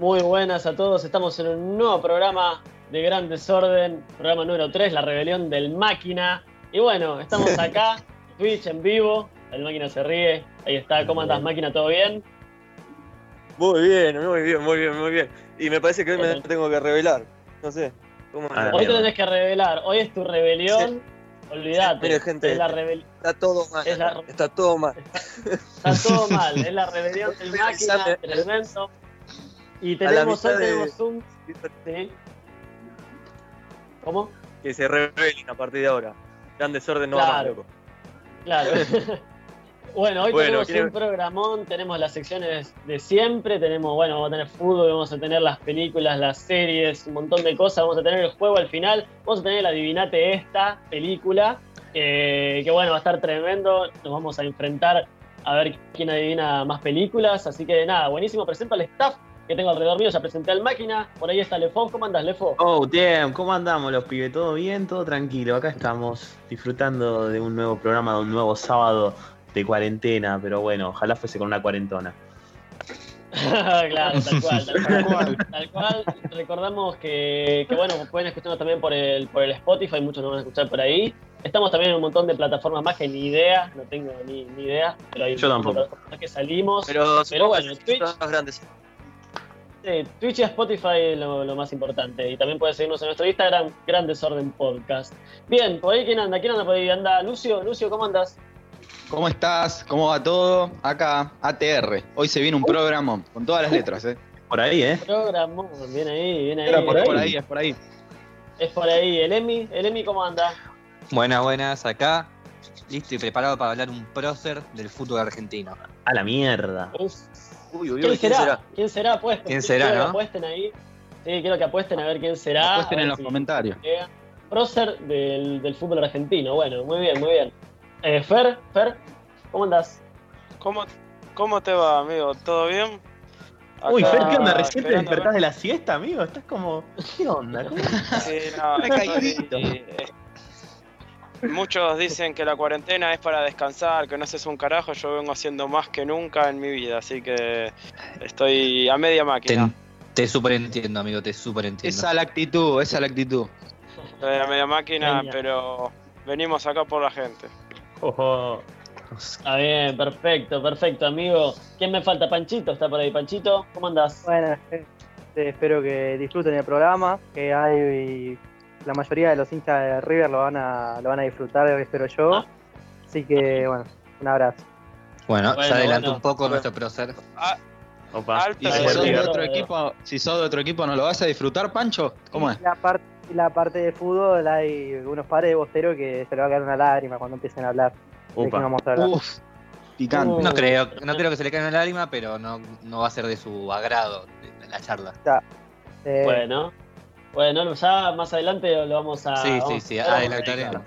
Muy buenas a todos. Estamos en un nuevo programa de Gran Desorden, programa número 3, La Rebelión del Máquina. Y bueno, estamos acá, Twitch en vivo. El máquina se ríe. Ahí está. ¿Cómo andas, máquina? ¿Todo bien? Muy bien, muy bien, muy bien, muy bien. Y me parece que hoy me tengo que revelar. No sé. ¿cómo hoy te tenés que revelar. Hoy es tu rebelión. Olvídate. Mire, gente, es la rebelión. Está todo mal. Está todo mal. Está, todo mal. Es la rebelión del máquina, tremendo. Y tenemos hoy tenemos un. ¿Sí? ¿Cómo? Que se revelen a partir de ahora. Gran desorden no va loco. Claro. bueno, hoy tenemos un programón, tenemos las secciones de siempre, tenemos, bueno, vamos a tener fútbol, vamos a tener las películas, las series, un montón de cosas, vamos a tener el juego al final, vamos a tener el adivinate esta película, que bueno, va a estar tremendo, nos vamos a enfrentar a ver quién adivina más películas, así que nada, buenísimo, presento al staff que tengo alrededor mío, ya presenté al máquina, por ahí está Lefo, ¿cómo andas Lefo? Oh, damn, ¿cómo andamos los pibes? ¿Todo bien? ¿Todo tranquilo? Acá estamos disfrutando de un nuevo programa, de un nuevo sábado de cuarentena, pero bueno, ojalá fuese con una cuarentona. claro, tal cual, tal cual, tal cual. Recordamos que, que, bueno, pueden escucharnos también por el, por el Spotify, muchos nos van a escuchar por ahí. Estamos también en un montón de plataformas más que ni idea, no tengo ni, ni idea, pero hay Yo tampoco. que salimos. Pero, pero bueno, Twitch, grandes. Sí, Twitch y Spotify es lo, más importante. Y también puedes seguirnos en nuestro Instagram, Gran Desorden Podcast. Bien, por ahí quién anda, quién anda por ahí, anda Lucio, Lucio, ¿cómo andas? ¿Cómo estás? ¿Cómo va todo? Acá, ATR. Hoy se viene un programa con todas las letras, ¿eh? Por ahí, ¿eh? Programa, viene ahí, viene ahí. por, ahí. es por ahí. Es por ahí. ¿El Emi? ¿El Emi cómo anda? Buenas, buenas, acá. Listo y preparado para hablar un prócer del fútbol argentino. A la mierda. Uy, uy, ¿Quién, será? ¿Quién será? Apuesten. ¿Quién será, quiero no? Que apuesten ahí. Sí, quiero que apuesten a ver quién será. Apuesten en los comentarios. Prócer del, del, fútbol argentino. Bueno, muy bien, muy bien. Eh, Fer, Fer, ¿cómo andás? ¿Cómo, ¿Cómo te va, amigo? ¿Todo bien? Uy, Fer, ¿qué onda? ¿Recién te despertás de la siesta, amigo? Estás como. ¿Qué onda? Sí, no, estoy, Muchos dicen que la cuarentena es para descansar, que no haces un carajo. Yo vengo haciendo más que nunca en mi vida, así que estoy a media máquina. Te, te entiendo, amigo, te super entiendo. Esa es la actitud, esa es la actitud. Estoy a media máquina, pero venimos acá por la gente. Ojo. Está bien, perfecto, perfecto, amigo. ¿Quién me falta? Panchito, está por ahí. Panchito, ¿cómo andás? Bueno, espero que disfruten el programa, que hay la mayoría de los hinchas de River lo van a, lo van a disfrutar, espero yo. Ah. Así que, bueno, un abrazo. Bueno, se adelantó un poco nuestro prócer. Ah, ¿Y si sos, de otro equipo, si sos de otro equipo, no lo vas a disfrutar, Pancho? ¿Cómo es? La, parte la parte de fútbol hay unos pares de bosteros que se le va a caer una lágrima cuando empiecen a hablar. Uf, picante. No creo, no creo que se le caiga una lágrima, pero no, no va a ser de su agrado la charla. Eh, bueno, bueno, ya más adelante lo vamos a. Sí, sí, sí, adelantaremos.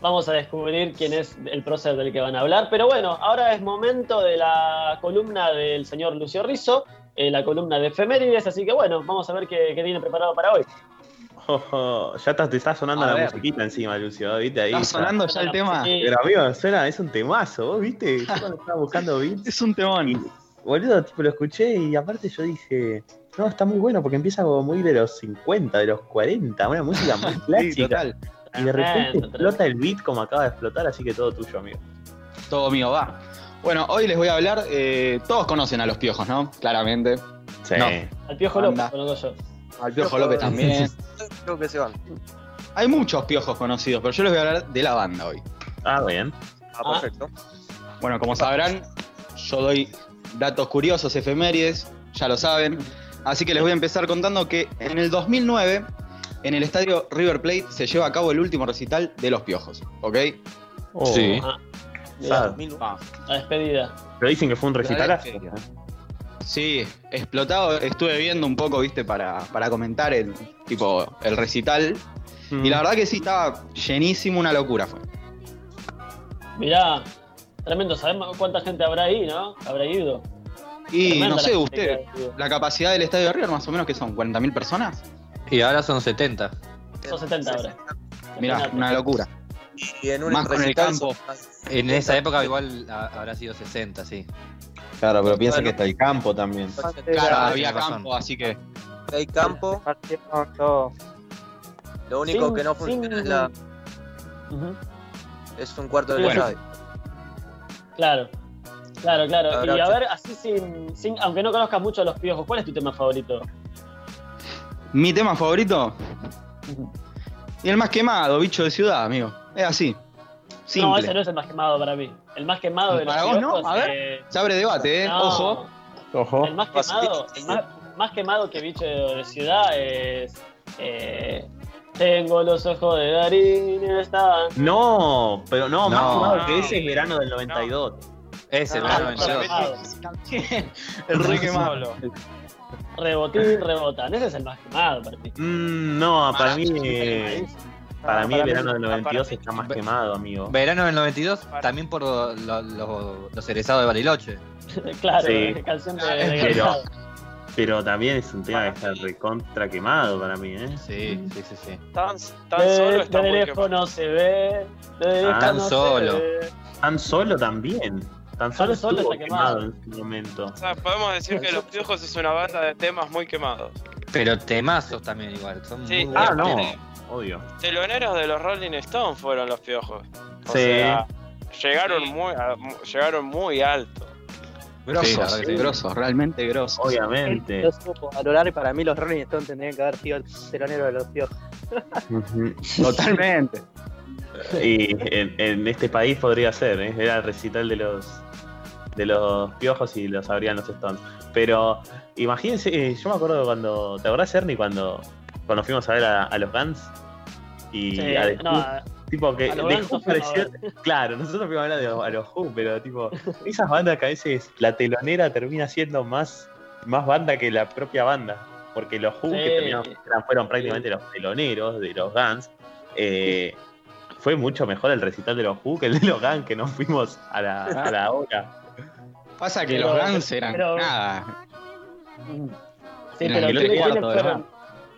Vamos a descubrir quién es el prócer del que van a hablar. Pero bueno, ahora es momento de la columna del señor Lucio Rizzo, eh, la columna de efemérides. Así que bueno, vamos a ver qué, tiene preparado para hoy. ya te está sonando la musiquita encima, Lucio, ¿viste? Ahí, está sonando ya el tema. Pero amigo, suena, es un temazo, ¿vos viste? Yo cuando estaba buscando beats. es un temón. boludo, tipo, lo escuché y aparte yo dije, no, está muy bueno porque empieza como muy de los 50, de los 40, una música muy clásica. Y de repente explota el beat como acaba de explotar, así que todo tuyo, amigo. Todo mío, va. Bueno, hoy les voy a hablar, eh, todos conocen a los piojos, ¿no? Claramente. Sí. Al piojo López, conozco yo. Al piojo López también. Creo que se van. Hay muchos piojos conocidos, pero yo les voy a hablar de la banda hoy. Ah, bien. Ah, perfecto. Bueno, como sabrán, yo doy datos curiosos, efemérides, ya lo saben. Así que les voy a empezar contando que en el 2009, en el estadio River Plate, se lleva a cabo el último recital de Los Piojos, ¿ok? Oh. Sí. Ah, la despedida. Pero dicen que fue un recital. Sí, explotado. Estuve viendo un poco, viste, para, comentar el tipo el recital. Y la verdad que sí, estaba llenísimo, una locura fue. Mirá, tremendo. ¿Sabemos cuánta gente habrá ahí, no? Habrá ido. Y no sé, usted, la capacidad del estadio de River más o menos que son 40.000 personas. Y ahora son 70. Son 70 ahora. Mirá, una locura. Y en un Más con el campo. En esa época igual habrá sido 60, sí. Claro, pero piensa que está el campo también. Claro, había campo, así que. Hay campo. Lo único que no funciona es la. Es un cuarto de bueno. Claro. Claro, claro. y a ver, así sin, sin, aunque no conozcas mucho a los piojos, ¿cuál es tu tema favorito? Mi tema favorito. Y el más quemado, bicho de ciudad, amigo. Es así. No, ese no es el más quemado para mí. El más quemado de los Para vos no, a ver. Eh, se abre debate, eh. Ojo. Ojo. El más quemado, más, quemado que bicho de ciudad es. Eh, tengo los ojos de Darín estaban. No, pero no, más quemado que ese es verano del 92. Ese, el verano del 92. el rey quemado. Rebotín, rebotan. Ese es el más quemado para ti. Mm, no, para mí. Para mí, el verano del 92 está más quemado, amigo. Verano del 92, también por los egresados de Bariloche. claro, canción de, pero, pero, también es un tema que está recontra quemado para mí, ¿eh? Sí, sí, sí. sí. Tan, tan solo está de lejos no se ve. tan solo. Tan solo también. Tan solo, solo está quemado. en este momento. O sea, podemos decir que Los Piojos es una banda de temas muy quemados. Pero temazos también igual. Son sí, muy ah, no obvio. Teloneros de los Rolling Stones fueron los piojos. O sí. Sea, llegaron, Muy, llegaron muy alto. Grosos, sí, grosos, realmente grosos. Obviamente. Lo supo valorar y para mí los Rolling Stones tendrían que haber sido el telonero de los piojos. Totalmente. Y en, este país podría ser, ¿eh? era el recital de los de los piojos y los abrían los Stones. Pero imagínense, eh, yo me acuerdo cuando. ¿Te acordás, Ernie, cuando cuando fuimos a ver a, los Guns y a tipo que de Who pareció, claro, nosotros fuimos a ver a, los Who, pero tipo, esas bandas que a veces la telonera termina siendo más, más banda que la propia banda. Porque los Who, que fueron prácticamente los teloneros de los Guns, eh, fue mucho mejor el recital de los Who que el de los Guns, que nos fuimos a la, a la hora. Pasa que los Guns eran nada. Sí, pero ¿quiénes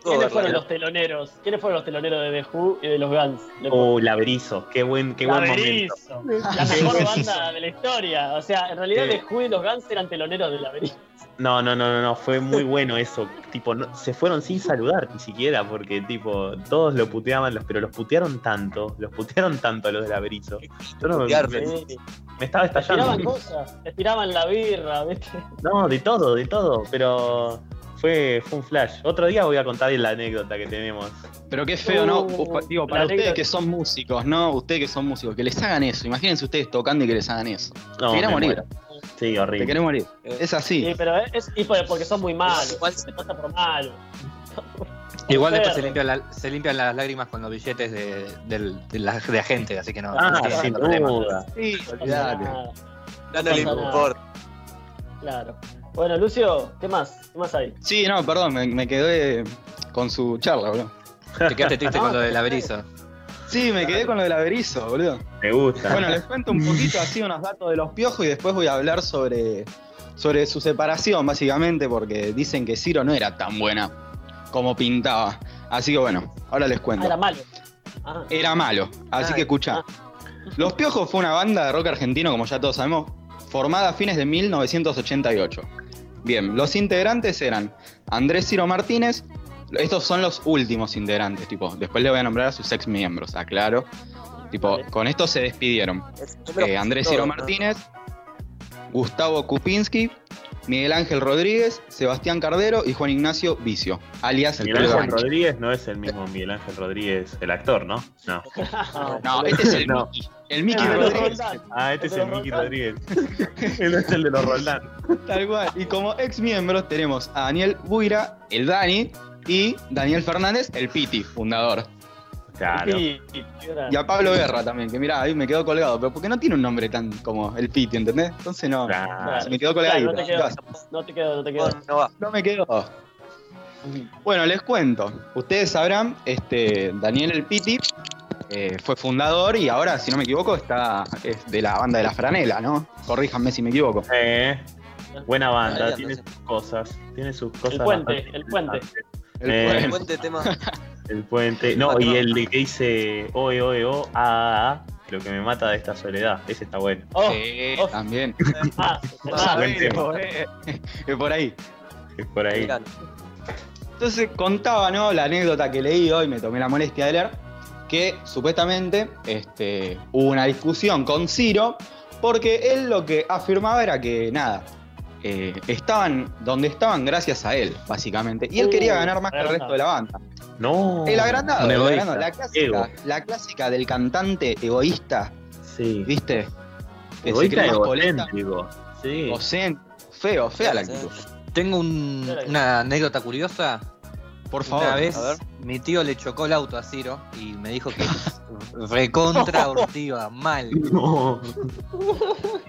¿Quiénes fueron los teloneros? ¿Quiénes fueron los teloneros de The Who y de los Guns? Oh, Laberizo, qué buen, qué buen momento. La mejor banda de la historia. O sea, en realidad The Who y los Guns eran teloneros de Laberizo. No, no, no, no, no, fue muy bueno eso. tipo, se fueron sin saludar ni siquiera, porque tipo, todos lo puteaban, pero los putearon tanto, los putearon tanto a los de Laberizo. Yo no, me, me, estaba estallando. Tiraban cosas, te tiraban la birra, ¿viste? No, de todo, de todo, pero fue, fue un flash. Otro día voy a contar la anécdota que tenemos. Pero qué feo, ¿no? Uh, digo, para ustedes que son músicos, ¿no? Ustedes que son músicos, que les hagan eso. Imagínense ustedes tocando y que les hagan eso. No, querés morir. Sí, horrible. Te querés morir. Es así. Sí, pero es y porque son muy malos. Igual se pasa por malo. Igual después se limpian, la, se limpian, las lágrimas con los billetes de, de, de la de agente, así que no. Ah, no sin duda. Sí, olvidate. No, no le importa. Claro. Bueno, Lucio, ¿qué más? ¿Qué más hay? Sí, no, perdón, me, quedé con su charla, boludo. Te quedaste triste con lo del averizo. Sí, me quedé con lo del averizo, boludo. Me gusta. Bueno, les cuento un poquito así unos datos de los piojos y después voy a hablar sobre, sobre su separación, básicamente, porque dicen que Ciro no era tan buena como pintaba. Así que bueno, ahora les cuento. era malo. Ah. Era malo, así que escucha. Ah. Los Piojos fue una banda de rock argentino, como ya todos sabemos, formada a fines de 1988. Bien, los integrantes eran Andrés Ciro Martínez, estos son los últimos integrantes, tipo, después le voy a nombrar a sus ex miembros, aclaro. Tipo, con esto se despidieron. Eh, Andrés Ciro Martínez, Gustavo Kupinski, Miguel Ángel Rodríguez, Sebastián Cardero y Juan Ignacio Vicio, alias Miguel Ángel Rodríguez no es el mismo Miguel Ángel Rodríguez, el actor, ¿no? No. no, este es el Mickey. El Mickey ah, Rodríguez. Ah, este es el Mickey Rodríguez. Él es el de los Roldán. Tal cual. Y como ex miembros tenemos a Daniel Buira, el Dani, y Daniel Fernández, el Piti, fundador. Claro. Y, a Pablo Guerra también, que mira, ahí me quedó colgado, pero porque no tiene un nombre tan como el Piti, ¿entendés? Entonces no, me quedó colgado. no, te quedó, no te quedó, no te quedó. No, no me quedó. Bueno, les cuento. Ustedes sabrán, este, Daniel el Piti eh, fue fundador y ahora, si no me equivoco, está es de la banda de la franela, ¿no? Corríjanme si me equivoco. Eh, buena banda, tiene sus cosas, tiene sus cosas. El puente, el puente. El, puente tema. El puente. No, y el de que dice oe, oe, o, a, a, lo que me mata de esta soledad. Ese está bueno. Oh, sí, oh. también. Ah, ah, es por ahí. Es por ahí. Entonces contaba, ¿no? La anécdota que leí hoy, me tomé la molestia de leer, que supuestamente este, hubo una discusión con Ciro, porque él lo que afirmaba era que nada, eh, estaban donde estaban gracias a él, básicamente. Y él quería uh, ganar más que el resto de la banda. No. El agrandado, el agrandado. La, clásica, la clásica del cantante egoísta. Sí. ¿Viste? egoísta egocéntrico. Sí. Feo, fea la actitud. Tengo una anécdota curiosa. Por favor. Una vez mi tío le chocó el auto a Ciro y me dijo que recontra urtiva, mal. No.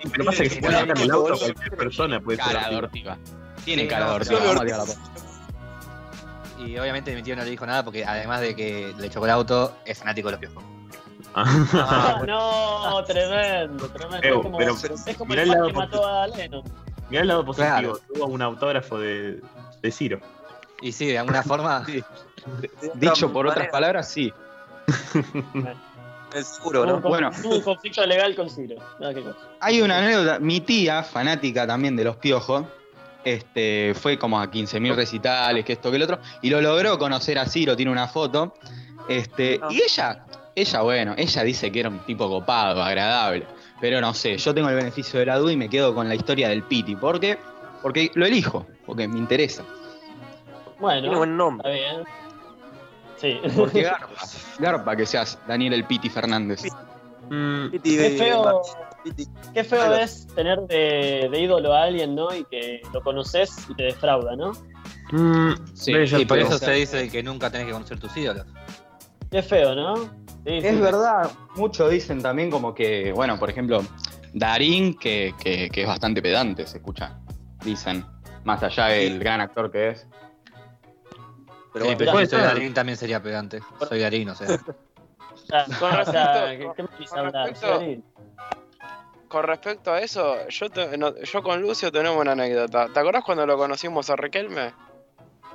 Pero pasa que si le el auto a cualquier persona puede cara ser. Ortiva. Tiene cara de ortiva. Y obviamente mi tío no le dijo nada porque además de que le chocó el auto, es fanático de los piojos. Ah, no, tremendo, tremendo. es como, pero, es como el, que mató a Lennon. Mirá el lado positivo, tuvo un autógrafo de, de Ciro. Y sí, de alguna forma. Dicho por otras palabras, sí. Es seguro, ¿no? Bueno, un conflicto legal con Ciro. Hay una anécdota. Mi tía, fanática también de los piojos, este, fue como a 15.000 recitales, que esto, que el otro, y lo logró conocer a Ciro, tiene una foto. Este, Y ella, ella, bueno, ella dice que era un tipo copado, agradable. Pero no sé, yo tengo el beneficio de la duda y me quedo con la historia del Piti. ¿Por qué? Porque lo elijo, porque me interesa. Bueno, Tiene buen nombre. Está bien. Sí. Porque garpa, garpa que seas Daniel el Piti Fernández. Mm. qué feo, qué feo es tener de, ídolo a alguien, ¿no? Y que lo conoces y te defrauda, ¿no? Mm, sí, y por eso se dice que nunca tenés que conocer tus ídolos. Qué feo, ¿no? es verdad, muchos dicen también como que, bueno, por ejemplo, Darín, que, que, es bastante pedante, se escucha, dicen, más allá del gran actor que es. Pero, sí, pero si soy Darín también sería pedante. Soy Darín, o sea. con, respecto, con respecto a eso, yo, yo con Lucio tenemos una anécdota. ¿Te acordás cuando lo conocimos a Riquelme?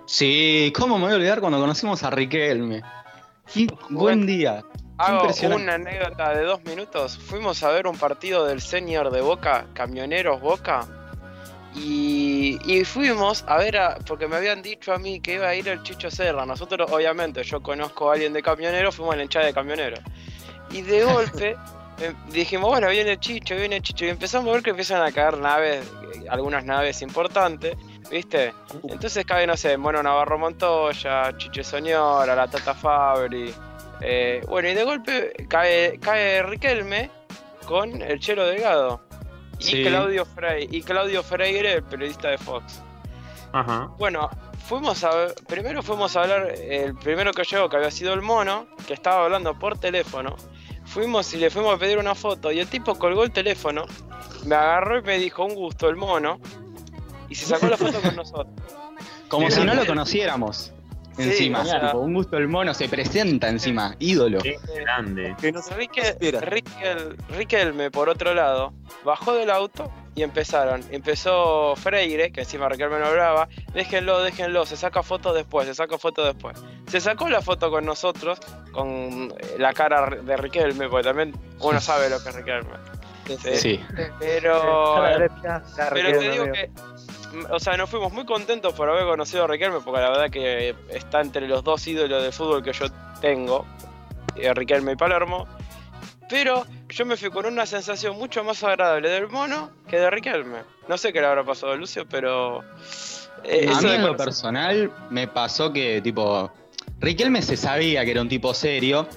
Sí, ¿cómo me voy a olvidar cuando conocimos a Riquelme? buen día. Hago una anécdota de dos minutos. Fuimos a ver un partido del senior de Boca, Camioneros Boca. Y, fuimos a ver, porque me habían dicho a mí que iba a ir el Chicho Serra. Nosotros, obviamente, yo conozco a alguien de camioneros, fuimos a la hinchada de camioneros. Y de golpe eh, dijimos, bueno, viene el Chicho, viene el Chicho. Y empezamos a ver que empiezan a caer naves, eh, algunas naves importantes. ¿Viste? Entonces cae, no sé, Mono Navarro Montoya, Chiche Soñora, la Tata Fabri. Eh, bueno, y de golpe cae, cae Riquelme con el Chelo Delgado. Y Claudio Frey, y Claudio Freire, el periodista de Fox. Ajá. Bueno, fuimos a primero fuimos a hablar, el primero que llegó, que había sido el mono, que estaba hablando por teléfono. Fuimos y le fuimos a pedir una foto y el tipo colgó el teléfono, me agarró y me dijo un gusto el mono y se sacó la foto con nosotros. Como si no lo conociéramos. Encima, un gusto el mono se presenta encima, ídolo. Qué grande. Que Riquelme, por otro lado, bajó del auto y empezaron. Empezó Freire, que encima Riquelme no hablaba. Déjenlo, déjenlo, se saca foto después, se saca foto después. Se sacó la foto con nosotros, con la cara de Riquelme, porque también uno sabe lo que es Riquelme. Sí. Pero, pero te digo que o sea, nos fuimos muy contentos por haber conocido a Riquelme, porque la verdad que está entre los dos ídolos de fútbol que yo tengo, eh, Riquelme y Palermo. Pero yo me fui con una sensación mucho más agradable del mono que de Riquelme. No sé qué le habrá pasado a Lucio, pero. Eh, a mí en lo personal me pasó que, tipo, Riquelme se sabía que era un tipo serio,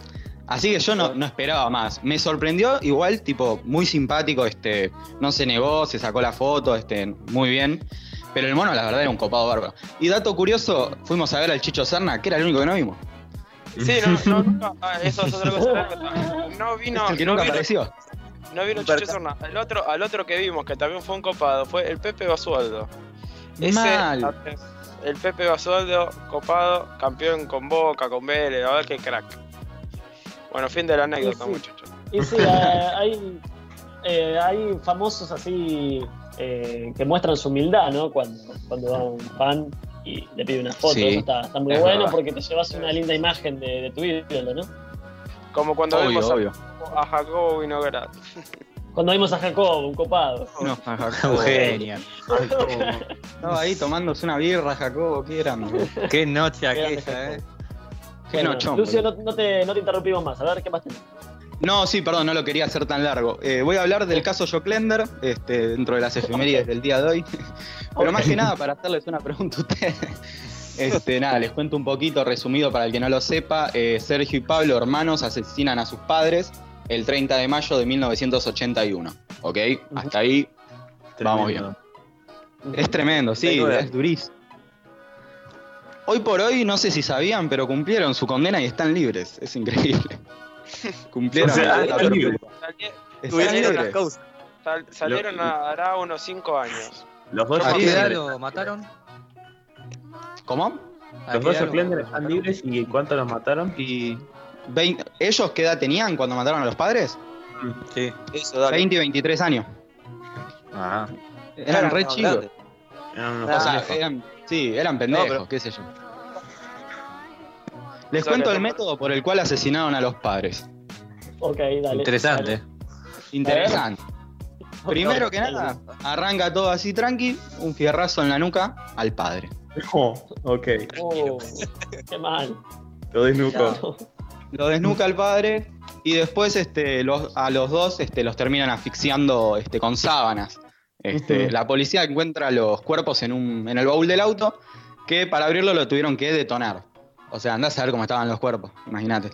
así que yo no, no, esperaba más. Me sorprendió, igual, tipo, muy simpático, este, no se negó, se sacó la foto, este, muy bien. Pero el mono, la verdad, era un copado bárbaro. Y dato curioso, fuimos a ver al Chicho Serna, que era el único que no vimos. Sí, no, no, ah, eso es otra cosa. No vino. el que nunca apareció. No vino Chicho Serna. El otro, al otro que vimos, que también fue un copado, fue el Pepe Basualdo. Ese, El Pepe Basualdo, copado, campeón con Boca, con Vélez, a ver qué crack. Bueno, fin de la anécdota, muchachos. Y sí, eh, hay, eh, hay famosos así eh, que muestran su humildad, ¿no? Cuando, cuando va un fan y le pide una foto. Eso está, muy bueno porque te llevas una linda imagen de, tu ídolo, ¿no? Como cuando vimos a, Jacobo Vinograd. Cuando vimos a Jacobo, un copado. No, a Jacobo. Eugenia. Estaba ahí tomándose una birra, Jacobo, qué grande. Qué noche aquella, eh. Lucio, no, te, no te interrumpimos más. A ver, ¿qué más tenés? No, sí, perdón, no lo quería hacer tan largo. Eh, voy a hablar del caso Joclender, este, dentro de las efemérides del día de hoy. Pero más que nada, para hacerles una pregunta a ustedes. Este, nada, les cuento un poquito resumido para el que no lo sepa. Eh, Sergio y Pablo, hermanos, asesinan a sus padres el 30 de mayo de 1981. ¿Ok? Hasta ahí vamos bien. Es tremendo, sí, es durísimo. Hoy por hoy, no sé si sabían, pero cumplieron su condena y están libres. Es increíble. Cumplieron. salieron hará unos 5 años. ¿Los dos ¿A lo mataron? ¿Cómo? Los dos Splendor están libres y ¿cuánto los mataron? Y 20, ¿Ellos qué edad tenían cuando mataron a los padres? Sí. Eso, 20 y 23 años. Ah. Eran re chicos. Eran o sea, eran, sí, eran pendejos, qué sé yo. Les cuento el método por el cual asesinaron a los padres. Ok, dale. Interesante. Interesante. Primero que nada, arranca todo así tranqui, un fierrazo en la nuca al padre. Oh, ok. Oh, qué mal. Lo desnuca. Lo desnuca al padre y después este, a los dos este, los terminan asfixiando este, con sábanas. Este, La policía encuentra los cuerpos en, un, en el baúl del auto que para abrirlo lo tuvieron que detonar. O sea, andás a ver cómo estaban los cuerpos, imagínate.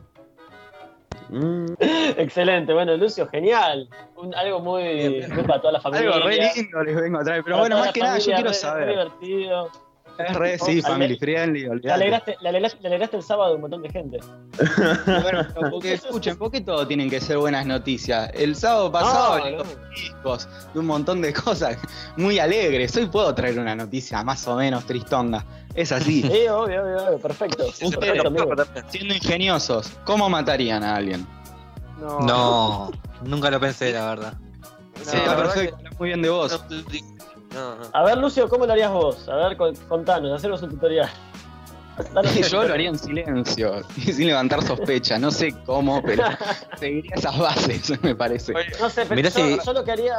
Mm. Excelente, bueno, Lucio, genial. algo muy, para toda la familia. Algo re lindo les vengo a traer, pero bueno, más que nada yo quiero saber. divertido. Es re, sí, family friendly, le alegraste, le, alegraste, el sábado a un montón de gente. bueno, porque escuchen, ¿por qué todo tienen que ser buenas noticias? El sábado pasado no, discos, de un montón de cosas muy alegres. Hoy puedo traer una noticia más o menos tristonda. Es así. Sí, obvio, obvio, obvio. perfecto. Ustedes, siendo ingeniosos, ¿cómo matarían a alguien? No, no nunca lo pensé, la verdad. Sí, está perfecto, muy bien de vos. A ver, Lucio, ¿cómo lo harías vos? A ver, contanos, haceros un tutorial. Yo lo haría en silencio, sin levantar sospecha. No sé cómo, pero seguiría esas bases, me parece. No sé, pero yo, lo que haría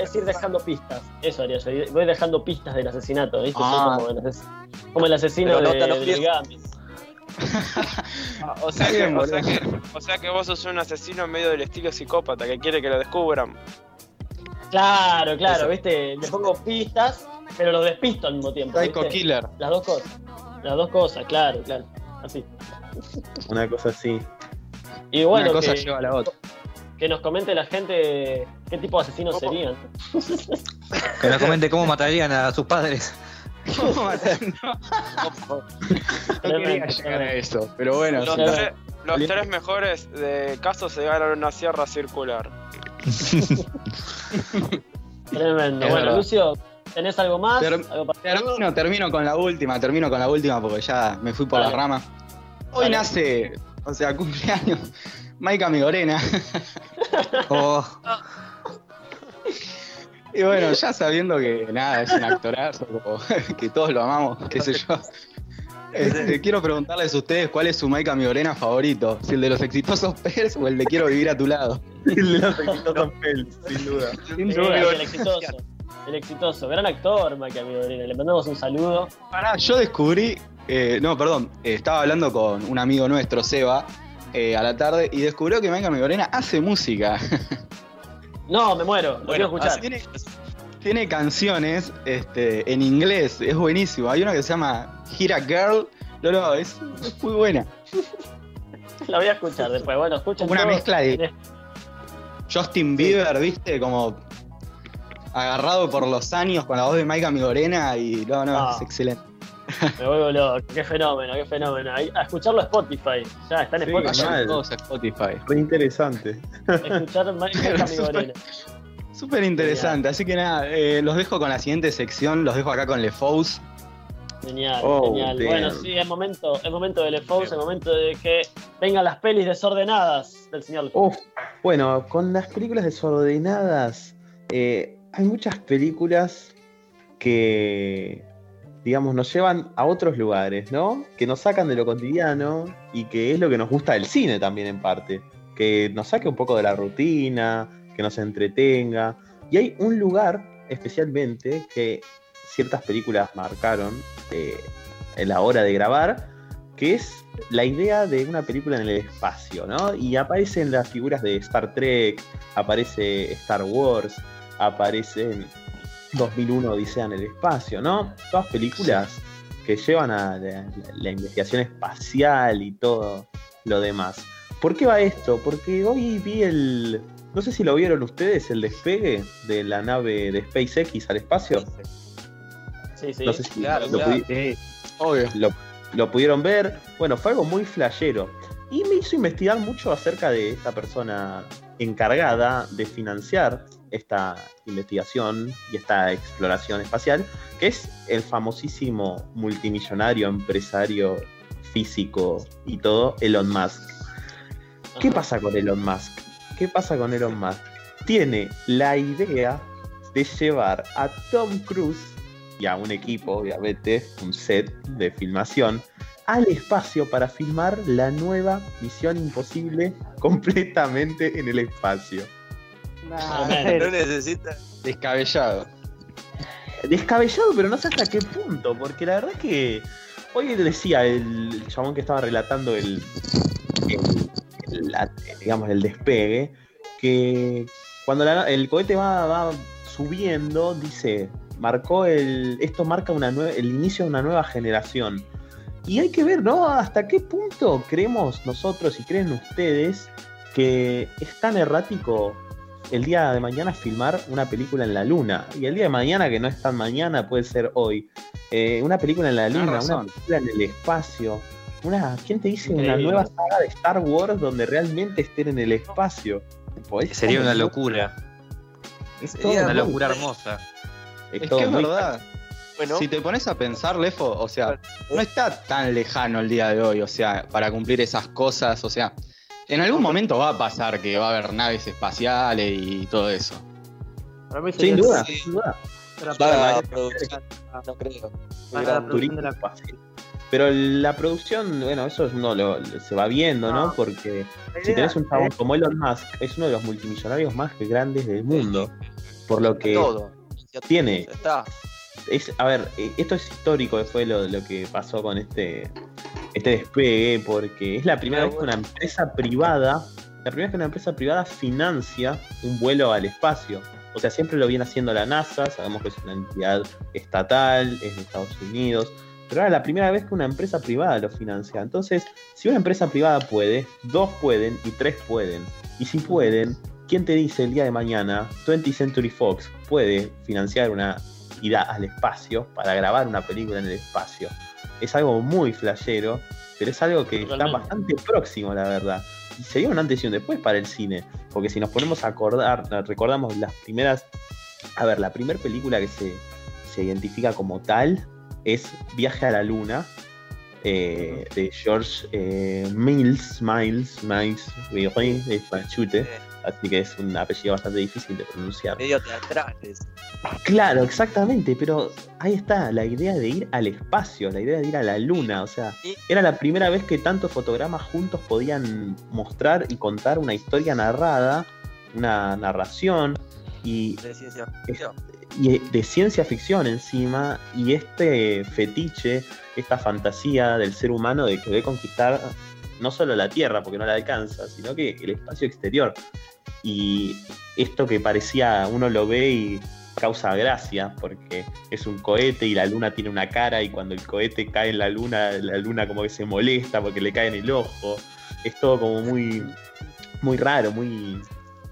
es ir dejando pistas. Eso haría yo. Voy dejando pistas del asesinato, ¿viste? Ah. como, el asesino de, de ah, o, sea que, o, sea que, vos sos un asesino medio del estilo psicópata que quiere que lo descubran. Claro, claro, viste, le pongo pistas, pero lo despisto al mismo tiempo. Psycho Killer. Las dos cosas. Las dos cosas, claro, claro. Así. Una cosa así. Y bueno, Una cosa lleva a la otra. Que nos comente la gente qué tipo de asesinos serían. Que nos comente cómo matarían a sus padres. ¿Cómo matarían? No, quería llegar a eso, pero bueno. Los, los tres mejores de casos se ganan una sierra circular. Tremendo. bueno, Lucio, ¿tenés algo más? termino, termino con la última, termino con la última porque ya me fui por la rama. Hoy nace, o sea, cumpleaños, Maika Migorena. Oh. Y bueno, ya sabiendo que nada, es un actorazo, que todos lo amamos, qué sé yo. Este, quiero preguntarles a ustedes cuál es su Maika Migorena favorito, si el de los exitosos Pels o el de Quiero vivir a tu lado. el de los exitosos Pels, sin duda. Sin duda. el exitoso. El exitoso, gran actor, Maika Migorena. Le mandamos un saludo. Pará, yo descubrí, eh, no, perdón, eh, estaba hablando con un amigo nuestro, Seba, eh, a la tarde, y descubrió que Maika Migorena hace música. No, me muero, lo quiero escuchar tiene canciones este, en inglés, es buenísimo. Hay una que se llama Hira Girl. No, no, es, muy buena. La voy a escuchar después. Bueno, escuchen. Una mezcla de Justin Bieber, ¿viste? Como agarrado por los años con la voz de Maika Migorena y no, no, es ah. excelente. Me vuelvo loco, qué fenómeno, qué fenómeno. A escucharlo a Spotify. Ya, está en Spotify. todos Spotify. Muy interesante. Escuchar Maika Migorena. Súper interesante, así que nada, eh, los dejo con la siguiente sección, los dejo acá con Le Fous. Genial, oh, genial. Bueno, sí, es momento, es momento de Le Fous, es momento de que vengan las pelis desordenadas del señor Uf, Bueno, con las películas desordenadas, eh, hay muchas películas que, digamos, nos llevan a otros lugares, ¿no? Que nos sacan de lo cotidiano y que es lo que nos gusta del cine también en parte. Que nos saque un poco de la rutina, que nos entretenga. Y hay un lugar especialmente que ciertas películas marcaron eh, en la hora de grabar, que es la idea de una película en el espacio, ¿no? Y aparecen las figuras de Star Trek, aparece Star Wars, aparecen 2001 Odisea en el espacio, ¿no? Todas películas que llevan a la, investigación espacial y todo lo demás. ¿Por qué va esto? Porque hoy vi el. No sé si lo vieron ustedes, el despegue de la nave de SpaceX al espacio. Sí, sí, no sé si claro, lo, lo, pudieron ver. Bueno, fue algo muy flashero. Y me hizo investigar mucho acerca de esta persona encargada de financiar esta investigación y esta exploración espacial, que es el famosísimo multimillonario, empresario físico y todo, Elon Musk. ¿Qué pasa con Elon Musk? ¿Qué pasa con Elon Musk? Tiene la idea de llevar a Tom Cruise y a un equipo, obviamente, un set de filmación, al espacio para filmar la nueva Misión Imposible completamente en el espacio. no necesita. Descabellado. Descabellado, pero no sé hasta qué punto, porque la verdad que hoy decía el chabón que estaba relatando el, digamos, el despegue, que cuando el cohete va, va, subiendo, dice, marcó el, esto marca una el inicio de una nueva generación. Y hay que ver, ¿no? Hasta qué punto creemos nosotros y creen ustedes que es tan errático el día de mañana filmar una película en la luna. Y el día de mañana, que no es tan mañana, puede ser hoy. Eh, una película en la luna, una película en el espacio. Una, ¿Quién te dice una nueva saga de Star Wars donde realmente estén en el espacio? Sería una locura. Es Sería una locura hermosa. Es, que es verdad. Bueno, si te pones a pensar, Lefo, o sea, no está tan lejano el día de hoy, o sea, para cumplir esas cosas, o sea, en algún momento va a pasar que va a haber naves espaciales y todo eso. Sin duda, sin duda. Para no creo. Pero la producción, bueno, eso uno lo, se va viendo, ¿no? Porque si tenés un chabón como Elon Musk, es uno de los multimillonarios más grandes del mundo. Por lo que tiene. Es, a ver, eh, esto es histórico, fue lo, lo que pasó con este este despegue, porque es la primera vez que una empresa privada, la primera vez que una empresa privada financia un vuelo al espacio. O sea, siempre lo viene haciendo la NASA, sabemos que es una entidad estatal, es de Estados Unidos, pero ahora es la primera vez que una empresa privada lo financia. Entonces, si una empresa privada puede, dos pueden y tres pueden. Y si pueden, ¿quién te dice el día de mañana 20th Century Fox puede financiar una ida al espacio para grabar una película en el espacio? es algo muy flashero, pero es algo que está bastante próximo, la verdad. Y sería un antes y un después para el cine, porque si nos ponemos a acordar, recordamos las primeras, a ver, la primera película que se, se identifica como tal es Viaje a la Luna, eh, de George eh, Mills, Miles, Miles, Miles, Chute así que es un apellido bastante difícil de pronunciar. Medio teatrales. Claro, exactamente, pero ahí está, la idea de ir al espacio, la idea de ir a la luna, o sea, era la primera vez que tantos fotogramas juntos podían mostrar y contar una historia narrada, una narración y de ciencia ficción. Y de ciencia ficción encima, y este fetiche, esta fantasía del ser humano de querer conquistar no solo la Tierra, porque no la alcanza, sino que el espacio exterior. Y esto que parecía, uno lo ve y causa gracia, porque es un cohete y la luna tiene una cara y cuando el cohete cae en la luna, la luna como que se molesta porque le cae en el ojo. Es todo como muy, muy raro, muy,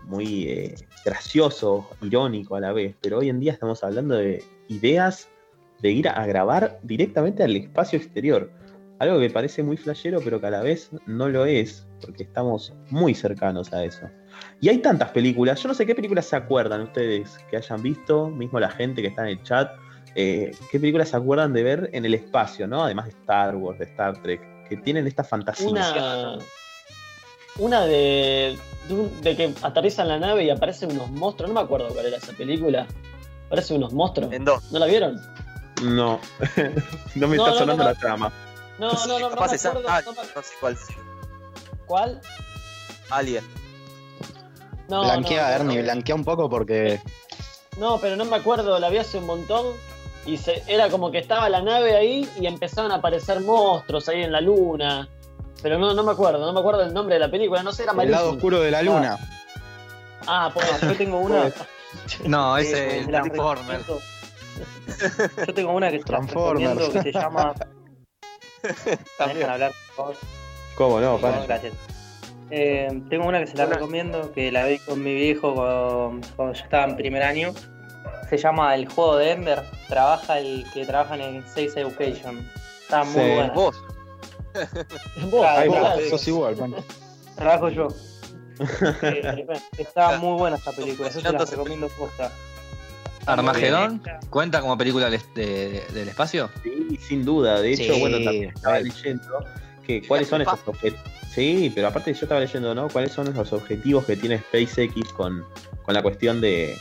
muy eh, gracioso, irónico a la vez. Pero hoy en día estamos hablando de ideas de ir a grabar directamente al espacio exterior. Algo que parece muy flashero, pero que a la vez no lo es, porque estamos muy cercanos a eso. Y hay tantas películas, yo no sé qué películas se acuerdan ustedes que hayan visto, mismo la gente que está en el chat, eh, qué películas se acuerdan de ver en el espacio, ¿no? Además de Star Wars, de Star Trek, que tienen esta fantasía. Una, una de, de, que aterrizan la nave y aparecen unos monstruos, no me acuerdo cuál era esa película. Aparecen unos monstruos. ¿En dos? ¿No la vieron? No, no me está sonando la trama. No, no, no, no, me acuerdo, no, sé cuál. ¿Cuál? Alien. No, blanquea, Ernie, blanquea un poco porque. No, pero no me acuerdo, la vi hace un montón. Y se, era como que estaba la nave ahí y empezaban a aparecer monstruos ahí en la luna. Pero no, no me acuerdo, no me acuerdo el nombre de la película, no sé, era malísimo. El lado oscuro de la luna. Ah, pues yo tengo una. no, ese es el Transformer. Yo tengo una que se Transformer. que se llama. También hablar, por ¿Cómo no? Gracias. Eh, tengo una que se la recomiendo, que la vi con mi viejo cuando, yo estaba en primer año. Se llama El Juego de Ender. Trabaja el que trabaja en Seis Education. Está muy sí. buena. ¿Vos? Vos, sos igual, Trabajo yo. Eh, está muy buena esta película, eso te la recomiendo posta. ¿Armagedón cuenta como película del espacio? Sí, sin duda. De hecho, bueno, también estaba leyendo que cuáles son esos objetos. Sí, pero aparte yo estaba leyendo, ¿no? ¿Cuáles son los objetivos que tiene SpaceX con, con la cuestión de,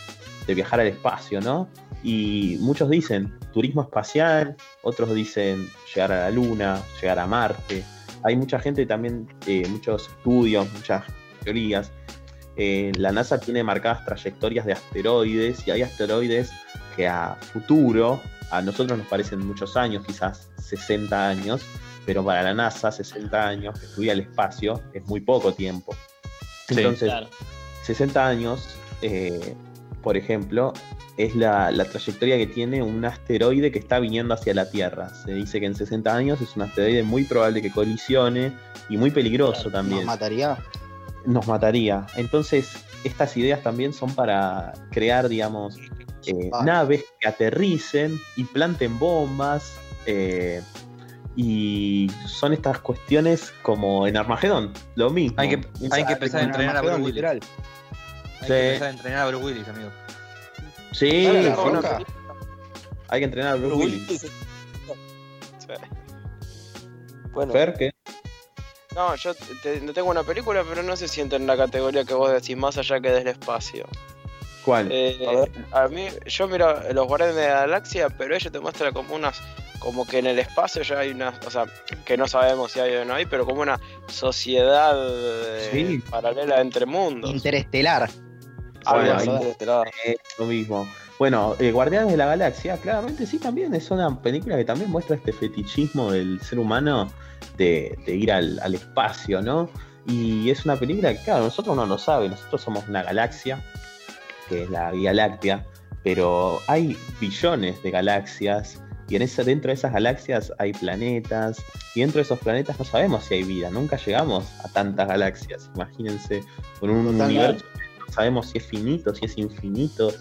de viajar al espacio, ¿no? Y muchos dicen turismo espacial, otros dicen llegar a la Luna, llegar a Marte. Hay mucha gente también, eh, muchos estudios, muchas teorías. Eh, la NASA tiene marcadas trayectorias de asteroides y hay asteroides que a futuro, a nosotros nos parecen muchos años, quizás 60 años, pero para la NASA 60 años que estudia el espacio es muy poco tiempo. Entonces, 60 años, eh, por ejemplo, es la, trayectoria que tiene un asteroide que está viniendo hacia la Tierra. Se dice que en 60 años es un asteroide muy probable que colisione y muy peligroso también. ¿Nos mataría? Nos mataría. Entonces, estas ideas también son para crear, digamos, eh, naves que aterricen y planten bombas. Eh, y son estas cuestiones como en Armagedón, lo mismo. Hay que, hay que empezar a entrenar a Bruce Willis. Hay que empezar a entrenar a Bruce Willis, amigo. Sí, hay que entrenar a Bruce, Willis. Bueno. ¿Fer qué? No, yo no tengo una película, pero no se siente en la categoría que vos decís, más allá que del espacio. ¿Cuál? Eh, a, mí, yo miro Los Guardianes de la Galaxia, pero ella te muestra como unas como que en el espacio ya hay una, o sea, que no sabemos si hay o no hay, pero como una sociedad eh, paralela entre mundos. Interestelar. Lo mismo. Bueno, eh, Guardianes de la Galaxia, claramente sí también es una película que también muestra este fetichismo del ser humano de, ir al, al, espacio, ¿no? Y es una película que, claro, nosotros no lo sabe, nosotros somos una galaxia, que es la Vía Láctea, pero hay billones de galaxias y en esa, dentro de esas galaxias hay planetas, y dentro de esos planetas no sabemos si hay vida, nunca llegamos a tantas galaxias. Imagínense, con un universo sabemos si es finito, si es infinito.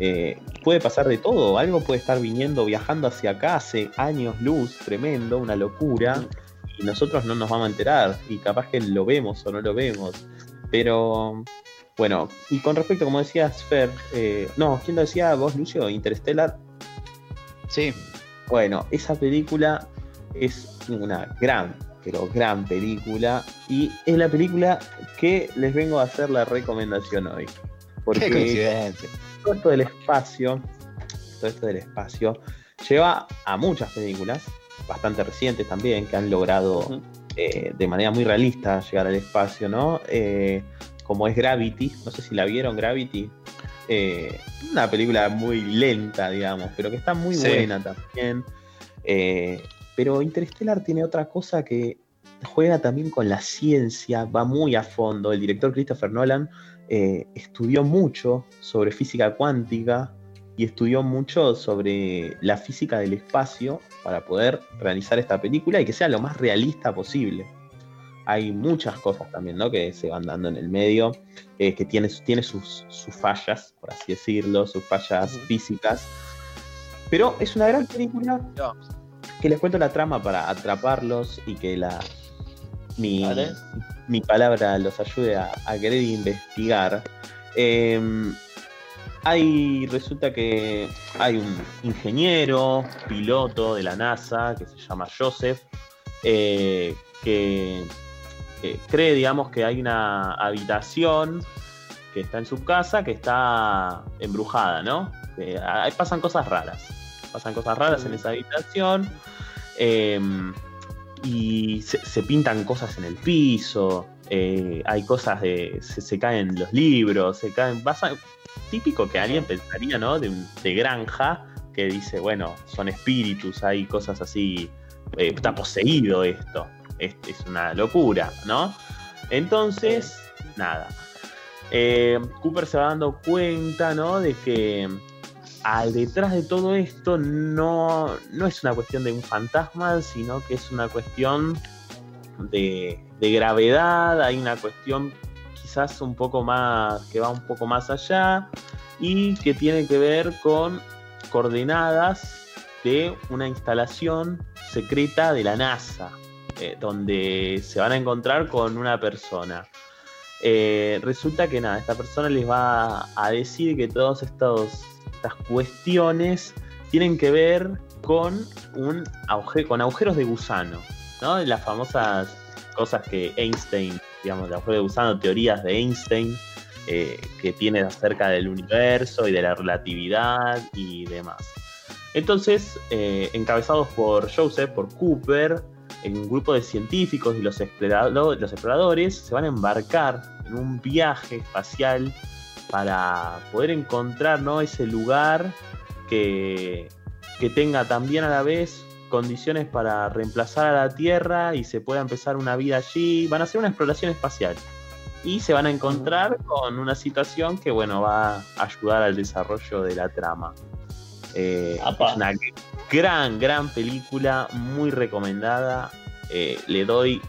Eh, puede pasar de todo, algo puede estar viniendo, viajando hacia acá hace años luz, tremendo, una locura, y nosotros no nos vamos a enterar, y capaz que lo vemos o no lo vemos. Pero bueno, y con respecto, como decías, Fer, eh, no, ¿quién lo decía vos, Lucio? Interstellar. Sí, bueno, esa película es una gran, pero gran película. Y es la película que les vengo a hacer la recomendación hoy. Porque Qué todo esto del espacio, todo esto del espacio, lleva a muchas películas, bastante recientes también, que han logrado eh, de manera muy realista llegar al espacio, ¿no? Eh, como es Gravity, no sé si la vieron Gravity, eh, una película muy lenta, digamos, pero que está muy buena también. Eh, pero Interstellar tiene otra cosa que juega también con la ciencia, va muy a fondo. El director Christopher Nolan eh, estudió mucho sobre física cuántica y estudió mucho sobre la física del espacio para poder realizar esta película y que sea lo más realista posible hay muchas cosas también, ¿no? Que se van dando en el medio, eh, que tiene, tiene sus, fallas, por así decirlo, sus fallas físicas. Pero es una gran película que les cuento la trama para atraparlos y que la mi, mi palabra los ayude a, querer investigar. Em, hay, resulta que hay un ingeniero, piloto de la NASA, que se llama Joseph, eh, que eh, cree, digamos, que hay una habitación que está en su casa que está embrujada, ¿no? ahí pasan cosas raras. Pasan cosas raras en esa habitación. Em, y se, pintan cosas en el piso. Eh, hay cosas de. Se, caen los libros, se caen. Pasa, típico que alguien pensaría, ¿no? De, de granja, que dice, bueno, son espíritus, hay cosas así. Eh, está poseído esto. Es, es una locura, ¿no? Entonces, nada. Eh, Cooper se va dando cuenta, ¿no? De que al detrás de todo esto no, no es una cuestión de un fantasma, sino que es una cuestión de, de gravedad, hay una cuestión quizás un poco más, que va un poco más allá y que tiene que ver con coordenadas de una instalación secreta de la NASA, eh, donde se van a encontrar con una persona. Eh, resulta que nada, esta persona les va a decir que todas estas cuestiones tienen que ver con, un con agujeros de gusano, ¿no? Las famosas cosas que Einstein, digamos, de agujeros de gusano, teorías de Einstein, eh, que tiene acerca del universo y de la relatividad y demás. Entonces, eh, encabezados por Joseph, por Cooper, un grupo de científicos y los exploradores se van a embarcar en un viaje espacial para poder encontrar ¿no? ese lugar que, que tenga también a la vez condiciones para reemplazar a la Tierra y se pueda empezar una vida allí. Van a hacer una exploración espacial y se van a encontrar con una situación que bueno va a ayudar al desarrollo de la trama. Eh, es una gran, gran película, muy recomendada. Eh, le doy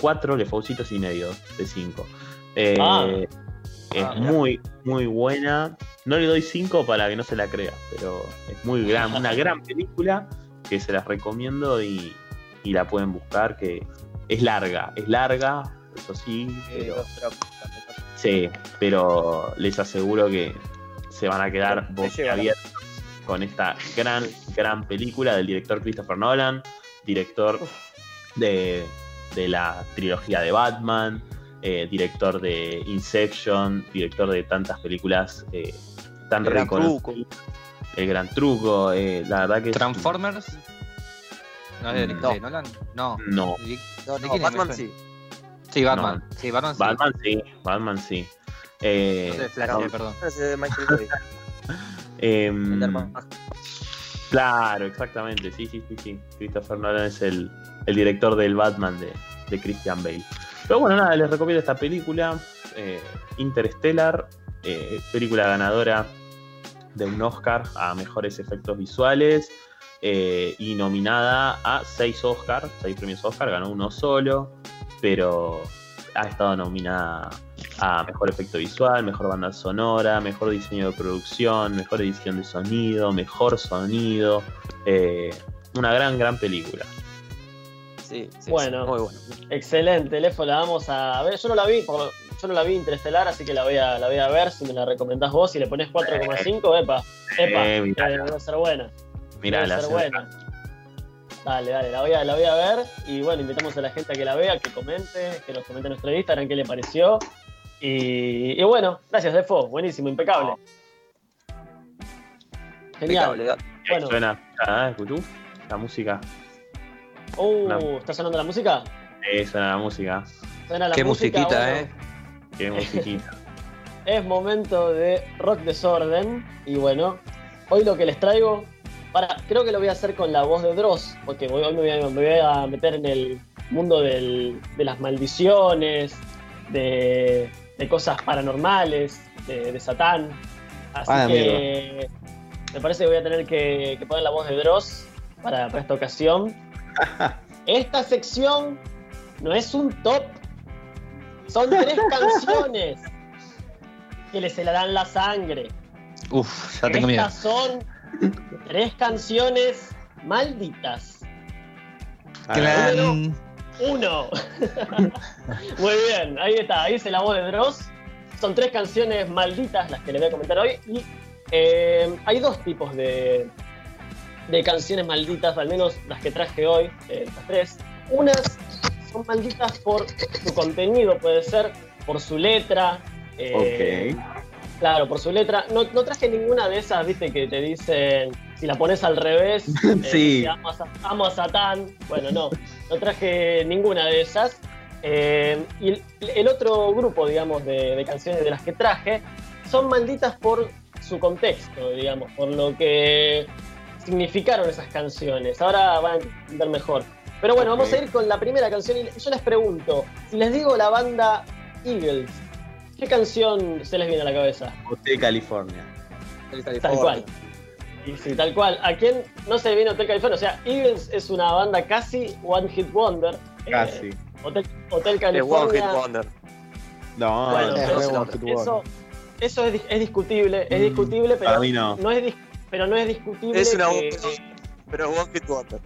cuatro lefaucitos y medio de cinco. Eh, ah. Es ah, muy, muy buena. No le doy cinco para que no se la crea, pero es muy gran, una gran película que se las recomiendo y, la pueden buscar, que es larga, es larga, eso sí, pero, sí, pero les aseguro que se van a quedar abiertos con esta gran, gran película del director Christopher Nolan, director de, la trilogía de Batman, eh, director de Inception, director de tantas películas eh, tan reconocidas. El gran truco, eh, la verdad que. ¿Transformers? ¿No es de, no. Nolan? No. No. no, Batman sí. Sí, Batman. Sí, Batman sí. Batman sí. Batman sí. Eh, no sé, Flash, no. perdón. Em, claro, exactamente. Sí, sí, sí, sí. Christopher Nolan es el, el director del Batman de, de, Christian Bale. Pero bueno, nada, les recomiendo esta película. Eh, Interstellar, eh, película ganadora de un Oscar a mejores efectos visuales eh, y nominada a seis Oscars, seis premios Oscar, ganó uno solo, pero ha estado nominada a mejor efecto visual, mejor banda sonora, mejor diseño de producción, mejor edición de sonido, mejor sonido. Una gran, gran película. Sí, bueno, muy bueno. Excelente, Lefo, la vamos a ver. Yo no la vi, yo no la vi Interestelar, así que la voy a, la voy a ver. Si me la recomendás vos, si le pones 4,5, epa, epa, eh, debe ser buena. Mirá, debe ser buena. Dale, dale, la voy, a, la voy a ver. Y bueno, invitamos a la gente a que la vea, que comente, que nos comente en nuestro Instagram qué le pareció. Y, bueno, gracias, Defo. Buenísimo, impecable. Genial. Impecable, bueno. Suena, ¿eh? La música. Uh, ¿está sonando la música? Sí, suena la música. Suena la Qué musiquita, eh. Qué musiquita. es momento de rock desorden. Y bueno, hoy lo que les traigo. Para, creo que lo voy a hacer con la voz de Dross, porque hoy me voy a, meter en el mundo de las maldiciones, de, de cosas paranormales, de, Satán. Así ah, que me parece que voy a tener que, poner la voz de Dross para, esta ocasión. Esta sección no es un top, son tres canciones que les helarán la sangre. Uf, ya tengo Estas son tres canciones malditas. Gran... Uno. Muy bien, ahí está, ahí se la voz de Dross. Son tres canciones malditas las que les voy a comentar hoy. Y eh, hay dos tipos de, de canciones malditas, al menos las que traje hoy, eh, estas tres. Unas son malditas por su contenido, puede ser por su letra. Eh, Claro, por su letra. No, no traje ninguna de esas, viste, que te dicen si la pones al revés, sí. Eh, amo, a, Satán. Bueno, no, no traje ninguna de esas. Eh, y el, otro grupo, digamos, de, canciones de las que traje son malditas por su contexto, digamos, por lo que significaron esas canciones. Ahora van a entender mejor. Pero bueno, vamos a ir con la primera canción y yo les pregunto, si les digo la banda Eagles, ¿qué canción se les viene a la cabeza? Hotel California. Tal cual. Y sí, tal cual. ¿A quién no se le viene Hotel California? O sea, Eagles es una banda casi One Hit Wonder. Eh, casi. Hotel, California. One Hit Wonder. No, bueno, eso, eso, es, es, discutible, es mm, discutible, pero no. es pero no es discutible. Es una pero One Hit Wonder.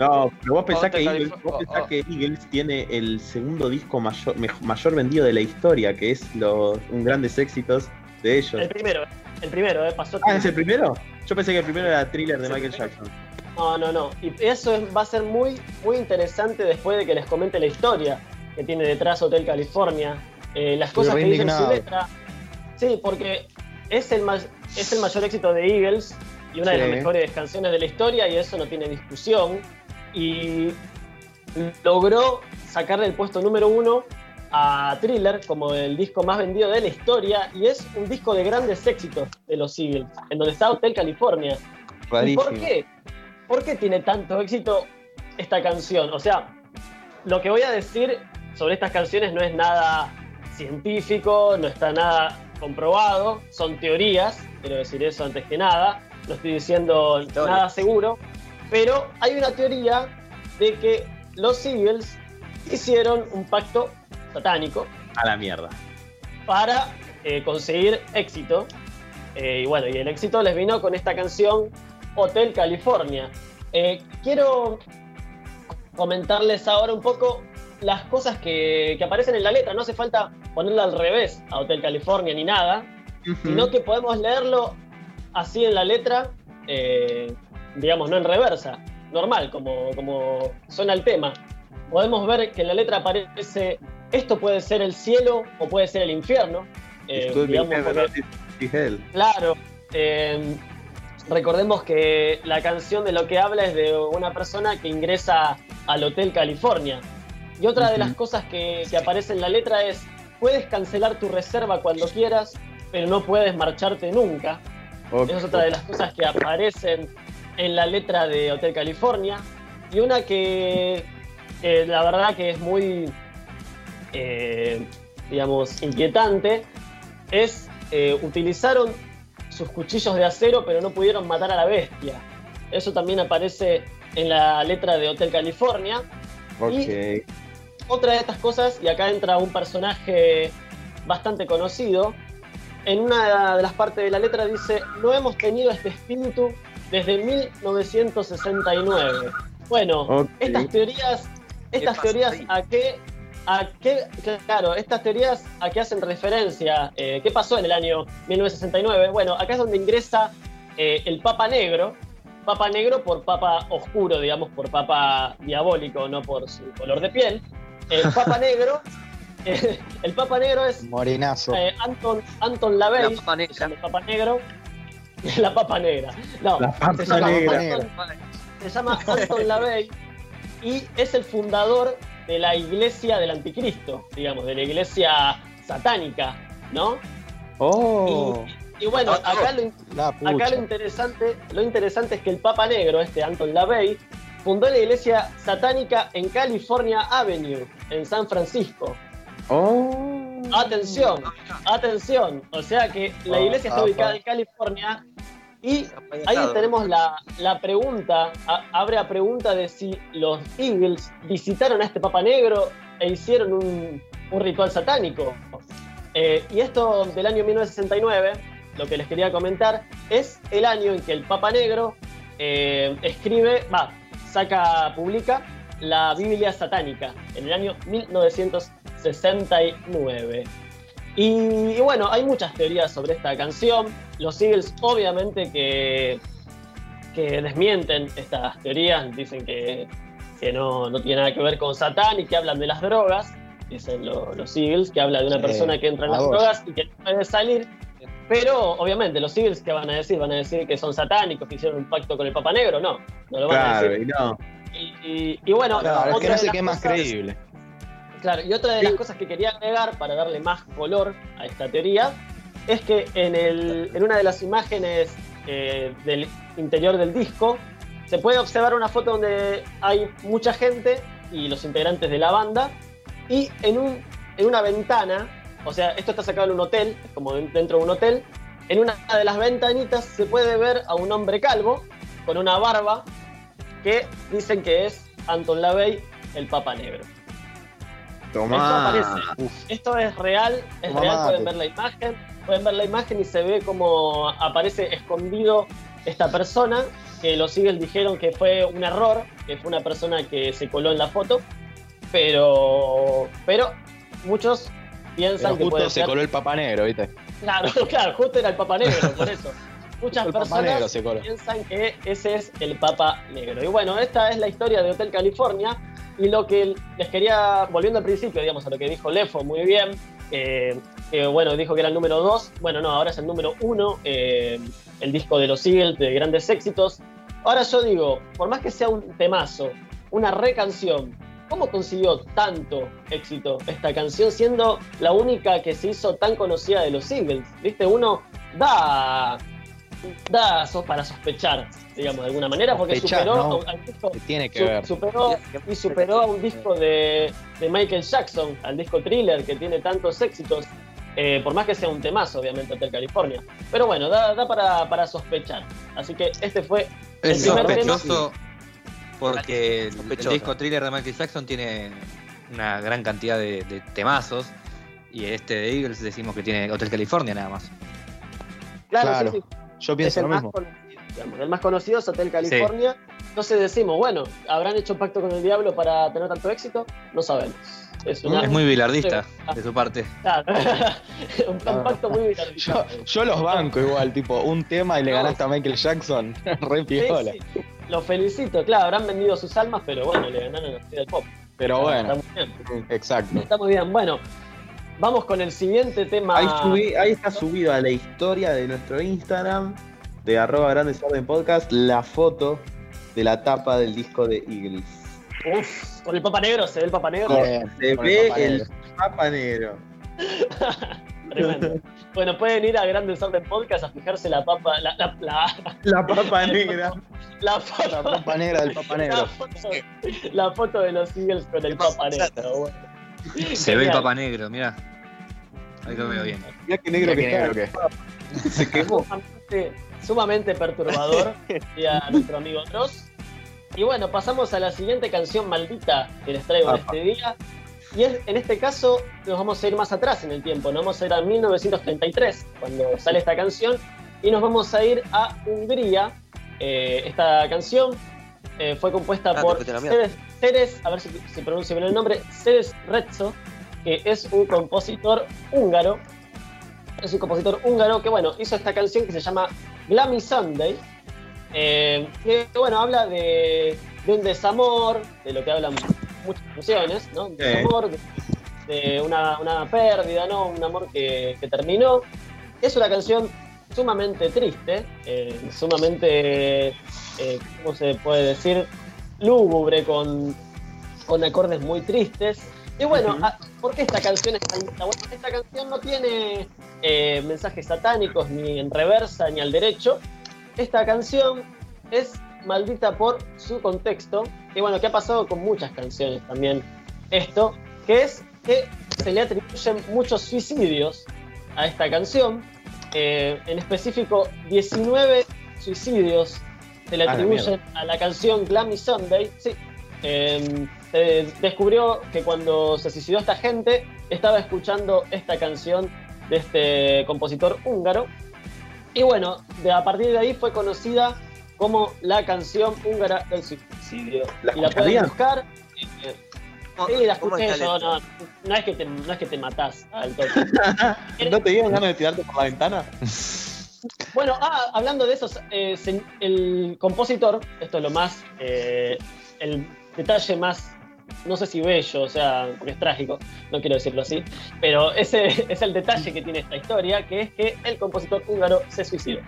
no, pero vos pensás, que Eagles, vos pensás oh. que Eagles, tiene el segundo disco mayor, mayor vendido de la historia, que es los un grandes éxitos de ellos. El primero, el primero, ¿eh? Pasó. Ah, ¿es el primero? Yo pensé que el primero era Thriller de Michael Jackson. No, no, no. Y eso va a ser muy, muy interesante después de que les comente la historia que tiene detrás Hotel California. Eh, las cosas que dicen en su letra. Sí, porque es el, es el mayor éxito de Eagles y una de las mejores canciones de la historia y eso no tiene discusión. Y logró sacarle el puesto número uno a Thriller como el disco más vendido de la historia y es un disco de grandes éxitos de los Eagles, en donde está Hotel California. ¿Y por qué? ¿Por qué tiene tanto éxito esta canción? O sea, lo que voy a decir sobre estas canciones no es nada científico, no está nada comprobado, son teorías, quiero decir eso antes que nada, no estoy diciendo nada seguro, pero hay una teoría de que los Eagles hicieron un pacto satánico. A la mierda. Para eh, conseguir éxito. Eh, y bueno, y el éxito les vino con esta canción Hotel California. Eh, quiero comentarles ahora un poco las cosas que, aparecen en la letra. No hace falta ponerla al revés a Hotel California ni nada, sino que podemos leerlo así en la letra, digamos, no en reversa, normal, como, como suena el tema. Podemos ver que en la letra aparece esto puede ser el cielo o puede ser el infierno. Eh, claro. Eh, recordemos que la canción de lo que habla es de una persona que ingresa al Hotel California. Y otra de las cosas que, aparece en la letra es, puedes cancelar tu reserva cuando quieras, pero no puedes marcharte nunca. Esa es otra de las cosas que aparecen en la letra de Hotel California. Y una que la verdad que es muy, eh, digamos, inquietante es eh, utilizaron sus cuchillos de acero pero no pudieron matar a la bestia. Eso también aparece en la letra de Hotel California. Y otra de estas cosas, y acá entra un personaje bastante conocido, en una de las partes de la letra dice, no hemos tenido este espíritu desde 1969. Bueno, estas teorías, estas teorías a qué ¿A qué, claro, estas teorías a qué hacen referencia? Eh, ¿Qué pasó en el año 1969? Bueno, acá es donde ingresa eh, el Papa Negro. Papa Negro por Papa Oscuro, digamos, por Papa Diabólico, no por su color de piel. El Papa Negro, el Papa Negro es Morinazo. Eh, Anton, Anton LaVey, la Papa Negra. el Papa Negro. la Papa Negra. No, la Papa se llama Negra. Anton, se llama Anton LaVey y es el fundador de la iglesia del anticristo, digamos, de la iglesia satánica, ¿no? Oh. Y, bueno, acá, lo, interesante, lo interesante es que el Papa Negro, este Anton LaVey, fundó la iglesia satánica en California Avenue, en San Francisco. Oh. Atención, atención. O sea que la iglesia está ubicada en California y ahí tenemos la, pregunta, abre la pregunta de si los Eagles visitaron a este Papa Negro e hicieron un, ritual satánico. Eh, y esto del año 1969, lo que les quería comentar, es el año en que el Papa Negro eh, escribe, va, saca, publica la Biblia satánica, en el año 1969. Y, bueno, hay muchas teorías sobre esta canción. Los Eagles obviamente que, que desmienten estas teorías, dicen que, no, tiene nada que ver con Satán y que hablan de las drogas, dicen los Eagles, que habla de una persona que entra en las drogas y que no puede salir. Pero, obviamente, los Eagles, ¿qué van a decir? ¿Van a decir que son satánicos, que hicieron un pacto con el Papa Negro? No, no lo van a decir. Y, no. y, bueno, claro, es que no sé qué más creíble. Claro, y otra de las cosas que quería agregar para darle más color a esta teoría es que en, el, en una de las imágenes eh, del interior del disco se puede observar una foto donde hay mucha gente y los integrantes de la banda y en, un, en una ventana, o sea, esto está sacado en un hotel, como dentro de un hotel, en una de las ventanitas se puede ver a un hombre calvo con una barba que dicen que es Anton LaVey, el Papa Negro. Esto, es real, es real, pueden ver la imagen, pueden ver la imagen y se ve como aparece escondido esta persona, que los Eagles dijeron que fue un error, que fue una persona que se coló en la foto, pero, pero muchos piensan que justo se coló el Papa Negro, ¿viste? Claro, claro, justo era el Papa Negro, por eso. Muchas personas piensan que ese es el Papa Negro. Y bueno, esta es la historia de Hotel California y lo que les quería, volviendo al principio, digamos, a lo que dijo Lefo muy bien, que bueno, dijo que era el número 2, bueno, no, ahora es el número 1, eh, el disco de los Eagles, de grandes éxitos. Ahora yo digo, por más que sea un temazo, una recanción, ¿cómo consiguió tanto éxito esta canción siendo la única que se hizo tan conocida de los Eagles? ¿Viste? Uno da da para sospechar, digamos, de alguna manera, porque superó al disco. Tiene que ver. Superó, y superó a un disco de, Michael Jackson, al disco Thriller, que tiene tantos éxitos. Eh, por más que sea un temazo, obviamente, Hotel California. Pero bueno, da, para, sospechar. Así que este fue el primer sospechoso porque el, disco Thriller de Michael Jackson tiene una gran cantidad de, temazos. Y este de Eagles decimos que tiene Hotel California nada más. Claro, Sí, sí. Yo pienso lo mismo. el más conocido es Hotel California. Entonces decimos, bueno, ¿habrán hecho un pacto con el diablo para tener tanto éxito? No sabemos. Es, muy bilardista de su parte. Claro. un, pacto muy bilardista. Yo, los banco igual, tipo, un tema y le ganaste a Michael Jackson. Re piola. Los felicito, claro, habrán vendido sus almas, pero bueno, le ganaron a del pop. Pero bueno, exacto. Está muy bien. Bueno, Vamos con el siguiente tema. Ahí, está subido a la historia de nuestro Instagram, de arroba grandes orden podcast, la foto de la tapa del disco de Eagles. Uf, con el Papa Negro, se ve el Papa Negro. se ve el Papa, Negro. Tremendo. Bueno, pueden ir a Grandes Orden Podcast a fijarse la papa. La, la, la, papa negra. La, foto, la papa negra del Papa Negro. La foto, de los Eagles con el Papa Negro. Se ve el Papa Negro, mira. Ahí lo veo bien. Mira qué negro que, Se quemó. Sumamente, perturbador, a nuestro amigo Dross. Y bueno, pasamos a la siguiente canción maldita que les traigo en este día. Y en este caso nos vamos a ir más atrás en el tiempo, nos vamos a ir a 1933, cuando sale esta canción, y nos vamos a ir a Hungría. Eh, esta canción eh, fue compuesta ah, por Ceres, a ver si, si pronuncio bien el nombre, Ceres Rezzo, que es un compositor húngaro. Es un compositor húngaro que, bueno, hizo esta canción que se llama Glammy Sunday, eh, que, bueno, habla de, un desamor, de lo que hablan muchas canciones, ¿no? Un desamor, de, una, pérdida, ¿no? Un amor que, terminó. Es una canción sumamente triste, eh, sumamente, eh, ¿cómo se puede decir? Lúgubre, con, con acordes muy tristes. Y bueno, ah, ¿por qué esta canción es tan Bueno, esta canción no tiene mensajes satánicos ni en reversa ni al derecho. Esta canción es maldita por su contexto. Y bueno, que ha pasado con muchas canciones también esto, que es que se le atribuyen muchos suicidios a esta canción. Eh, en específico, 19 suicidios se le atribuyen a la canción Glammy Sunday. Sí. Em, se descubrió que cuando se suicidó esta gente, estaba escuchando esta canción de este compositor húngaro. Y bueno, de, a partir de ahí fue conocida como la canción húngara del suicidio. ¿La y la pueden buscar. Eh, sí, la escuché yo, no, no, es que te, no es que te matás al toque. ¿No te dieron ganas de tirarte por la ventana? Bueno, ah, hablando de eso, eh, el compositor, esto es lo más, eh, el detalle más no sé si bello, o sea, porque es trágico, no quiero decirlo así, pero ese es el detalle que tiene esta historia, que es que el compositor húngaro se suicidó.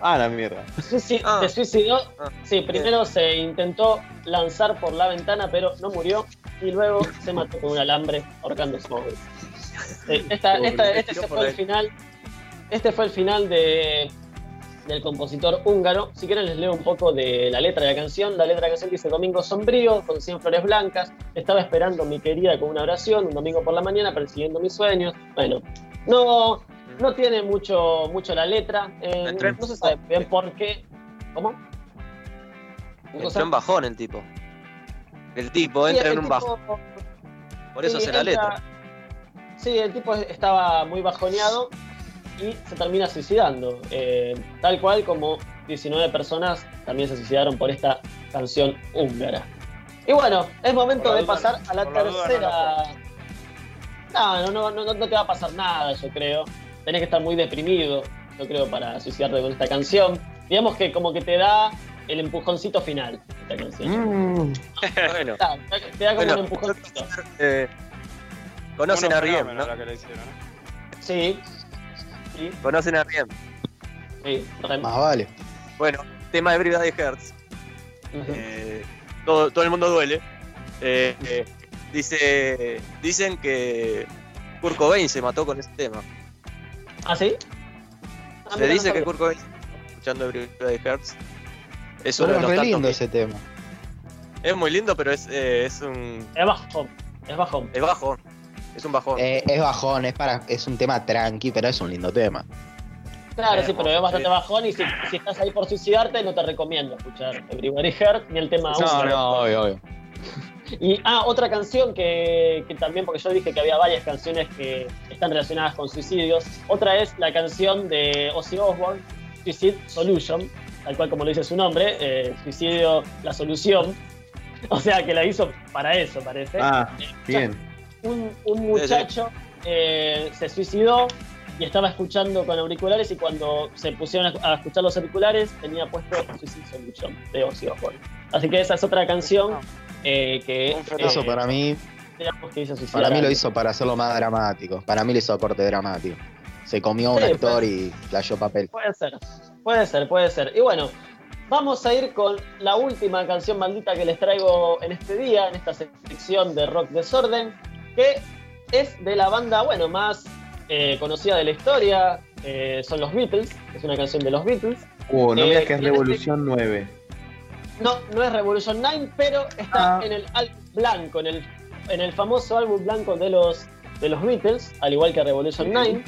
Ah, la mierda. Sí, ah. Se suicidó. Ah, sí, primero se intentó lanzar por la ventana, pero no murió. Y luego se mató con un alambre ahorcando su móvil. este fue el final. Este fue el final de, del compositor húngaro. Si quieren les leo un poco de la letra de la canción. La letra de la canción dice Domingo sombrío, con 100 flores blancas. Estaba esperando mi querida con una oración, un domingo por la mañana, persiguiendo mis sueños. Bueno, no, no tiene mucho, mucho la letra. Eh, no se sabe bien por qué. ¿Cómo? Entró en bajón el tipo. El tipo entra en un bajón. Por eso se la letra. Sí, el tipo estaba muy bajoneado y se termina suicidando. Eh, tal cual como 19 personas también se suicidaron por esta canción húngara. Y bueno, es momento de pasar a la tercera. No, no, no, no, te va a pasar nada, yo creo. Tenés que estar muy deprimido, yo creo, para suicidarte con esta canción. Digamos que como que te da el empujoncito final esta canción. Mm. bueno. Te da, como un empujoncito. Eh, conocen a Riem, ¿no? Sí, ¿Conocen a Riem? Sí, Más vale. Bueno, tema de Brida de Hertz. Eh, todo, todo, el mundo duele. Eh, eh, dice, dicen que Kurt Cobain se mató con ese tema. ¿Ah, sí? Ah, se dice que Kurt Cobain escuchando Brida de Hertz. Es uno de los lindo ese tema. Es muy lindo, pero es, es un. Es bajo. Es bajo. Es bajo. Es un bajón. Eh, es bajón, es para es un tema tranqui, pero es un lindo tema. Claro, sí, pero es bastante bajón y si, estás ahí por suicidarte no te recomiendo escuchar Everybody Hurt ni el tema No, no, obvio, obvio. Y, ah, otra canción que, que, también, porque yo dije que había varias canciones que están relacionadas con suicidios. Otra es la canción de Ozzy Osbourne, Suicide Solution, tal cual como lo dice su nombre, eh, Suicidio, la solución. O sea que la hizo para eso, parece. Ah, bien un, muchacho eh, se suicidó y estaba escuchando con auriculares y cuando se pusieron a, escuchar los auriculares tenía puesto Suicide Solution de Ozzy Osbourne. Así que esa es otra canción eh, que... Eso para mí... para mí lo hizo para hacerlo más dramático. Para mí lo hizo corte dramático. Se comió un actor y flasheó papel. Puede ser, puede ser, puede ser. Y bueno, Vamos a ir con la última canción maldita que les traigo en este día, en esta sección de Rock Desorden que es de la banda, bueno, más eh, conocida de la historia, eh, son los Beatles, es una canción de los Beatles. Uh, no digas que es eh, Revolución 9. No, no es Revolution 9, pero está ah. en el álbum blanco, en el, en el famoso álbum blanco de los, de los Beatles, al igual que Revolution 9,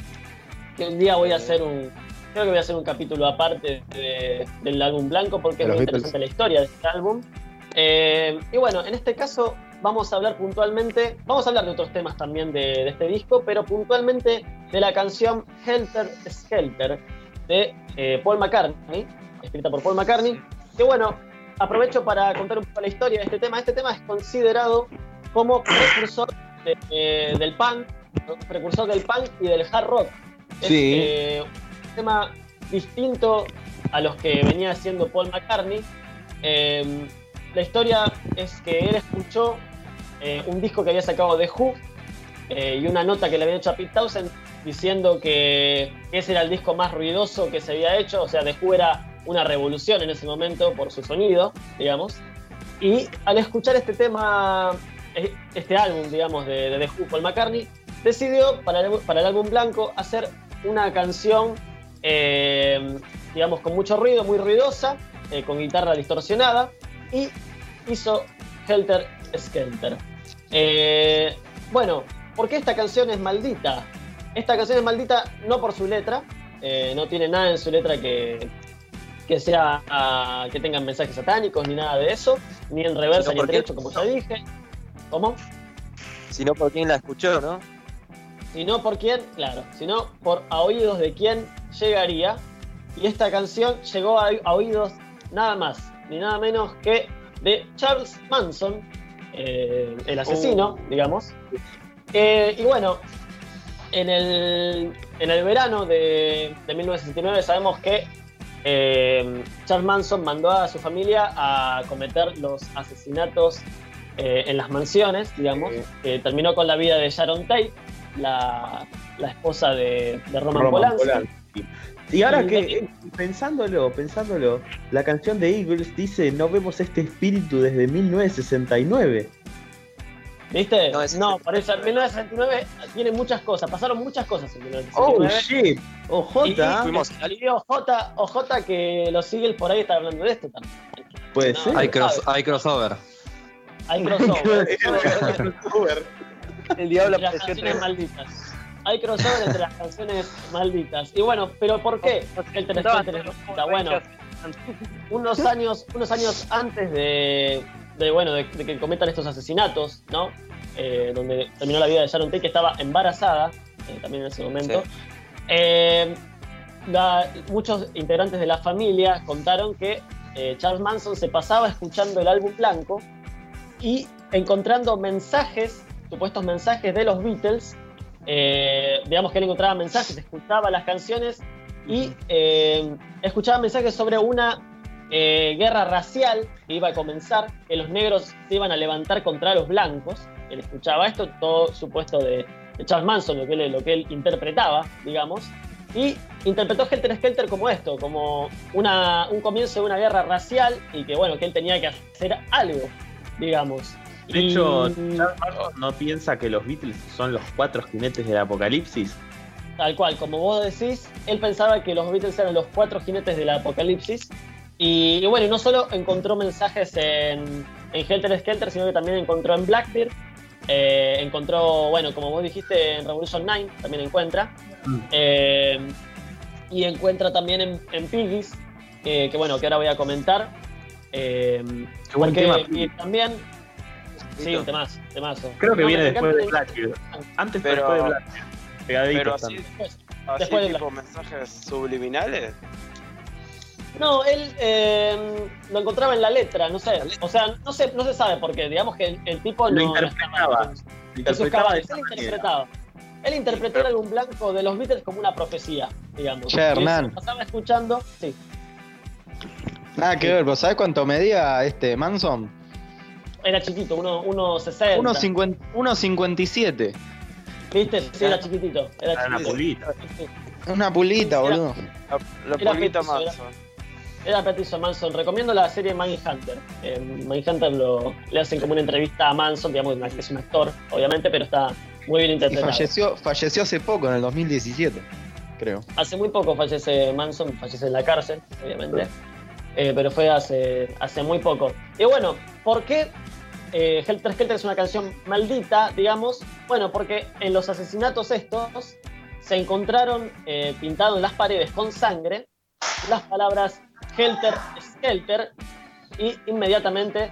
que un día voy a hacer un, creo que voy a hacer un capítulo aparte del álbum blanco porque es muy interesante la historia de este álbum. y bueno, en este caso vamos a hablar puntualmente, vamos a hablar de otros temas también de, este disco, pero puntualmente de la canción Helter Skelter de eh, Paul McCartney, escrita por Paul McCartney, que bueno, aprovecho para contar un poco la historia de este tema. Este tema es considerado como precursor eh, del punk, precursor del punk y del hard rock. Es eh, un tema distinto a los que venía haciendo Paul McCartney. la historia es que él escuchó eh, un disco que había sacado de Who eh, y una nota que le había hecho a Pete Townsend diciendo que ese era el disco más ruidoso que se había hecho, o sea, The Who era una revolución en ese momento por su sonido, digamos. Y al escuchar este tema, eh, este álbum, digamos, de, de The Who, Paul McCartney, decidió para el, para el álbum blanco hacer una canción, digamos, con mucho ruido, muy ruidosa, con guitarra distorsionada, y hizo Helter Skelter. Eh, bueno, ¿por qué esta canción es maldita? Esta canción es maldita no por su letra, eh, no tiene nada en su letra que, que sea ah, que tengan mensajes satánicos ni nada de eso, ni en reversa ni en derecho, como ya dije. ¿Cómo? Sino por quién la escuchó, ¿no? Sino por quién, claro, sino por a oídos de quién llegaría. Y esta canción llegó a oídos nada más ni nada menos que de Charles Manson, eh, el asesino, oh. digamos. Eh, y bueno, en el, en el verano de, 1969 sabemos que eh, Charles Manson mandó a su familia a cometer los asesinatos eh, en las mansiones, digamos, terminó con la vida de Sharon Tate, la, esposa de, Roman, Polanski. Y ahora que, eh, pensándolo, pensándolo, la canción de Eagles dice, no vemos este espíritu desde 1969. ¿Viste? No, por eso en 1969 tiene muchas cosas, pasaron muchas cosas en 1969. Oh shit, OJ. OJ, que los Eagles por ahí están hablando de esto también. Puede ser. Hay, hay crossover. Hay crossover. El diablo las malditas. Hay crossover entre las canciones malditas. Y bueno, ¿pero por qué? El Bueno, unos años, unos años antes de, bueno, de, que cometan estos asesinatos, ¿no? Eh, donde terminó la vida de Sharon Tate, que estaba embarazada, eh, también en ese momento. Eh, muchos integrantes de la familia contaron que Charles Manson se pasaba escuchando el álbum blanco y encontrando mensajes, supuestos mensajes de los Beatles. Eh, digamos que él encontraba mensajes, escuchaba las canciones y eh, escuchaba mensajes sobre una eh, guerra racial que iba a comenzar, que los negros se iban a levantar contra los blancos. Él escuchaba esto, todo supuesto de, Charles Manson, lo que, él, lo que él interpretaba, digamos. Y interpretó Helter Skelter como esto, como una, un comienzo de una guerra racial y que bueno, que él tenía que hacer algo digamos. De hecho, no piensa que los Beatles son los cuatro jinetes del apocalipsis. Tal cual, como vos decís, él pensaba que los Beatles eran los cuatro jinetes del apocalipsis. Y, bueno, no solo encontró mensajes en, en Helter Skelter, sino que también encontró en Blackbeard. Eh, encontró, bueno, como vos dijiste, en Revolution 9 también encuentra. Mm. Eh, y encuentra también en, en Piggies, que bueno, que ahora voy a comentar. Eh, porque también. Sí, un temazo, temazo. Creo que viene después de Blackbeard. Antes pero, después de Blackbeard. Pero así, después, después de tipo mensajes subliminales. No, él eh, lo encontraba en la letra, no sé. O sea, no se, no se sabe por qué. Digamos que el, tipo lo interpretaba. interpretaba él interpretaba. Él interpretó el álbum blanco de los Beatles como una profecía, digamos. Che, Hernán. Pasaba escuchando, sí. Nada que ver, ¿vos sabés cuánto medía este Manson? Era chiquito, 1,60. 1,57. ¿Viste? Sí, era chiquitito. Era, una pulita. Una pulita, boludo. La, la pulita Manson. Era, Petiso Manson. Recomiendo la serie Mindhunter. Eh, Mindhunter lo, le hacen como una entrevista a Manson, digamos, que es un actor, obviamente, pero está muy bien interpretado. falleció, falleció hace poco, en el 2017, creo. Hace muy poco fallece Manson, fallece en la cárcel, obviamente. Eh, pero fue hace, hace muy poco. Y bueno, ¿por qué eh, Helter Skelter es una canción maldita, digamos? Bueno, porque en los asesinatos estos se encontraron eh, pintados en las paredes con sangre las palabras Helter Skelter y inmediatamente,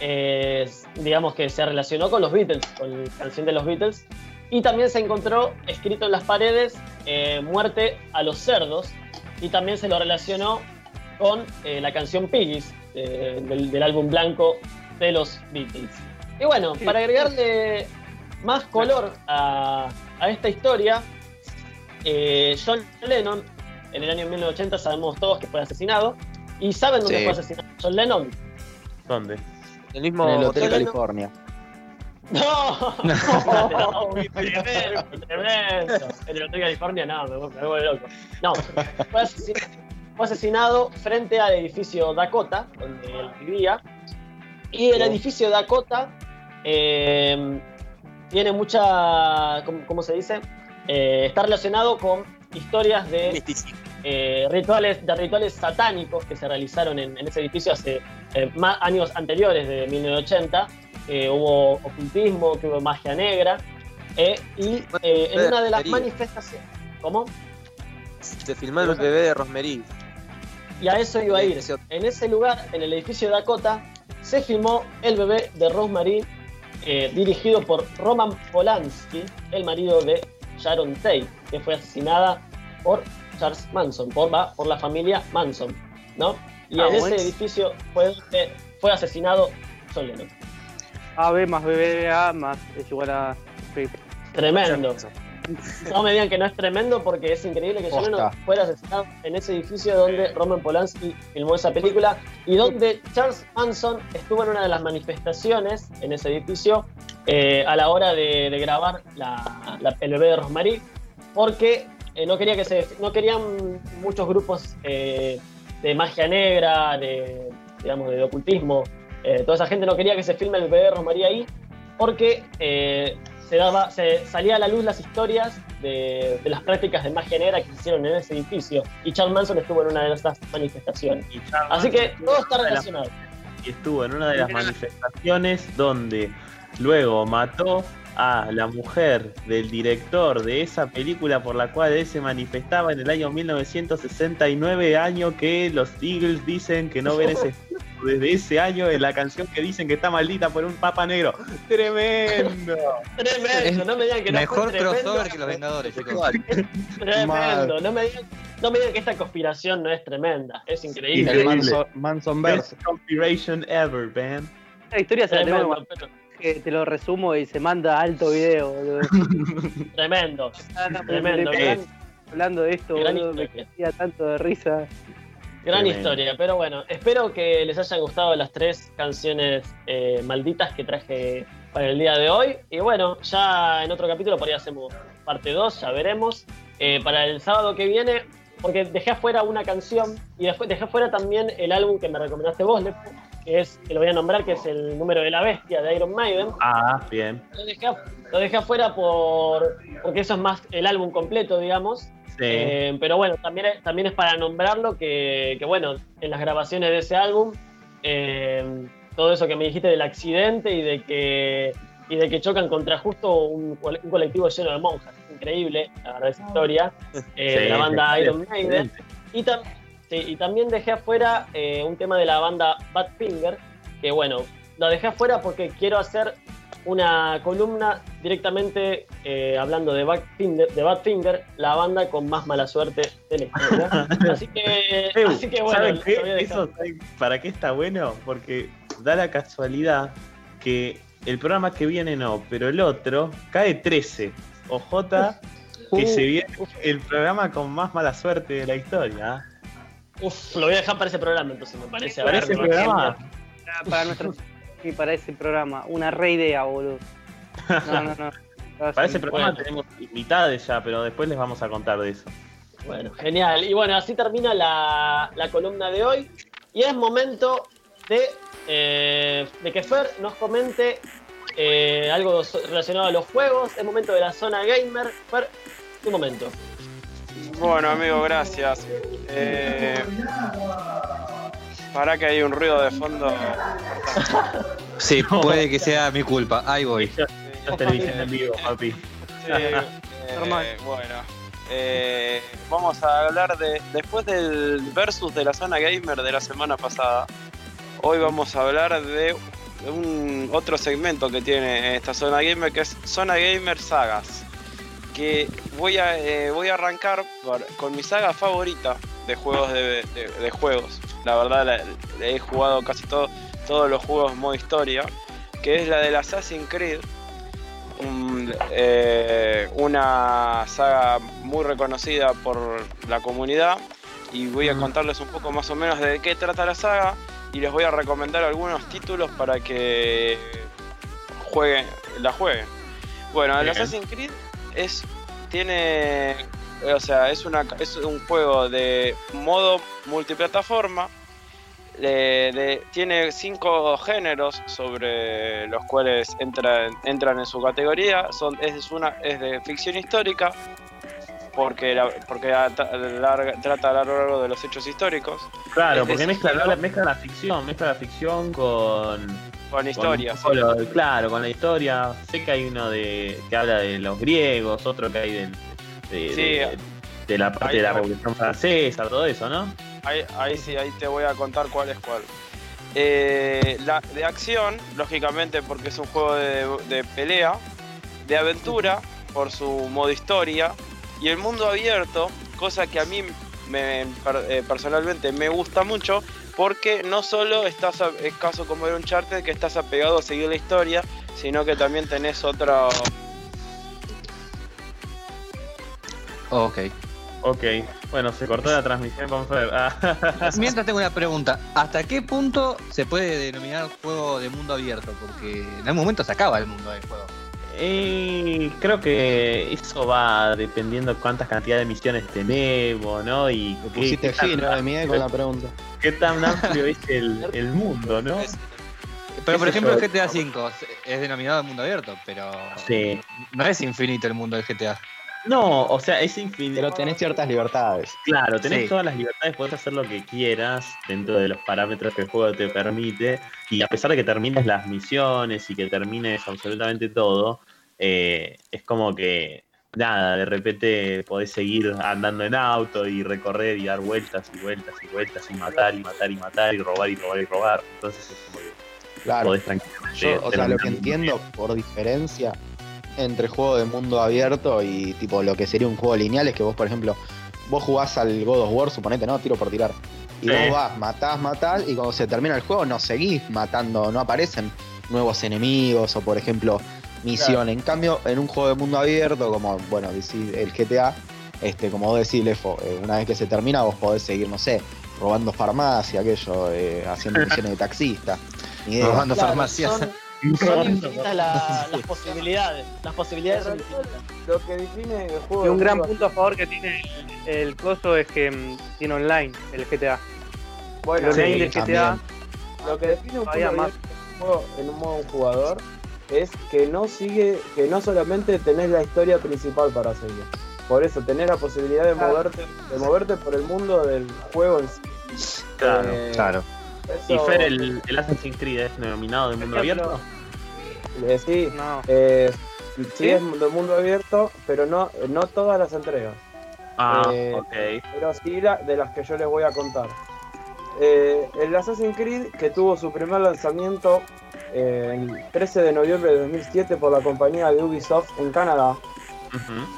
eh, digamos que se relacionó con los Beatles, con la canción de los Beatles. Y también se encontró escrito en las paredes muerte a los cerdos y también se lo relacionó con eh, la canción Piggies eh, del, álbum blanco de los Beatles. Y bueno, para agregarle más color a, esta historia, eh, John Lennon, en el año 1980 sabemos todos que fue asesinado. ¿Y saben dónde fue asesinado John Lennon? ¿Dónde? El mismo en el Hotel California. No, no, tremendo, tremendo. En el Hotel California, no, me, me vuelvo loco. No, fue asesinado, fue asesinado frente al edificio Dakota, donde él vivía. Y el edificio Dakota eh, tiene mucha, ¿cómo, se dice? Eh, está relacionado con historias de eh, rituales, de rituales satánicos que se realizaron en, ese edificio hace años anteriores de 1980. hubo ocultismo, que hubo magia negra. y en una de las manifestaciones. ¿Cómo? Se filmó el bebé de Rosemary. Y a eso iba a ir. En ese lugar, en el edificio Dakota, se filmó El bebé de Rosemary, eh, dirigido por Roman Polanski, el marido de Sharon Tate, que fue asesinada por Charles Manson, por, por la familia Manson, ¿no? Y ah, en ese edificio fue, fue asesinado John AB más BBA más es igual a... Tremendo. No me digan que no es tremendo porque es increíble que John Lennon fuera asesinado en ese edificio donde Roman Polanski filmó esa película y donde Charles Manson estuvo en una de las manifestaciones en ese edificio eh, a la hora de, grabar el bebé de Rosemary porque eh, no quería que se no querían muchos grupos eh, de magia negra, de digamos de ocultismo, toda esa gente no quería que se filme el bebé de Rosemary ahí porque se, daba, se salía a la luz las historias de, las prácticas de magia negra que se hicieron en ese edificio. Y Charles Manson estuvo en una de esas manifestaciones. Así que todo está relacionado. Y estuvo en una de las manifestaciones donde luego mató a la mujer del director de esa película por la cual él se manifestaba en el año 1969, año que los Eagles dicen que no ven ese desde ese año en la canción que dicen que está maldita por un papa negro. Tremendo. tremendo, no me digan que no Mejor crossover que los Vengadores, Tremendo, no me digan no me digan que esta conspiración no es tremenda, es increíble. El Manson, Manson Best conspiration ever, man. La historia se la que te lo resumo y se manda alto video. tremendo. tremendo. Hablando de esto, boludo, me tanto de risa. Gran historia, pero bueno, espero que les hayan gustado las tres canciones eh, malditas que traje para el día de hoy. Y bueno, ya en otro capítulo por ahí hacemos parte 2, ya veremos. Eh, para el sábado que viene, porque dejé afuera una canción y después dejé afuera también el álbum que me recomendaste vos, Lepo, es, que lo voy a nombrar, que es el número de la bestia de Iron Maiden. Ah, bien. Lo dejé, lo dejé afuera por, porque eso es más el álbum completo, digamos. Eh, pero bueno, también es, también es para nombrarlo que, bueno, en las grabaciones de ese álbum, eh, todo eso que me dijiste del accidente y de que, y de que chocan contra justo un, colectivo lleno de monjas. Increíble, la verdad, esa historia, eh, de la banda Iron Maiden. Y, y, también dejé afuera un tema de la banda Badfinger, que bueno, lo dejé afuera porque quiero hacer una columna directamente eh, hablando de Badfinger, de Badfinger, la banda con más mala suerte de la historia. así, que, así que bueno, Eso, ¿para qué está bueno? Porque da la casualidad que el programa que viene no, pero el otro cae 13. OJ, que uh, se viene el programa con más mala suerte de la historia. Uf, lo voy a dejar para ese programa entonces, me parece. ¿Para ese programa? Para, nuestro para ese programa. Una re idea, boludo. No, no, no. para ese programa tenemos invitados ya, pero después les vamos a contar de eso. Bueno, genial. Y bueno, así termina la, columna de hoy. Y es momento de, eh, de que Fer nos comente eh, algo relacionado a los juegos. Es momento de la zona gamer. Fer, tu momento. Bueno, amigo, gracias. Eh, para que hay un ruido de fondo. Sí, puede que sea mi culpa. Ahí voy. La televisión en vivo, papi. Eh, bueno, eh, vamos a hablar de. Después del versus de la zona gamer de la semana pasada, hoy vamos a hablar de un otro segmento que tiene esta zona gamer, que es Zona Gamer Sagas. Que voy a, eh, voy a arrancar con mi saga favorita de juegos de juegos. La verdad he jugado casi todo, todos los juegos modo historia, que es la del Assassin's Creed, eh, una saga muy reconocida por la comunidad y voy a contarles un poco más o menos de qué trata la saga y les voy a recomendar algunos títulos para que jueguen, la jueguen. Bueno, el Assassin's Creed es tiene o sea, es, una, es un juego de modo multiplataforma. tiene cinco géneros sobre los cuales entran, entran en su categoría. Son, es, una, es de ficción histórica, porque, porque trata a lo largo de los hechos históricos. Claro, porque mezcla, la, mezcla la ficción, mezcla la ficción con... Con historia. claro, con la historia. Sé que hay uno de que habla de los griegos, otro que hay del de, de, la parte de la Revolución Francesa, todo eso, ¿no? Ahí, sí, ahí te voy a contar cuál es cuál. Eh, la, de acción, lógicamente porque es un juego de, pelea, de aventura, por su modo historia, y el mundo abierto, cosa que a mí me, eh, personalmente me gusta mucho, porque no solo estás, es caso como era un charter que estás apegado a seguir la historia, sino que también tenés otro ok. Ok, bueno, se cortó la transmisión con Fer. Ah. Mientras tengo una pregunta, ¿hasta qué punto se puede denominar juego de mundo abierto? Porque en algún momento se acaba el mundo del juego. Y creo que eso va dependiendo cuántas cantidades de misiones tenemos, ¿no? Y qué, pusiste fino de miedo con la pregunta. ¿Qué tan amplio es el, el mundo, no? Pero por ejemplo el GTA V es denominado mundo abierto, pero no es infinito el mundo del GTA. No, o sea, es infinito. Pero tenés ciertas libertades. Claro, tenés todas las libertades, podés hacer lo que quieras dentro de los parámetros que el juego te permite. Y a pesar de que termines las misiones y que termines absolutamente todo, eh, es como que nada, de repente podés seguir andando en auto y recorrer y dar vueltas y vueltas y vueltas y matar y matar y matar y robar y robar y robar. Entonces es como que claro. podés tranquilamente. o sea, lo que entiendo por diferencia entre juego de mundo abierto y tipo lo que sería un juego lineal es que vos, por ejemplo, vos jugás al God of War, suponete, ¿no? Tiro por tirar. Y vos vas, matás, matás, y cuando se termina el juego no seguís matando, no aparecen nuevos enemigos o, por ejemplo, misión. En cambio, en un juego de mundo abierto, como, bueno, el GTA, este, como vos decís, Lefo, eh, una vez que se termina, vos podés seguir, no sé, robando farmacia, aquello, eh, haciendo misiones de taxista. Robando farmacias. Son infinitas las posibilidades. Las posibilidades son infinitas. Lo que define el juego. Y un gran punto a favor que tiene el, coso es que mm, tiene online el GTA. Bueno, el GTA. Lo que define un juego, en un modo jugador es que no sigue, que no solamente tenés la historia principal para seguir. Por eso tenés la posibilidad de moverte, de moverte por el mundo del juego en sí. Claro, eh, claro. ¿Y Fer, el, el, Assassin's Creed es denominado de mundo abierto? Eh, sí, no. eh, sí, es de mundo abierto, pero no, no todas las entregas. Ah, eh, ok. Pero sí la, de las que yo les voy a contar. Eh, el Assassin's Creed, que tuvo su primer lanzamiento el 13 de noviembre de 2007 por la compañía de Ubisoft en Canadá.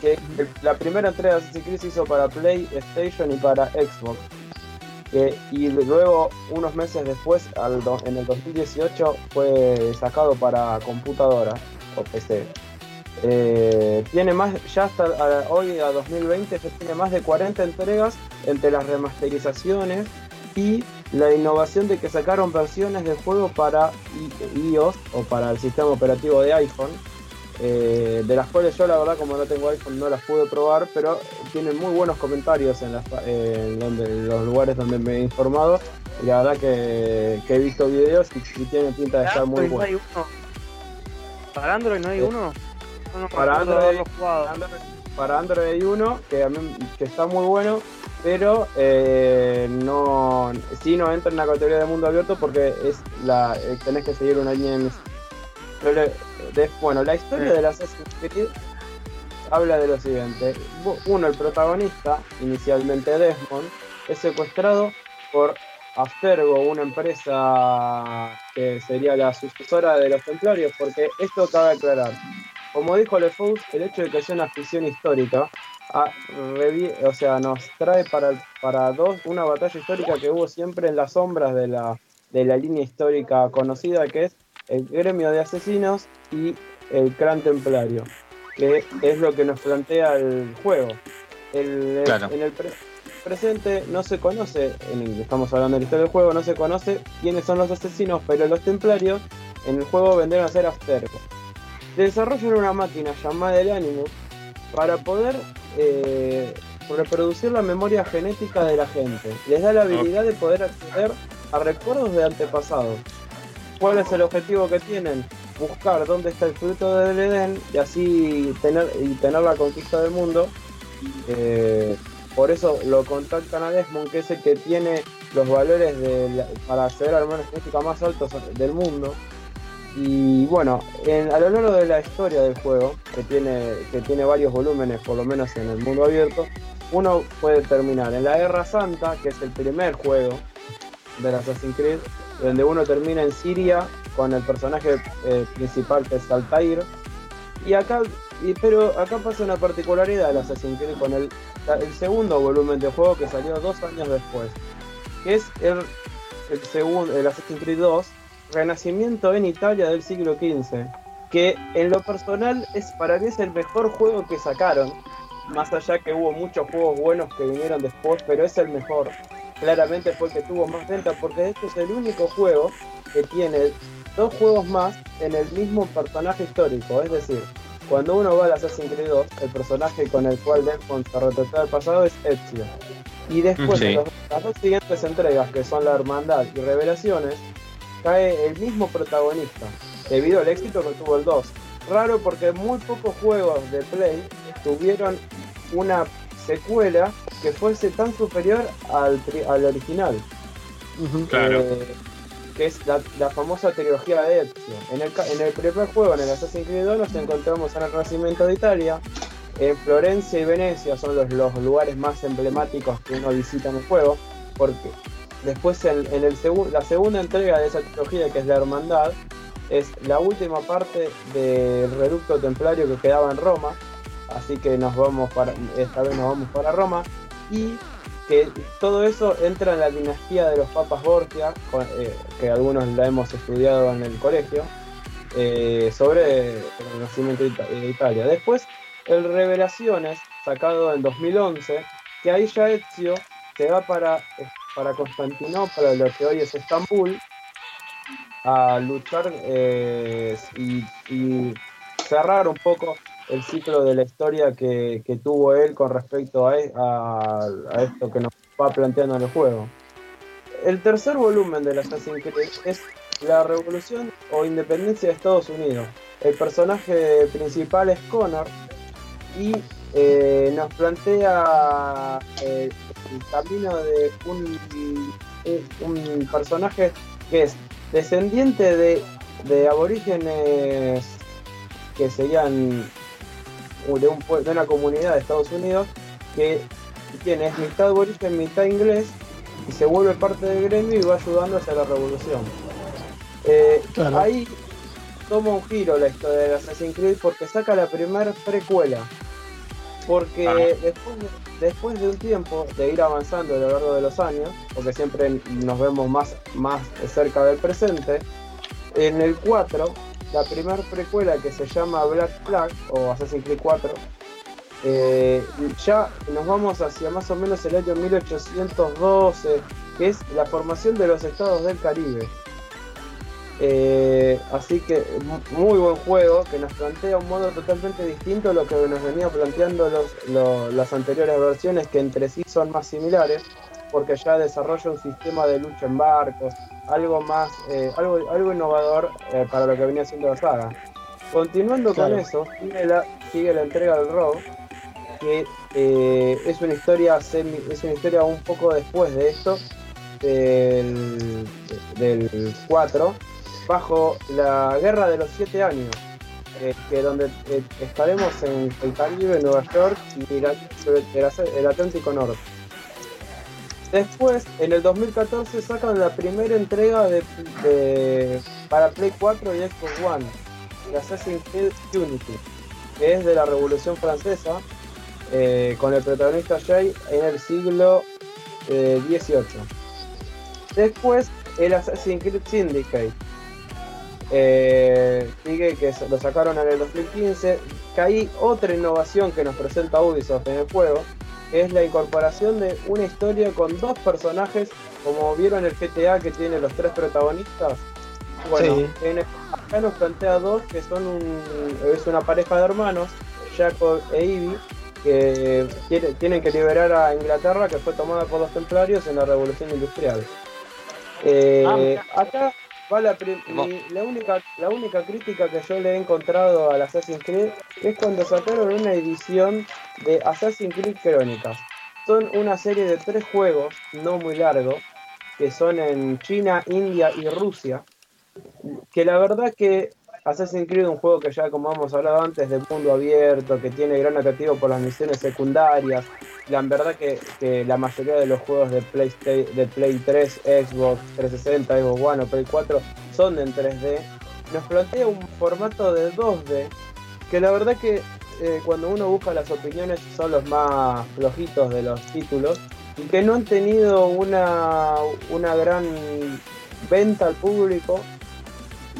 que la primera entrega de Assassin's Creed se hizo para PlayStation y para Xbox y luego, unos meses después, en el 2018, fue sacado para computadora o PC. Eh, tiene más, ya hasta hoy a 2020 ya tiene más de 40 entregas entre las remasterizaciones y la innovación de que sacaron versiones del juego para iOS o para el sistema operativo de iPhone eh, de las cuales yo la verdad como no tengo iPhone no las pude probar, pero tienen muy buenos comentarios en, los lugares donde me he informado. Y la verdad que, he visto videos y, tienen pinta de estar muy buenos. ¿Para Android no hay uno? para, Android, para Android hay uno que, que está muy bueno, pero eh, no sí no entra en la categoría de mundo abierto porque es la eh, tenés que seguir una línea de bueno, la historia de la Assassin's Creed habla de lo siguiente. Uno, el protagonista, inicialmente Desmond, es secuestrado por Astergo, una empresa que sería la sucesora de los templarios, porque esto cabe aclarar. Como dijo Lefous, el hecho de que sea una ficción histórica o sea, nos trae para, para dos una batalla histórica que hubo siempre en las sombras de la, de la línea histórica conocida, que es el gremio de asesinos y el clan templario, que es lo que nos plantea el juego. En el presente no se conoce, en estamos hablando de la historia del juego, no se conoce quiénes son los asesinos, pero los templarios en el juego vendrán a ser Aftergo. Desarrollan una máquina llamada el Animus para poder eh, reproducir la memoria genética de la gente. Les da la habilidad de poder acceder a recuerdos de antepasados. ¿Cuál es el objetivo que tienen? Buscar dónde está el fruto del Edén y así tener, y tener la conquista del mundo. Eh, por eso lo contactan a Desmond, que es el que tiene los valores para acceder a la más altos del mundo. Y bueno, a lo largo de la historia del juego, que tiene, que tiene varios volúmenes, por lo menos en el mundo abierto, uno puede terminar en la Guerra Santa, que es el primer juego de Assassin's Creed, donde uno termina en Siria con el personaje eh, principal que es Altair. Y acá, pero acá pasa una particularidad de Assassin's Creed con el, segundo volumen de juego que salió dos años después, que es el, el segundo, el Assassin's Creed 2, Renacimiento en Italia del siglo XV, que en lo personal es para mí es el mejor juego que sacaron, más allá que hubo muchos juegos buenos que vinieron después, pero es el mejor. Claramente fue el que tuvo más venta porque este es el único juego que tiene dos juegos más en el mismo personaje histórico. Es decir, cuando uno va a Assassin's Creed 2, el personaje con el cual Desmond se retrató el pasado es Ezio. Y después, en las dos siguientes entregas, que son La Hermandad y Revelaciones, cae el mismo protagonista, debido al éxito que tuvo el 2. Raro porque muy pocos juegos de Play tuvieron una secuela que fuese tan superior al, al original. claro. Eh, que es la, famosa trilogía de Ezio. En el, en el primer juego, en el Assassin's Creed 2, nos encontramos en el Renacimiento de Italia. En Florencia y Venecia son los, los lugares más emblemáticos que uno visita en el juego, porque después en, el la segunda entrega de esa trilogía, que es la Hermandad, es la última parte del reducto templario que quedaba en Roma, así que nos vamos para, esta vez nos vamos para Roma, y que todo eso entra en la dinastía de los papas Borgia, eh, que algunos la hemos estudiado en el colegio, eh, sobre el nacimiento de Italia. Después, el Revelaciones, sacado en 2011, que ahí ya Ezio se va para, para Constantinopla, lo que hoy es Estambul, a luchar eh, y cerrar un poco el ciclo de la historia que, tuvo él con respecto e, a, a, esto que nos va planteando en el juego. El tercer volumen de Assassin's Creed es la revolución o independencia de Estados Unidos. El personaje principal es Connor y eh, nos plantea eh, el camino de un, un personaje que es descendiente de, de aborígenes que serían de, un, de una comunidad de Estados Unidos que tiene es mitad aborigen, mitad inglés y se vuelve parte del gremio y va ayudando hacia la revolución. Eh, ahí toma un giro la historia de Assassin's Creed porque saca la primera precuela. Porque después, de, después de un tiempo de ir avanzando a lo largo de los años, porque siempre nos vemos más, más cerca del presente, en el 4 la primera precuela que se llama Black Flag o Assassin's Creed 4, eh, ya nos vamos hacia más o menos el año 1812, que es la formación de los estados del Caribe. Eh, así que muy buen juego que nos plantea un modo totalmente distinto a lo que nos venía planteando las anteriores versiones que entre sí son más similares porque ya desarrolla un sistema de lucha en barcos, algo más, eh, algo, algo innovador eh, para lo que venía siendo la saga. Continuando con eso, sigue la, sigue la entrega del Rogue, que eh, es una historia es una historia un poco después de esto, del, del 4, bajo la guerra de los 7 años. que donde estaremos en el Caribe, en Nueva York y el, el Atlántico Norte. Después, en el 2014, sacan la primera entrega de, para Play 4 y Xbox One, de Assassin's Creed Unity, que es de la Revolución Francesa, eh, con el protagonista Jay en el siglo XVIII. Eh, Después, el Assassin's Creed Syndicate, eh, que lo sacaron en el 2015, que hay otra innovación que nos presenta Ubisoft en el juego, es la incorporación de una historia con dos personajes, como vieron el GTA que tiene los tres protagonistas. Bueno, acá nos plantea dos que son un, es una pareja de hermanos, Jacob e Ivy, que tienen que liberar a Inglaterra que fue tomada por los templarios en la revolución industrial. Eh, ah, acá la, única, la única crítica que yo le he encontrado al Assassin's Creed es cuando sacaron una edición de Assassin's Creed Crónicas. Son una serie de tres juegos, no muy largos, que son en China, India y Rusia. Que la verdad que Assassin's Creed es un juego que ya como hemos hablado antes de mundo abierto, que tiene gran atractivo por las misiones secundarias. La verdad que, la mayoría de los juegos de Play, de Play 3, Xbox 360, Xbox One o Play 4 son en 3D. Nos plantea un formato de 2D que la verdad que eh, cuando uno busca las opiniones son los más flojitos de los títulos y que no han tenido una, una gran venta al público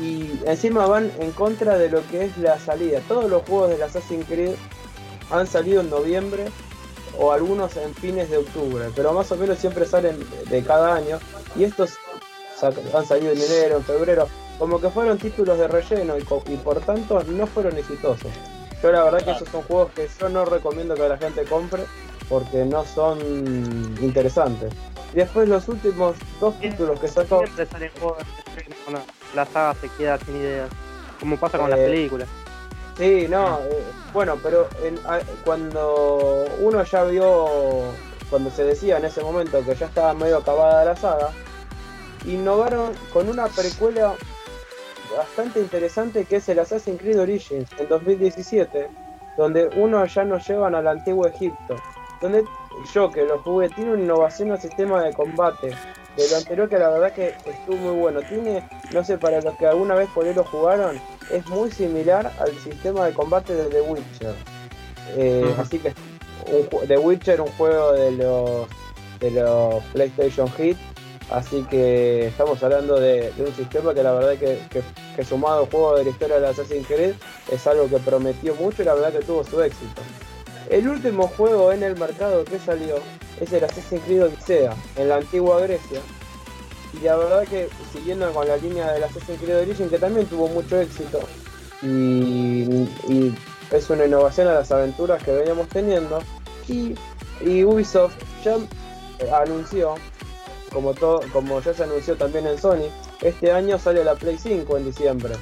y encima van en contra de lo que es la salida. Todos los juegos de Assassin's Creed han salido en noviembre o algunos en fines de octubre, pero más o menos siempre salen de cada año y estos han salido en enero, en febrero, como que fueron títulos de relleno y, por tanto no fueron exitosos. Yo la verdad que esos son juegos que yo no recomiendo que la gente compre porque no son interesantes. Y después los últimos dos títulos que sacó... Siempre salen juegos cuando la saga se queda sin ideas, como pasa con las eh, películas. Sí, no, eh, bueno, pero cuando uno ya vio, cuando se decía en ese momento que ya estaba medio acabada la saga, innovaron con una precuela bastante interesante que es el Assassin's Creed Origins en 2017, donde uno ya nos llevan al antiguo Egipto, donde yo que lo jugué tiene una innovación al sistema de combate de lo anterior que la verdad que estuvo muy bueno. Tiene, no sé, para los que alguna vez por ahí lo jugaron, es muy similar al sistema de combate de The Witcher. Eh, así que The Witcher, un juego de los, de los PlayStation Hit, Así que estamos hablando de, un sistema que la verdad que, que, sumado al juego de la historia de Assassin's Creed es algo que prometió mucho y la verdad que tuvo su éxito. El último juego en el mercado que salió es el Assassin's Creed Odyssey en la antigua Grecia. Y la verdad que siguiendo con la línea del Assassin's Creed Origin que también tuvo mucho éxito y, es una innovación a las aventuras que veníamos teniendo. Y Ubisoft ya anunció como, todo, como ya se anunció también en Sony, este año sale la Play 5 en diciembre.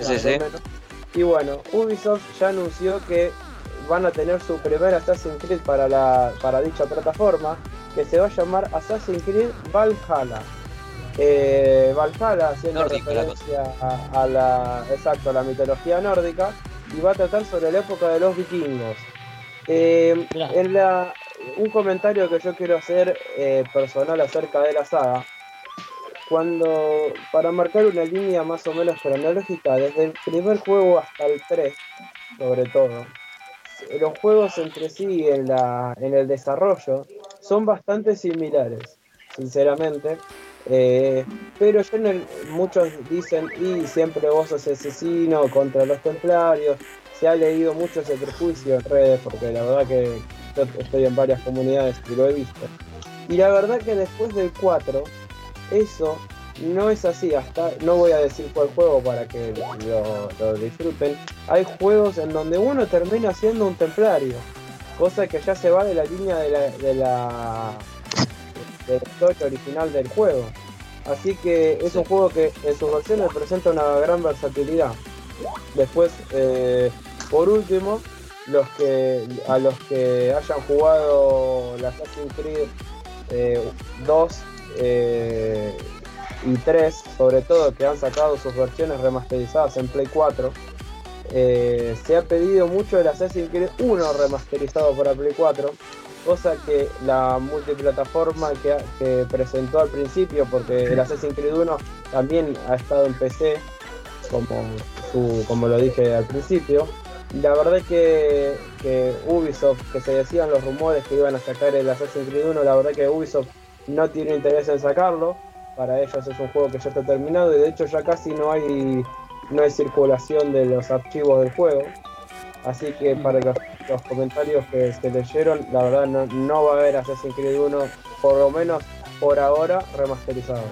Sí. sí, Y bueno, Ubisoft ya anunció que van a tener su primer Assassin's Creed para, la, para dicha plataforma, que se va a llamar Assassin's Creed Valhalla. Eh, Valhalla haciendo referencia a, la exacto a la mitología nórdica y va a tratar sobre la época de los vikingos. Eh, en la un comentario que yo quiero hacer eh, personal acerca de la saga. Cuando, para marcar una línea más o menos cronológica, desde el primer juego hasta el 3, sobre todo, los juegos entre sí en, la, en el desarrollo son bastante similares, sinceramente. Eh, pero yo muchos dicen, y siempre vos sos asesino contra los templarios. Se ha leído mucho ese prejuicio en redes, porque la verdad que estoy en varias comunidades y lo he visto. Y la verdad que después del 4, eso no es así. Hasta no voy a decir cuál juego para que lo, disfruten. Hay juegos en donde uno termina siendo un templario, cosa que ya se va de la línea de la, de la, historia original del juego. Así que es un juego que en sus versiones presenta una gran versatilidad. Después, eh, por último, los que a los que hayan jugado la Assassin's Creed 2 eh, eh, y 3, sobre todo que han sacado sus versiones remasterizadas en Play 4, eh, se ha pedido mucho el Assassin's Creed 1 remasterizado para Play 4, cosa que la multiplataforma que, presentó al principio, porque el Assassin's Creed 1 también ha estado en PC, como lo dije al principio, la verdad que, que Ubisoft, que se decían los rumores que iban a sacar el Assassin's Creed 1, la verdad que Ubisoft no tiene interés en sacarlo. Para ellos es un juego que ya está terminado y de hecho ya casi no hay no hay circulación de los archivos del juego. Así que para los, comentarios que se leyeron, la verdad no, no va a haber Assassin's Creed 1, por lo menos por ahora, remasterizado.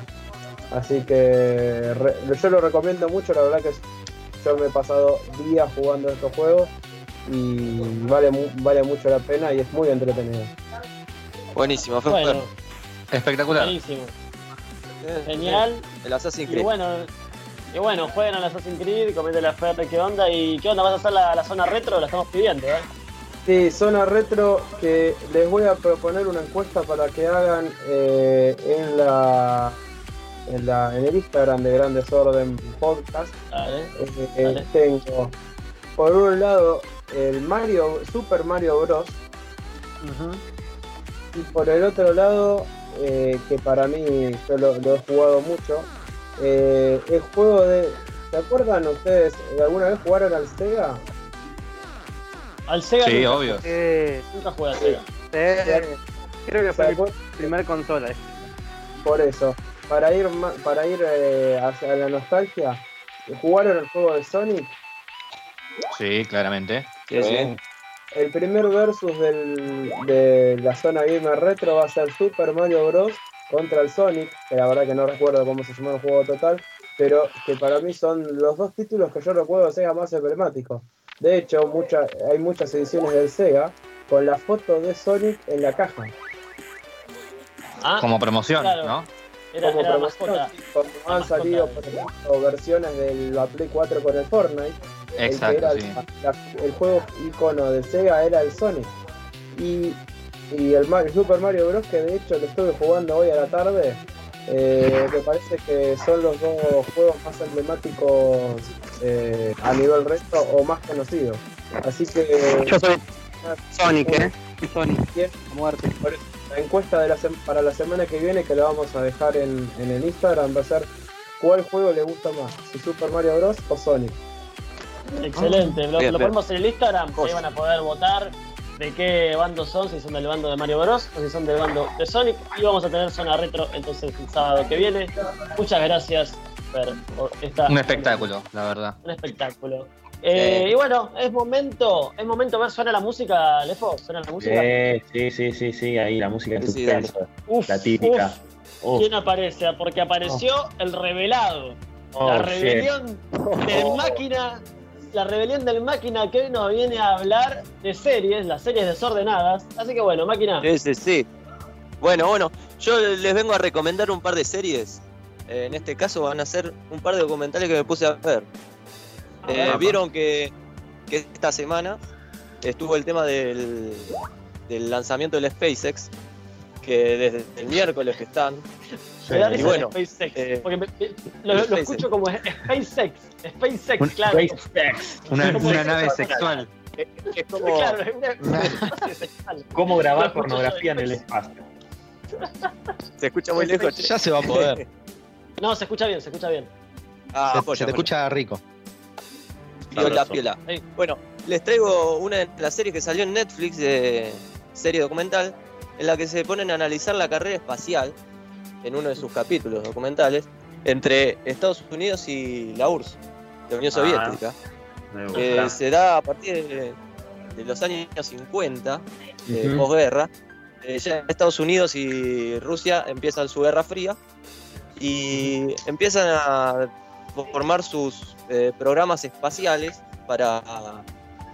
Así que yo lo recomiendo mucho, la verdad que es yo me he pasado días jugando estos juegos y vale, vale mucho la pena y es muy entretenido. Buenísimo, fue bueno, espectacular. Buenísimo. Genial. El Assassin's Creed. Y bueno, y bueno, jueguen al Assassin's Creed, comenten la FR qué onda y qué onda, vas a hacer la, zona retro, la estamos pidiendo, ¿eh? Sí, zona retro que les voy a proponer una encuesta para que hagan eh, en la en, la, en el Instagram de Grandes Orden Podcast. Eh, tengo por un lado el Mario Super Mario Bros. Y por el otro lado, eh, que para mí yo lo, he jugado mucho, eh, el juego de. ¿Se acuerdan ustedes? ¿Alguna vez jugaron al Sega? Al Sega. Sí, obvio. nunca jugué al Sega. creo que fue mi primer consola. Por eso para ir para ir eh, hacia la nostalgia, ¿jugaron el juego de Sonic? Sí, claramente. El primer versus de la zona gamer retro va a ser Super Mario Bros. contra el Sonic, que la verdad que no recuerdo cómo se llamó el juego total, pero que para mí son los dos títulos que yo recuerdo de Sega más emblemáticos. De hecho, hay muchas ediciones del Sega con la foto de Sonic en la caja. Ah, como promoción, ¿no? Era, como promoción, cuando han salido, por ejemplo, versiones de la Play 4 con el Fortnite. Exacto, el, el juego icono de Sega era el Sonic. Y, y el, Super Mario Bros. que de hecho lo estuve jugando hoy a la tarde. Eh, me parece que son los dos juegos más emblemáticos eh, a nivel resto o más conocidos. Así que. Yo soy Sonic, ¿eh? Sonic. Muerte. La encuesta de la para la semana que viene, que la vamos a dejar en, en el Instagram, va a ser cuál juego le gusta más, si Super Mario Bros. o Sonic. Excelente, lo, ponemos en el Instagram, ahí van a poder votar de qué bando son, si son del bando de Mario Bros o si son del bando de Sonic. Y vamos a tener zona retro entonces el sábado que viene. Muchas gracias por esta. Un espectáculo, la verdad. Un espectáculo. Eh, y bueno, es momento, es momento ver, suena la música, Lefo, suena la música. Sí, sí, sí, sí, ahí la música es sí, la típica. ¿Quién aparece? Porque apareció oh. el revelado. Oh, la rebelión de oh. máquina. La rebelión del máquina que hoy nos viene a hablar de series, las series desordenadas. Así que bueno, máquina. Sí, sí, sí. Bueno, bueno, yo les vengo a recomendar un par de series. Eh, en este caso van a ser un par de documentales que me puse a ver. Eh, vieron que, esta semana estuvo el tema del, lanzamiento del SpaceX, que desde el miércoles que están. y bueno, SpaceX, eh, porque lo, escucho como SpaceX, SpaceX, claro. SpaceX. Una, nave sexual. Es, como, claro, ¿Cómo grabar pornografía en el espacio? Se escucha muy lejos. Ya se va a poder. No, se escucha bien, se escucha bien. Ah, se, te escucha rico. Bueno, les traigo una de las series que salió en Netflix, de serie documental, en la que se ponen a analizar la carrera espacial, en uno de sus capítulos documentales, entre Estados Unidos y la URSS, la Unión ah, Soviética, que se da a partir de, los años 50, de posguerra. Eh, ya Estados Unidos y Rusia empiezan su guerra fría y empiezan a formar sus eh, programas espaciales para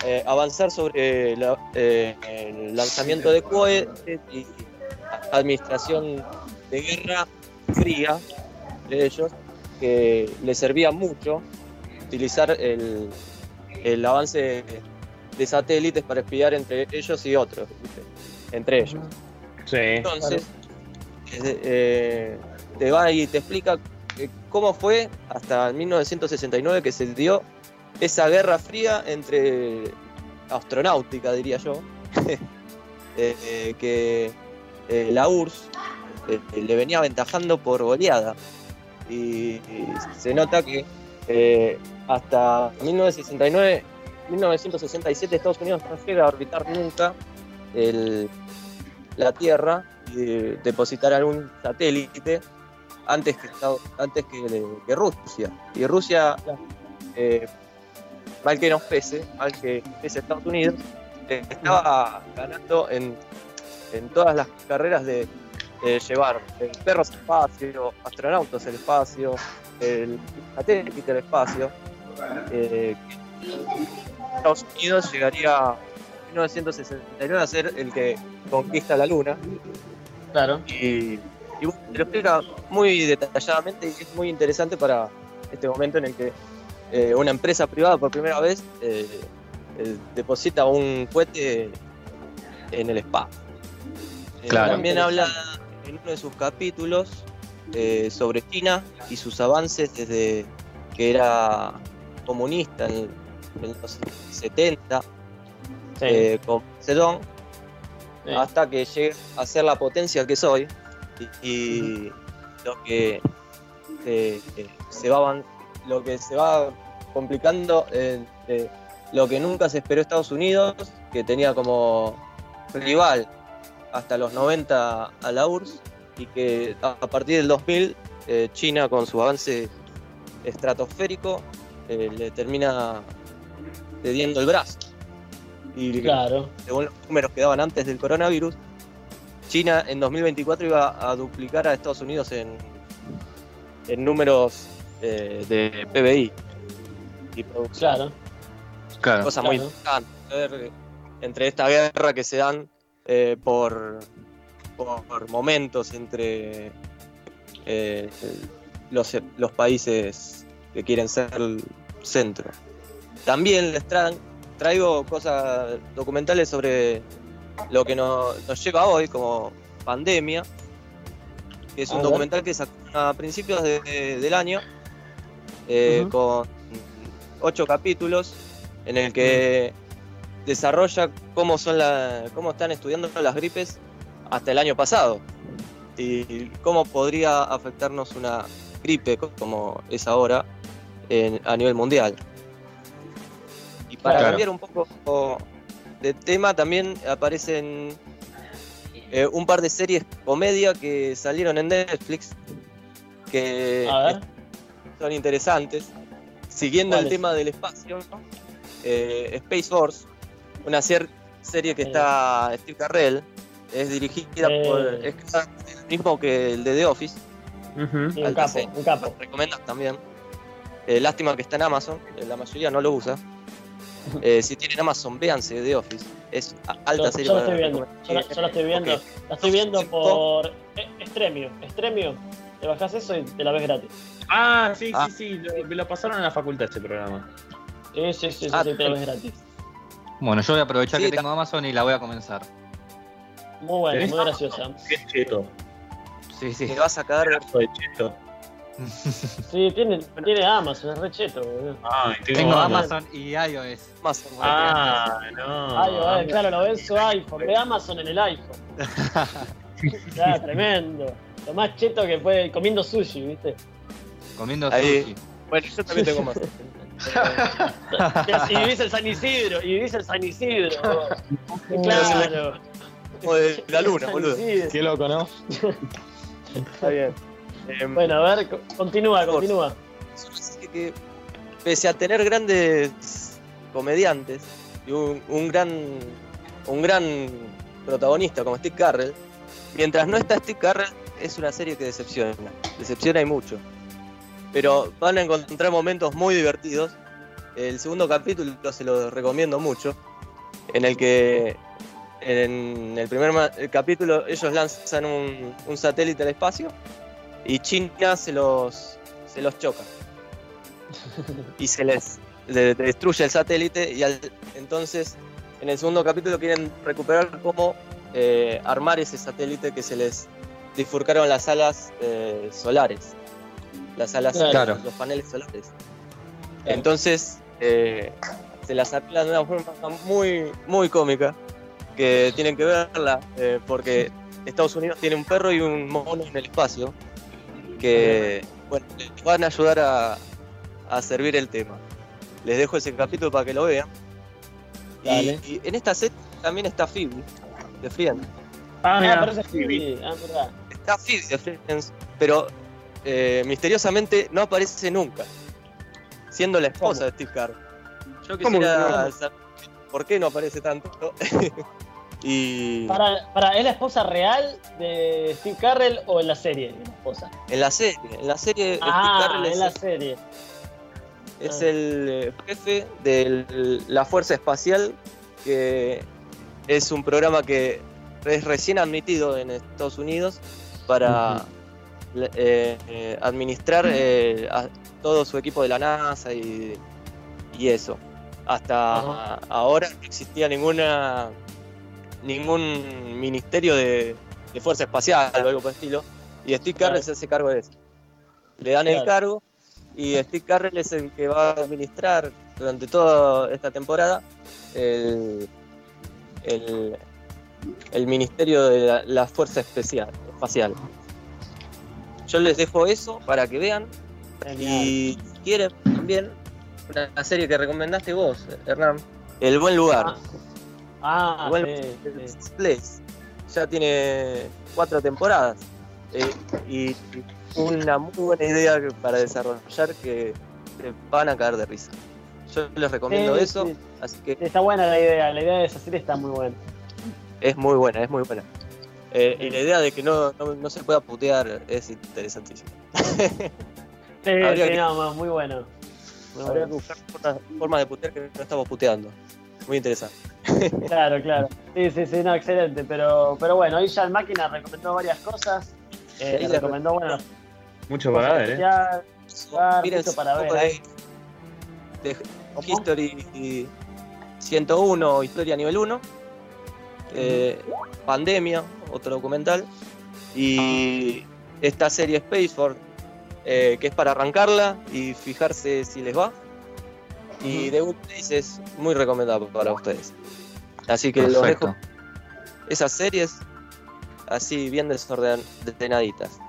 eh, avanzar sobre eh, el lanzamiento de cohetes y administración de guerra fría de ellos, que les servía mucho utilizar el, el avance de satélites para espiar entre ellos y otros, entre ellos. Entonces, te va y te explica cómo fue hasta 1969 que se dio esa guerra fría entre astronáutica, diría yo, eh, que eh, la URSS eh, le venía aventajando por goleada. Y, se nota que hasta 1969, 1967 Estados Unidos no llega a orbitar nunca la Tierra y depositar algún satélite antes que, antes que, Rusia. Y Rusia, eh, mal que nos pese, mal que pese Estados Unidos, eh, estaba ganando en, todas las carreras de, llevar perros al espacio, astronautas al espacio, el satélite al espacio. Eh, Estados Unidos llegaría en 1969 a ser el que conquista la Luna. Claro. Y y te lo explica muy detalladamente y es muy interesante para este momento en el que eh, una empresa privada por primera vez eh, eh, deposita un cohete en el spa. también habla en uno de sus capítulos sobre China y sus avances desde que era comunista en, los 70 con Sedón hasta que llega a ser la potencia que soy y, lo que se va lo que se va complicando lo que nunca se esperó Estados Unidos que tenía como rival hasta los 90 a la URSS y que a partir del 2000 eh, China con su avance estratosférico eh, le termina cediendo el brazo Y claro. según los números que daban antes del coronavirus, China en 2024 iba a duplicar a Estados Unidos en, en números eh, de PBI y producción. Claro. Cosa muy importante. Entre esta guerra que se dan eh, por, por momentos entre eh, los, los países que quieren ser el centro. También les traigo cosas documentales sobre lo que nos, lleva hoy como pandemia, que es un documental que sacó a principios del año, eh, con ocho capítulos, en el que desarrolla cómo, son la, cómo están estudiando las gripes hasta el año pasado y cómo podría afectarnos una gripe como es ahora a nivel mundial. Y para cambiar un poco de tema, también aparecen eh, un par de series comedia que salieron en Netflix que son interesantes. Siguiendo el tema del espacio, eh, Space Force, una serie que está Steve Carrell, es dirigida por. Es el mismo que el de The Office. un capo, un capo. Recomendas también. Eh, lástima que está en Amazon, eh, la mayoría no lo usa. Eh, si tienen Amazon, véanse The Office. Es alta serie. Yo la estoy viendo. Yo la, estoy viendo. La estoy viendo por Estremio. Estremio. Te bajas eso y te la ves gratis. Ah, sí, sí, ah. sí. Lo, lo, pasaron en la facultad este programa. Sí, sí, sí, ah, sí, te la ves gratis. Bueno, yo voy a aprovechar que tengo Amazon y la voy a comenzar. Muy buena, muy graciosa. Qué cheto. Sí, sí. Te vas a cagar de cheto. Sí, tiene, tiene Amazon, es re cheto, boludo. tengo, Amazon y iOS. Amazon, ah, no. iOS, claro, lo ves su iPhone. Ve Amazon en el iPhone. tremendo. Lo más cheto que puede, comiendo sushi, ¿viste? Comiendo sushi. Bueno, yo también tengo más. y vivís el San Isidro, y vivís el San Isidro. claro. Como de la luna, boludo. Qué loco, ¿no? Está bien. Em, bueno, a ver, continúa, continúa. Que, pese a tener grandes comediantes y un, gran un gran protagonista como Steve Carrell, mientras no está Steve Carrell, es una serie que decepciona. Decepciona y mucho. Pero van a encontrar momentos muy divertidos. El segundo capítulo se lo recomiendo mucho, en el que en el primer capítulo ellos lanzan un, satélite al espacio y China se los, se los choca. y se les, destruye el satélite y entonces en el segundo capítulo quieren recuperar cómo eh, armar ese satélite que se les difurcaron las alas eh, solares. Las alas, los paneles solares. Entonces eh, se las arreglan de una forma muy, muy cómica que tienen que verla, eh, porque Estados Unidos tiene un perro y un mono en el espacio que bueno, les van a ayudar a, a servir el tema. Les dejo ese capítulo para que lo vean. Y, en esta set también está Phoebe, de Friends. Ah, mira, ah, Phoebe. Ah, está Phoebe de Friends, pero eh, misteriosamente no aparece nunca, siendo la esposa de Steve Carell. Yo quisiera saber por qué no aparece tanto. Y... Para, para, ¿Es la esposa real de Steve Carrell o en la serie? La esposa? En la serie, en la serie ah, Steve Carrell en la serie. Es el eh, jefe de la Fuerza Espacial, que es un programa que es recién admitido en Estados Unidos para eh, eh, administrar a todo su equipo de la NASA y, y eso. Hasta ahora no existía ninguna ningún ministerio de, fuerza espacial o algo por el estilo. Y Steve Carrell se hace cargo de eso. Le dan el cargo y Steve Carrell es el que va a administrar durante toda esta temporada el, el, ministerio de la, fuerza especial, espacial. Yo les dejo eso para que vean. Y si quieren también una serie que recomendaste vos, Hernán, El Buen Lugar. Ah. Ah, bueno, Place ya tiene cuatro temporadas eh, y una muy buena idea para desarrollar que te van a caer de risa. Yo les recomiendo eso. Así que está buena la idea, la idea de esa serie está muy buena. Es muy buena, es muy buena. Eh, y la idea de que no, no, se pueda putear es interesantísima. sí, sí, no, muy bueno. Habría que buscar formas de putear que no estamos puteando. Muy interesante. claro, claro. Sí, sí, sí, no, excelente. Pero, pero bueno, ahí ya el máquina recomendó varias cosas. Eh, recomendó, bueno. Mucho para ver, ¿eh? Ya, mucho para ver. Ahí. De History 101, Historia nivel 1. Eh, Pandemia, otro documental. Y esta serie Space eh, que es para arrancarla y fijarse si les va. Y The Good Place es muy recomendado para ustedes. Así que lo dejo. Esas series así bien desordenaditas.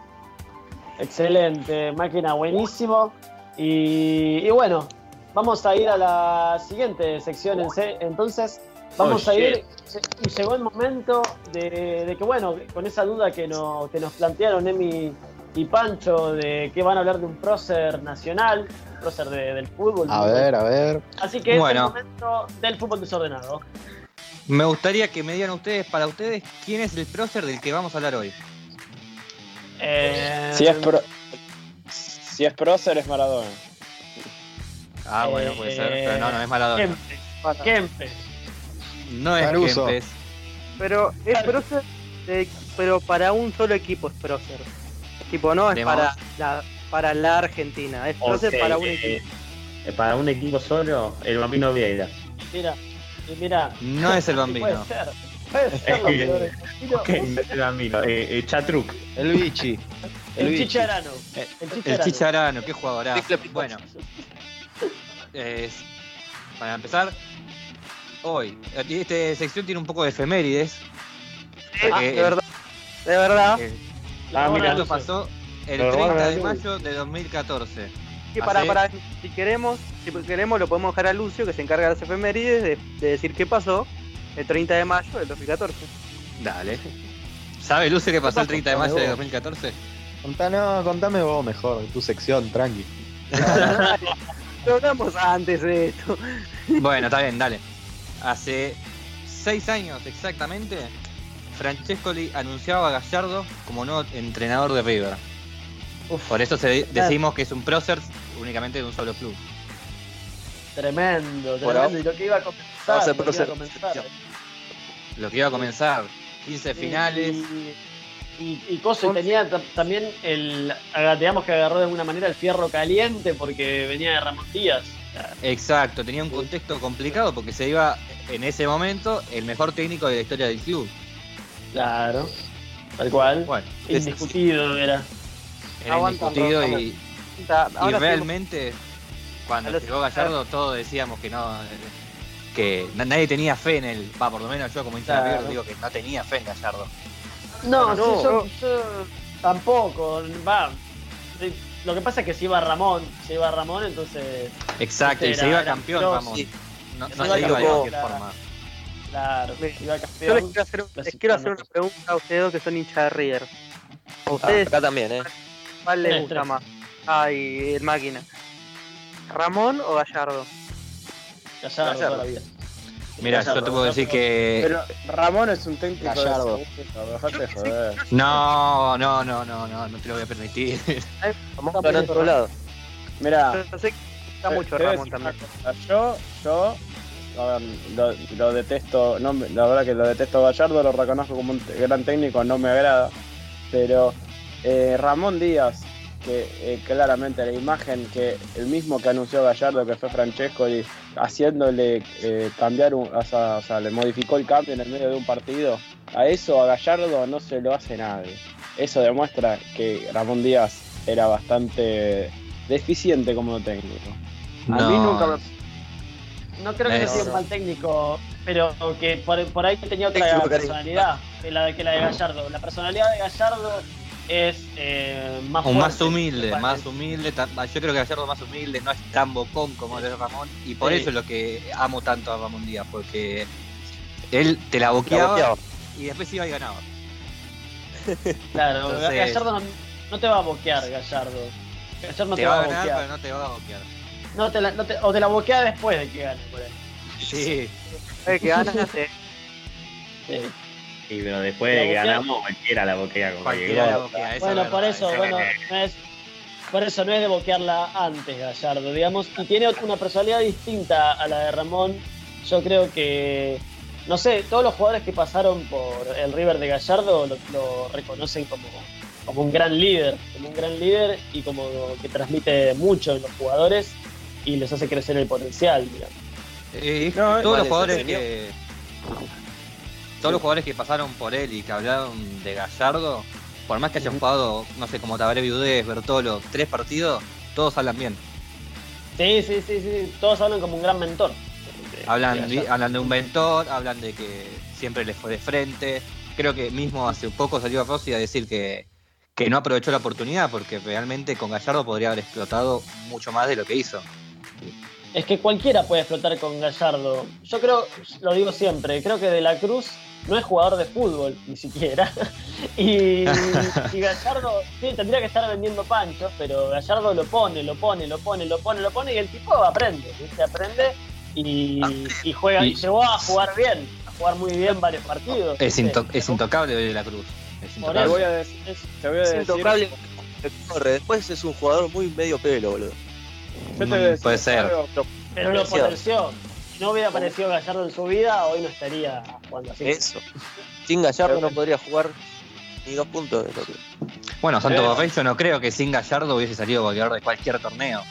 Excelente, máquina, buenísimo. Y, bueno, vamos a ir a la siguiente sección entonces. Vamos oh, a ir, y llegó el momento de, que, bueno, con esa duda que, que nos plantearon Emi y Pancho de que van a hablar de un prócer nacional, prócer del fútbol. A ver, a ver. Así que es el momento del fútbol desordenado. Me gustaría que me digan ustedes, para ustedes, quién es el prócer del que vamos a hablar hoy. Eh... Si es pro... si es prócer es Maradona. Ah, bueno, puede ser, pero no, no es Maradona. Kempes. No es Kempes. Pero es prócer, pero para un solo equipo es prócer. Tipo, no es para la, para la Argentina, es para un eh, equipo. Eh, para un equipo solo, el Bambino Vieira. Mira, mira. No es el Bambino. Puede ser. Puede ser el, el Bambino. Eh, Chatruc. El Bichi. El, el Chicharano. El Chicharano. qué jugador. Bueno. para empezar, hoy, esta sección tiene un poco de efemérides. Ah, de verdad. De verdad. Ah, mira, esto pasó el 30 de mayo de 2014. Que para, para, si queremos, si queremos lo podemos dejar a Lucio que se encarga de las efemérides de, decir qué pasó el 30 de mayo del 2014. Dale. ¿Sabe Lucio qué pasó el 30 de mayo de 2014? Contame, contame vos mejor, tu sección, tranqui. lo hablamos antes de esto. Bueno, está bien, dale. Hace seis años exactamente, Francescoli anunciaba a Gallardo como nuevo entrenador de River. Por eso decimos que es un prócer únicamente de un solo club. Tremendo, tremendo. Y lo que iba a comenzar. Lo que iba a comenzar, lo que iba a comenzar 15 finales. Y, y, tenía también el. Digamos que agarró de alguna manera el fierro caliente porque venía de Ramón Díaz. Exacto, tenía un contexto complicado porque se iba en ese momento el mejor técnico de la historia del club. Claro, tal cual. Bueno, indiscutido era. Era indiscutido y, y realmente cuando llegó Gallardo todos decíamos que no que nadie tenía fe en él, va por lo menos yo como hincha digo que no tenía fe en Gallardo. No, no, yo, tampoco, va. Lo que pasa es que si iba Ramón, se iba Ramón, entonces. Exacto, y se iba campeón Ramón. No, no se iba de cualquier forma. Claro, Yo les quiero hacer, les quiero hacer una pregunta a ustedes que son hinchas de River. ¿A ustedes? acá también, ¿eh? ¿Cuál les gusta más? Ay, el máquina. ¿Ramón o Gallardo? Gallardo, toda la vida. Mira, yo te puedo decir que. Pero Ramón es un técnico Gallardo. de joder. No, no, no, no, no, no te lo voy a permitir. Vamos a poner otro lado. Mira. Yo sé que gusta mucho Ramón también. Yo, yo lo, detesto, no, la verdad que lo detesto Gallardo, lo reconozco como un gran técnico, no me agrada, pero eh, Ramón Díaz, que eh, claramente la imagen que el mismo que anunció Gallardo, que fue Francesco, y haciéndole eh, cambiar, un, o, sea, le modificó el cambio en el medio de un partido, a eso a Gallardo no se lo hace nadie. Eso demuestra que Ramón Díaz era bastante deficiente como técnico. A mí nunca me no creo que sea un mal técnico, pero que por, ahí tenía otra personalidad que la, que la de Gallardo. La personalidad de Gallardo es eh, más fuerte, más humilde, más humilde. Yo creo que Gallardo es más humilde, no es tan bocón como el Ramón. Y por eso es lo que amo tanto a Ramón Díaz, porque él te la boqueaba, y después iba y ganaba. Claro, Gallardo no, te va a boquear, Gallardo. Gallardo te, va, a ganar, pero no te va a boquear. No te la, no te, o te la boquea después de que gane, por ahí. Sí. Después de que ganaste. Sí. Sí, pero después de que ganamos, cualquiera la boquea como Cualquiera llegó. la boquea, eso Bueno, es por eso, es bueno, no es, por eso no es de boquearla antes Gallardo, digamos, y tiene una personalidad distinta a la de Ramón. Yo creo que, no sé, todos los jugadores que pasaron por el River de Gallardo lo, lo reconocen como, como un gran líder, como un gran líder y como que transmite mucho en los jugadores y les hace crecer el potencial, digamos. Eh, No, todos los jugadores que. Todos los jugadores que pasaron por él y que hablaron de Gallardo, por más que hayan jugado, no sé, como Tabaré Viudés, Bertolo, tres partidos, todos hablan bien. Sí, sí, sí, sí, todos hablan como un gran mentor. Hablan, De hablan de un mentor, hablan de que siempre les fue de frente. Creo que mismo hace poco salió Rossi a decir que, que no aprovechó la oportunidad porque realmente con Gallardo podría haber explotado mucho más de lo que hizo. Es que cualquiera puede explotar con Gallardo. Yo creo, lo digo siempre, creo que De la Cruz no es jugador de fútbol, ni siquiera. y, y Gallardo, sí, tendría que estar vendiendo panchos, pero Gallardo lo pone, lo pone, lo pone, lo pone, lo pone, y el tipo aprende, ¿viste? Aprende y, y juega, y llegó a jugar bien, a jugar muy bien varios partidos. Es, into- es intocable de la Cruz. Es Te intocable. voy a decir, Es- te voy a Es decir, intocable que corre. Después es un jugador muy medio pelo, boludo. Yo te Mm, Puede ser. algo, pero lo potenció. Si no hubiera aparecido Gallardo en su vida, hoy no estaría jugando así. Eso. Sin Gallardo no podría jugar ni dos puntos de lo que. Bueno, Santo Eh. Borrell yo no creo que sin Gallardo hubiese salido goleador de cualquier torneo.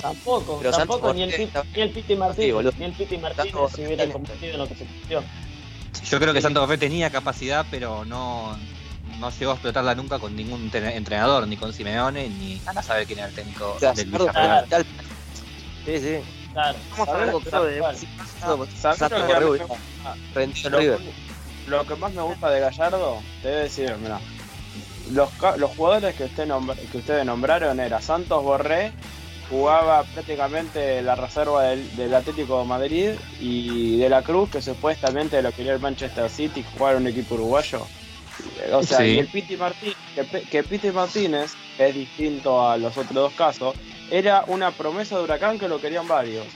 Tampoco, Pero tampoco Santos ni el, Piti, ni el Piti Martínez, Sí, ni el Piti Martínez Santos se hubiera convertido en lo que se convirtió. Yo creo que Santo Borrell tenía capacidad, pero no, no llegó a explotarla nunca con ningún tre- entrenador, ni con Simeone, ni a saber quién era el técnico del Gallardo Villarreal. tal- Sí, sí. Claro. Vamos a ¿Sabés hablar lo que- creo, de Tal cual. ¿Sabés Santo lo que a mí Borrell me- rendió en Lo, River. lo que más me gusta de Gallardo, te voy a decir, mira, los, los jugadores que, usted nombr- que ustedes nombraron era Santos Borré, jugaba prácticamente la reserva del, del Atlético de Madrid y de la Cruz, que supuestamente lo quería el Manchester City, jugar un equipo uruguayo. O sea, Sí. y el Piti Martínez, que, que Piti Martínez, que es distinto a los otros dos casos, era una promesa de Huracán que lo querían varios.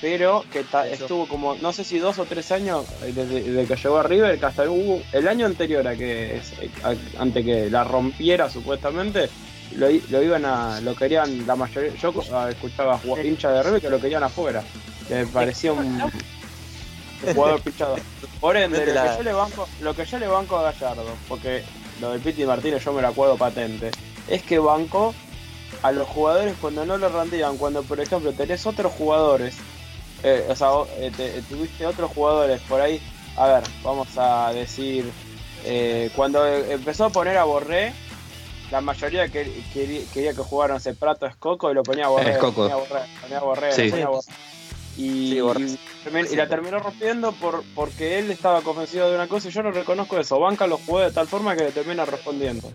Pero que ta- estuvo como, no sé si dos o tres años eh, desde, desde que llegó a River, que hasta hubo el año anterior a que a- antes que la rompiera supuestamente, lo, i- lo iban a, lo querían la mayoría, yo ah, escuchaba hincha de River que lo querían afuera, que me parecía un jugador pichado. Por ende, lo que, yo le banco, lo que yo le banco a Gallardo, porque lo del Piti Martínez yo me lo acuerdo patente, es que banco a los jugadores cuando no lo rendían, cuando por ejemplo tenés otros jugadores, eh, o sea, eh, te- tuviste otros jugadores por ahí, a ver, vamos a decir, eh, cuando eh, empezó a poner a Borré, la mayoría que, quería, quería que jugaran ese Prato Escoco y lo ponía a Borré, Escoco. ponía a Borré, ponía a Borré, Sí. lo ponía a Borré. Y, Sí, Borré. y termi- y la terminó rompiendo por, porque él estaba convencido de una cosa y yo no reconozco eso. Banca los juegos de tal forma que le termina respondiendo.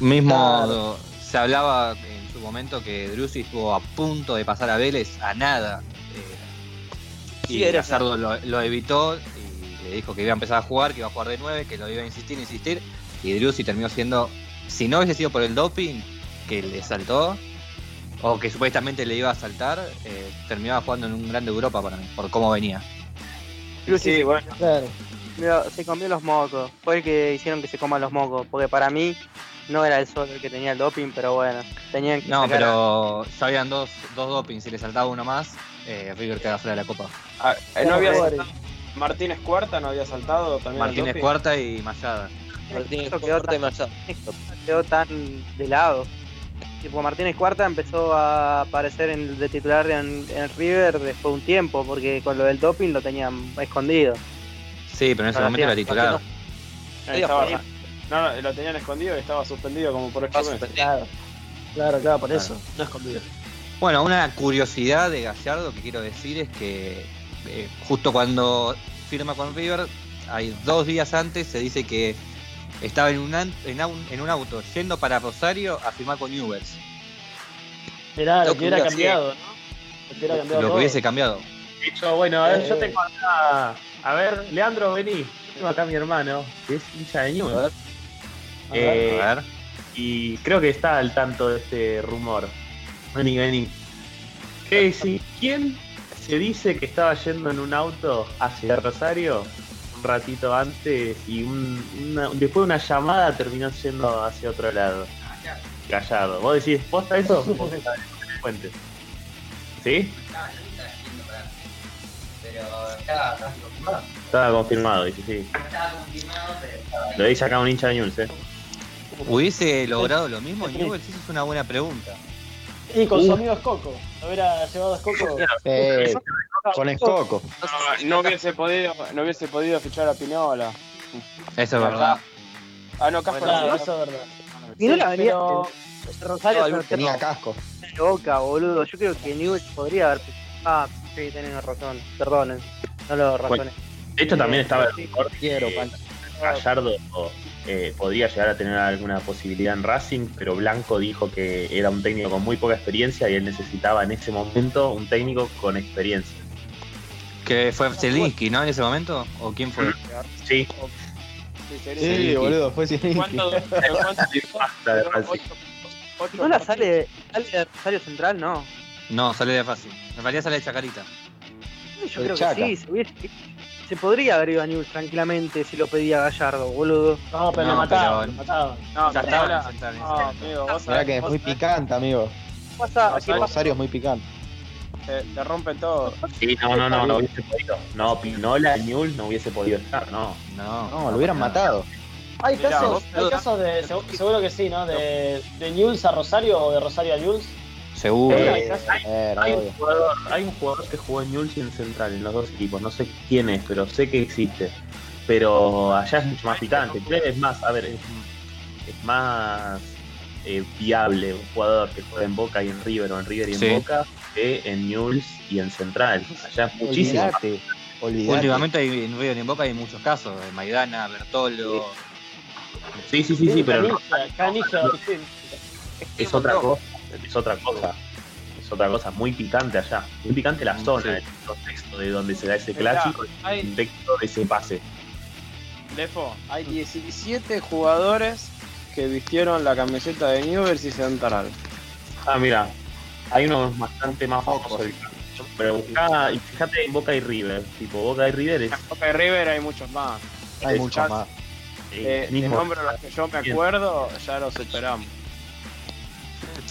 Mismo Claro. se hablaba en su momento que Drussi estuvo a punto de pasar a Vélez a nada. eh, Sí, y era Gallardo lo, lo evitó y le dijo que iba a empezar a jugar, que iba a jugar de 9, que lo iba a insistir, insistir. Y Drussi terminó siendo, si no hubiese sido por el doping que le saltó, o que supuestamente le iba a saltar, eh, terminaba jugando en un grande Europa para mí, por cómo venía. Sí, bueno. Claro. Se comió los mocos. Fue el que hicieron que se coman los mocos. Porque para mí no era el solo el que tenía el doping, pero bueno. Tenían que No, sacar a- pero ya habían dos, dos dopings, si le saltaba uno más, eh, River queda fuera de la Copa. Ah, eh, no había saltado- Martínez Cuarta no había saltado también. Martínez cuarta y Mayada. Martínez Cuarta y Machado. quedó tan de lado. Tipo, Martínez Cuarta empezó a aparecer en, de titular en, en el River después de un tiempo, porque con lo del doping lo tenían escondido. Sí, pero en ese Ahora momento era titular. Estaba- no, no, lo tenían escondido y estaba suspendido como por ocho meses. Claro, claro, claro, por Claro. eso, no escondido. Bueno, una curiosidad de Gallardo que quiero decir es que eh, justo cuando firma con River, hay dos días antes se dice que estaba en un, an- en, un, en un auto yendo para Rosario a firmar con Newell's. Mirá, lo Lo que hubiera cambiado, ¿no? Lo que hubiera cambiado Lo que hubiese cambiado. De hecho, bueno, a ver, Eh. yo tengo acá. A ver, Leandro, vení. Tengo acá a mi hermano, que es hincha de Newell's. A ver, Eh, a ver. y creo que está al tanto de este rumor. Vení, vení. ¿Quién se dice que estaba yendo en un auto hacia Rosario un ratito antes y un, después de una llamada terminó yendo hacia otro lado? Gallardo. ¿Vos decís, posta eso? Fuente. ¿Sí? Pero estaba confirmado. Estaba confirmado, dice, sí. Estaba confirmado, pero. Lo dice acá un hincha de Newell's, eh. ¿Hubiese logrado lo mismo Newell's? Esa es una buena pregunta. Y con su amigo Escoco. ¿No hubiera llevado a Escoco? Eh, con Escoco. No, hubiese podido, no hubiese podido fichar a Pinola. Eso es verdad. Ah, no, Casco bueno, Eso es verdad. Pinola venía. Rosario tenía casco. Boca, boludo. Yo creo que Newell podría haber. Ah, sí, tienen razón. Perdonen. No lo razones. de hecho, también estaba el quiero, Gallardo eh, podría llegar a tener alguna posibilidad en Racing, pero Blanco dijo que era un técnico con muy poca experiencia y él necesitaba en ese momento un técnico con experiencia. ¿Que fue Zelinsky, no? En ese momento? ¿O quién fue? Sí. Sí, boludo, fue Zelinsky. ¿No la sale, sale de Rosario Central? No. No, sale de fácil. En realidad sale de Chacarita. Yo creo que sí, se, podría haber ido a News tranquilamente si lo pedía Gallardo, boludo. No, pero lo mataban, lo mataban. No, ya estaba No, amigo, vos sabés, que es muy picante, amigo. Pasa, Rosario es muy picante. Te, te rompen todo. Sí, no, no, no, no hubiese podido. No, Pinola y Newell no hubiese podido estar, no. No, no, lo hubieran matado. Hay casos, hay casos de, seguro que sí, ¿no? De, de Newell's a Rosario o de Rosario a Newell's. Seguro. Eh, hay, un jugador, que jugó en Newell's y en Central, en los dos equipos. No sé quién es, pero sé que existe. Pero allá es mucho más picante. Es más, a ver, es, más eh, viable un jugador que juega en Boca y en River o en River y en Boca que en Newell's y en Central. Allá es muchísimo. Olvidate, Últimamente en River y en Boca hay muchos casos, de Maidana, Bertolo. Sí, sí, sí, sí, pero. es otra cosa es otra cosa. Es otra cosa muy picante allá. Muy picante la zona, el contexto de donde se da ese clásico, el contexto de ese pase. Lefo, hay 17 jugadores que vistieron la camiseta de Newell's y Central. Ah, mira, hay unos bastante más pocos. Pero buscá, y fíjate en Boca y River. Tipo, Boca y River es. En Boca y River hay muchos más. Hay muchos más. Eh, de nombre los que yo me acuerdo, ya los esperamos.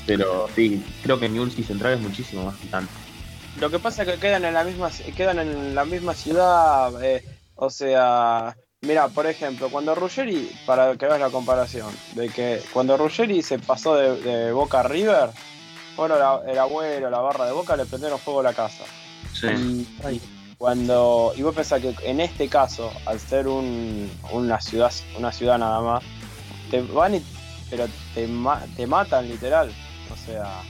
Pero sí, creo que Newell's y Central es muchísimo más picante. Lo que pasa es que quedan en la misma, quedan en la misma ciudad, eh, o sea, mira, por ejemplo, cuando Ruggeri, para que veas la comparación, de que cuando Ruggeri se pasó de, Boca a River, bueno, el abuelo, la barra de Boca le prendieron fuego a la casa. Sí. Y, cuando, y vos pensás que en este caso, al ser un, una ciudad, una ciudad nada más, te van y, pero te, te matan literal. O sea,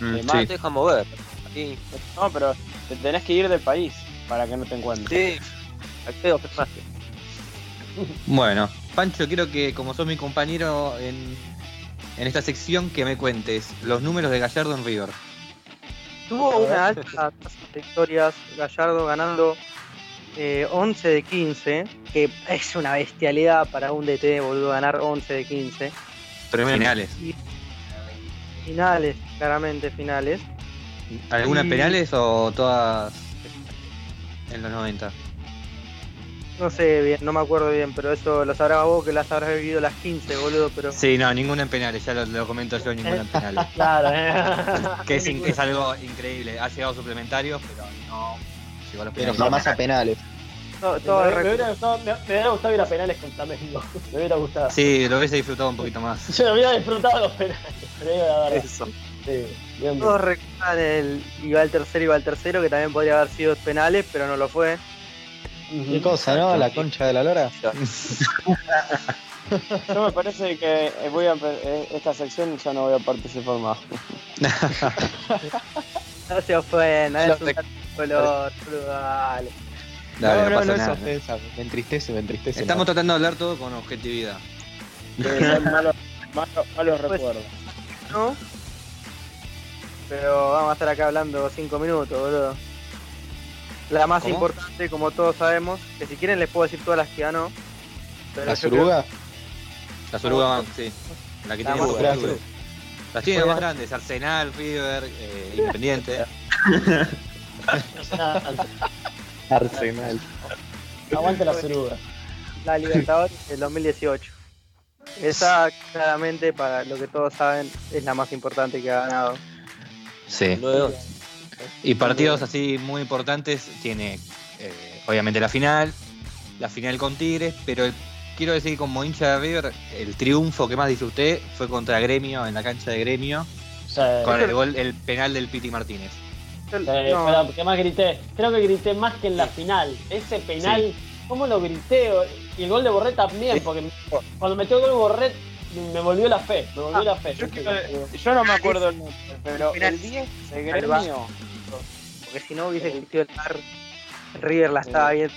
mm, te deja mover. No, pero te tenés que ir del país para que no te encuentres. Sí, accedo que fácil. Bueno, Pancho, quiero que como sos mi compañero en, en esta sección, que me cuentes los números de Gallardo en River. Tuvo una alta tasa de victorias, Gallardo ganando 11 eh, de 15, que es una bestialidad para un DT, boludo, ganar 11 de 15. Finales finales, claramente finales. ¿Algunas penales o todas en los 90? No sé bien, no me acuerdo bien, pero eso lo sabrás vos que las habrás vivido las 15, boludo, pero... Sí, no, ninguna en penales, ya lo, comento yo, ninguna en penales. claro, eh. que es, algo increíble, ha llegado suplementarios, pero no llegó a los penales. Pero jamás a penales. Todo, me, hubiera gustado, ir a penales con Flamengo. Me hubiera gustado. Sí, lo hubiese disfrutado un poquito más. Yo hubiera disfrutado los penales, Eso. Sí, Todos recuerdan el iba al tercero, iba al tercero, que también podría haber sido penales, pero no lo fue. Qué cosa, ¿no? La concha de la lora. Yo me parece que voy a eh, esta sección ya no voy a participar más. no se ofenda, es un color, dale. Dale, no, no, no, es ofensa, me entristece, me entristece. Estamos tratando de hablar todo con objetividad. malos, malos, pues, recuerdos. No. Pero vamos a estar acá hablando 5 minutos, boludo. La más importante, como todos sabemos, que si quieren les puedo decir todas las que ganó. ¿La Suruga? La Suruga, sí. La que tiene más Las tiene más grandes, Arsenal, River, eh, Independiente. Arsenal. Aguante la ceruda. La Libertadores del 2018. Esa, claramente, para lo que todos saben, es la más importante que ha ganado. Sí. Luego, Y partidos así muy importantes tiene, eh, obviamente, la final, la final con Tigres, pero el- quiero decir que como hincha de River, el triunfo que más disfruté fue contra Gremio, en la cancha de Gremio, Sí. con el gol, el penal del Piti Martínez. Sí, no, que más grité. Creo que grité más que en la final. Ese penal, ¿cómo lo grité? Y el gol de Borré también, porque cuando metió el gol Borré me volvió la fe. Me volvió la fe. Yo, no me acuerdo el nombre, pero el 10 de Gremio. porque si no hubiese existido el bar, River la estaba viendo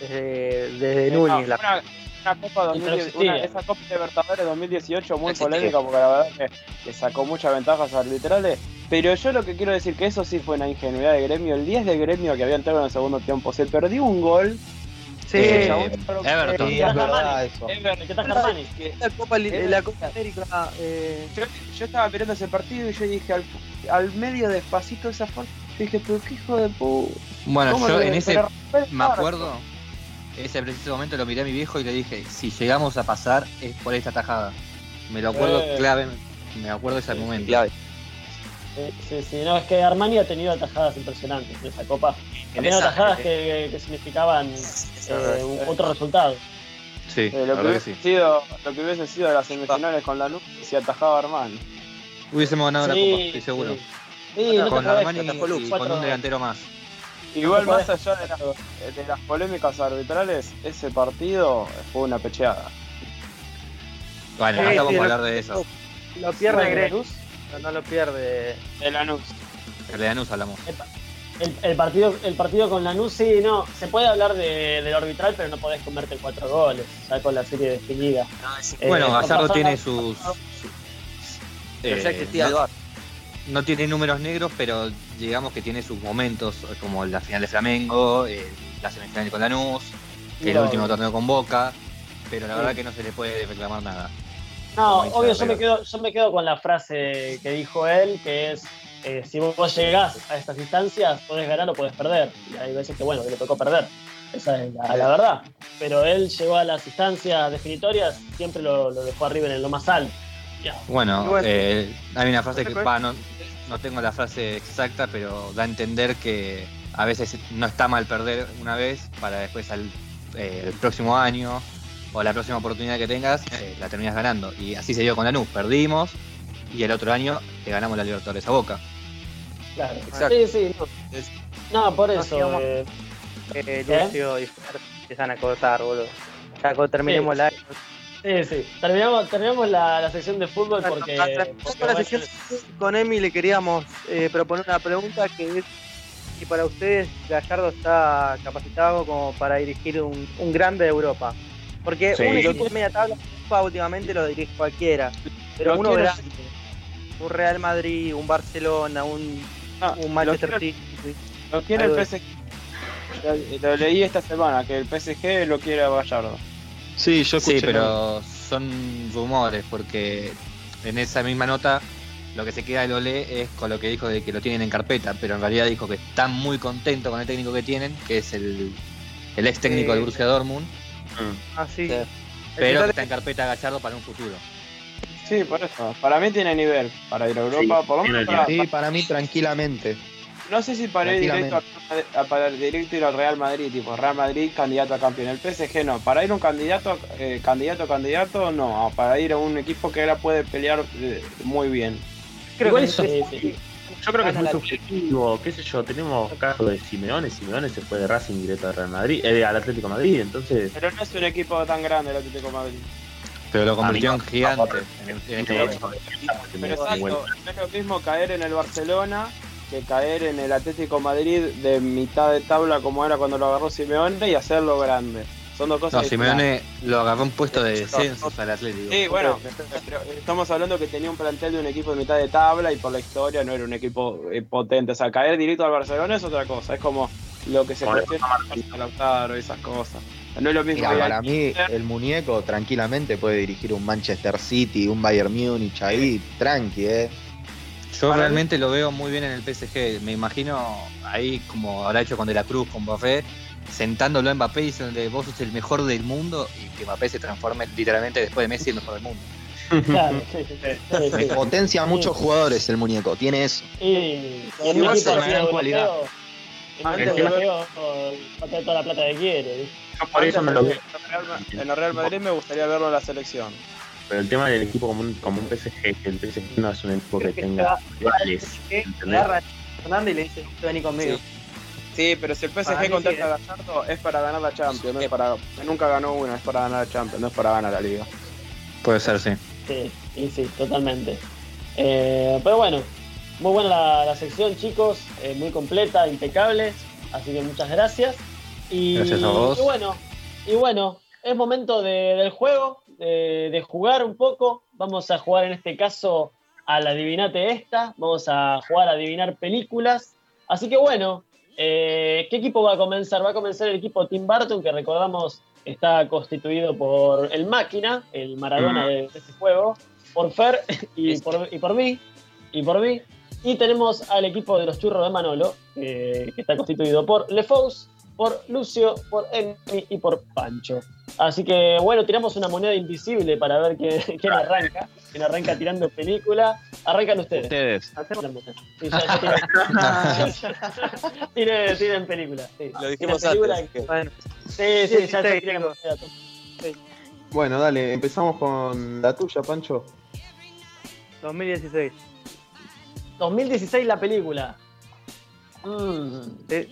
desde, desde Eh, Núñez. no, la- una, una Copa 2010 existía. una- esa Copa Libertadores 2018 muy Existía. polémica porque la verdad que, que sacó muchas ventajas arbitrales. Pero yo lo que quiero decir que eso sí fue una ingenuidad de gremio. El 10 de gremio que había entrado en el segundo tiempo se perdió un gol. Sí, Eh, Everton. Sí, ¿Qué es verdad eso. ¿Qué tal Armani? que- la Copa, la Copa América. eh, yo, yo estaba mirando ese partido y yo dije al, al medio despacito esa forma. Dije, pero qué hijo de pu. Bueno, ¿cómo yo en ese me acuerdo, ese preciso momento lo miré a mi viejo y le dije, si llegamos a pasar es por esta tajada. Me lo acuerdo Eh. clave, me acuerdo de ese momento. clave. Sí, sí, sí, no, es que Armani ha tenido atajadas impresionantes en esa copa. Ha En tenido esa- atajadas que, que significaban eh, otro resultado. Sí, Eh, la lo, que hubiese sí. sido, lo que hubiese sido las semifinales con la luz si atajaba Armani. Hubiésemos ganado la Sí, copa, estoy seguro. No Con Armani y con un delantero más. Igual No más allá de, las- de las polémicas arbitrales, ese partido fue una pecheada. Bueno, Sí, no estamos sí, para lo- hablar de eso. lo pierde Gremio, no, no lo pierde. De Lanús. De Lanús hablamos. El, el partido, el partido con Lanús, sí, no, se puede hablar de, del arbitral, pero no podés comerte cuatro goles, ya con la serie definida. Eh, Bueno, no Gallardo tiene sus... Pero eh, ya existía el no, no tiene números negros, pero digamos que tiene sus momentos, como la final de Flamengo, eh, la semifinal con Lanús, el No. último torneo con Boca, pero la Sí. verdad que no se le puede reclamar nada. No, obvio, yo me, quedo, yo me quedo con la frase que dijo él, que es, eh, si vos llegás a estas instancias, podés ganar o podés perder. Y hay veces que, bueno, que le tocó perder. Esa es la, la verdad. Pero él llegó a las instancias definitorias, siempre lo, lo dejó arriba en lo más alto. Bueno, eh, hay una frase que pa, no, no tengo la frase exacta, pero da a entender que a veces no está mal perder una vez para después al eh, el próximo año o la próxima oportunidad que tengas eh, la terminas ganando. Y así se dio con Lanús, perdimos y el otro año le ganamos la Libertadores a Boca. Claro. Exacto. Sí, sí. No, no por eso. sigamos. eh, Eh, ¿Qué? Lucio y Fer empiezan a cortar, boludo. Ya cuando terminemos Sí. la. sí, sí. Terminamos, terminamos la, la sección de fútbol porque. Porque, con la bueno, sesión con Emi le queríamos eh, proponer una pregunta que es si para ustedes Gallardo está capacitado como para dirigir un, un grande de Europa. Porque Sí. un equipo de media tabla últimamente lo dirige cualquiera, pero Lo uno quiero- grande, un Real Madrid, un Barcelona, un, Ah, un Manchester City. Lo quiere el de- PSG. Lo, lo leí esta semana, que el PSG lo quiere a Gallardo. Sí, yo escuché. Sí, pero son rumores porque en esa misma nota lo que se queda del Olé es con lo que dijo de que lo tienen en carpeta, pero en realidad dijo que están muy contentos con el técnico que tienen, que es el, el ex técnico Sí. del Borussia Dortmund, Ah, sí. Sí. El pero está en carpeta Gallardo para un futuro. Sí, por eso. Para mí tiene nivel para ir a Europa. Sí, por lo menos para, Sí, para mí tranquilamente. No sé si para ir directo a, a- para directo ir al Real Madrid, tipo Real Madrid candidato a campeón. El PSG no. Para ir un candidato, eh, candidato, candidato, no. Para ir a un equipo que ahora puede pelear eh, muy bien. creo Igual que eso- Sí, sí. Yo creo que es muy subjetivo, qué sé yo, tenemos caso de Simeone, Simeone se fue de Racing directo al Real Madrid, eh, al Atlético de Madrid, entonces Pero no es un equipo tan grande el Atlético de Madrid. Pero lo convirtió en gigante. Pero exacto, no es lo mismo caer en el Barcelona que caer en el Atlético de Madrid de mitad de tabla como era cuando lo agarró Simeone y hacerlo grande. Son dos cosas No. Simeone lo agarró un puesto de descensos al Atlético. Sí, bueno, pero estamos hablando que tenía un plantel de un equipo de mitad de tabla y por la historia no era un equipo eh, potente. O sea, caer directo al Barcelona es otra cosa. Es como lo que se cuestiona a Lautaro y esas cosas. No es lo mismo. Mira, que- para mí el muñeco tranquilamente puede dirigir un Manchester City, un Bayern Múnich ahí, tranqui, eh. Yo realmente lo veo muy bien en el PSG. Me imagino ahí, como habrá hecho con De la Cruz, con Mbappé, sentándolo en Mbappé y diciendo vos sos el mejor del mundo y que Mbappé se transforme literalmente después de Messi el mejor del mundo. Claro, sí, sí, sí, sí. Potencia a muchos jugadores el muñeco, tiene eso. Y, en a ser una así gran cualidad. en un Antes equipo de- europeo, va a tener toda la plata que quiere. ¿viste? Yo por eso no lo veo. En el Real Ma- En el Real Madrid me gustaría verlo en la selección. Pero el tema del equipo como un, como un PSG, que el PSG no es un equipo que Es que tenga rivales. A Fernández y le dice, vení conmigo. Sí, pero si el PSG contrata sí, a eh. Gallardo es para ganar la Champions, no es para, nunca ganó una, es para ganar la Champions, no es para ganar la Liga. Puede ser, sí. Sí, y sí, totalmente. Eh, pero bueno, muy buena la, la sección, chicos, eh, muy completa, impecable, así que muchas gracias. Y, Gracias a vos. y bueno, y bueno, es momento de- del juego, de, de jugar un poco. Vamos a jugar en este caso al adivinate esta, vamos a jugar a adivinar películas. Así que bueno, eh, ¿qué equipo va a comenzar? Va a comenzar el equipo Tim Burton, que recordamos está constituido por el máquina, el Maradona de, de este juego, por Fer y por, y por mí. Y por mí. Y tenemos al equipo de los churros de Manolo, que, que está constituido por Lefous, por Lucio, por Emi y por Pancho. Así que bueno, tiramos una moneda invisible para ver quién, quién arranca. Quién arranca tirando película. Arrancan ustedes. Ustedes. Sí, ya- ya tiran- tiren, tiren película. sí. Lo dijimos película antes. que- Bueno, Sí, sí, ya, ya 16, tiran. Bueno, dale, empezamos con la tuya, Pancho. 2016. 2016 la película. Mm. Sí.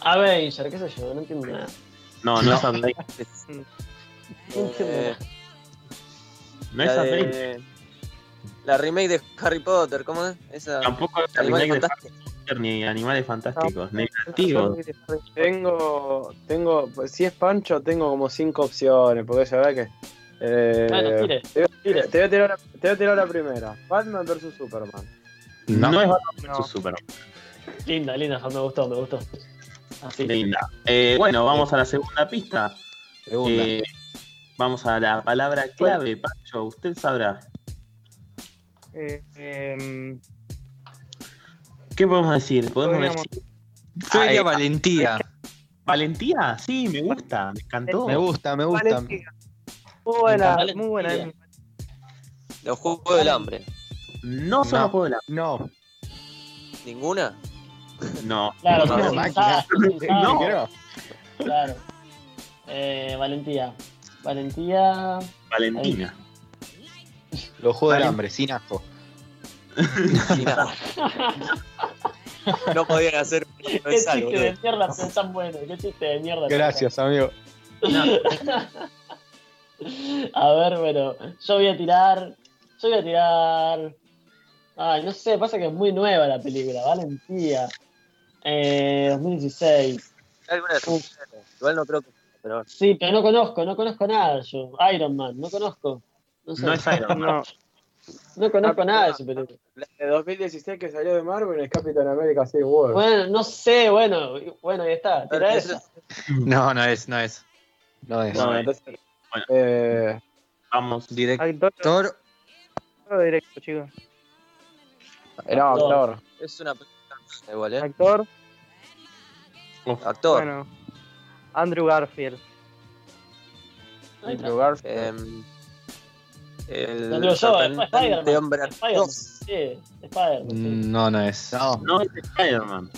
Avenger, qué sé yo, no entiendo nada. No, no es. No entiendo Eh. No es de- la remake de Harry Potter, ¿cómo es? Esa. Tampoco es la Animales remake de. Harry Potter ni Animales Fantásticos. Negativo. Tengo, tengo, pues, si es Pancho, tengo como cinco opciones, porque ya verdad que. Eh, Bueno, tire, te, voy- tire. te voy a tirar, te voy a tirar la primera. Batman vs Superman. No, es Batman No. vs Superman. Linda, linda, me gustó, me gustó. Así. Linda. Eh, bueno, vamos a la segunda pista. Segunda. Eh, vamos a la palabra clave, Pancho. Usted sabrá. Eh, em, ¿Qué podemos decir? Podemos Podríamos- decir. Yo diría Ah, eh, valentía. ¿Valentía? Sí, me gusta. Me encantó. Me gusta, me gusta. Valentina. Muy buena, muy buena. Los Juegos del Hambre. No solo No. juego de la. No, ¿Ninguna? No. Claro, No, sábado, creo. Claro. Eh, Valentía. Valentía. Valentina. Los juegos del Vale. hambre, sin asco. No. No podían hacer Qué chiste de mierda son tan buenos. Qué chiste de mierda. Gracias, amigo. A ver, bueno, yo voy a tirar. Yo voy a tirar. Ay, no sé, pasa que es muy nueva la película, Valentía. Eh, 2016. Alguna de sus- Igual no creo que. Pero Sí, pero no conozco, no conozco nada yo. Iron Man, no conozco. No, sé. No es Iron Man. No, No conozco nada de película. La de 2016 que salió de Marvel es Capitán América Civil War. Bueno, no sé, bueno, bueno, ahí está. Tira esa. No, no es, no es. No es. No, No, entonces, Bueno. eh, Vamos. Director. directo, chicos. era actor. es una película igual, ¿eh? Actor, Actor. bueno. Andrew Garfield. Andrew Garfield. Em, el Andrew Spider-Man. hombre Spider-Man. dos. Sí, Spider-Man. sí. Mm, No, no es. No, No es Spider-Man.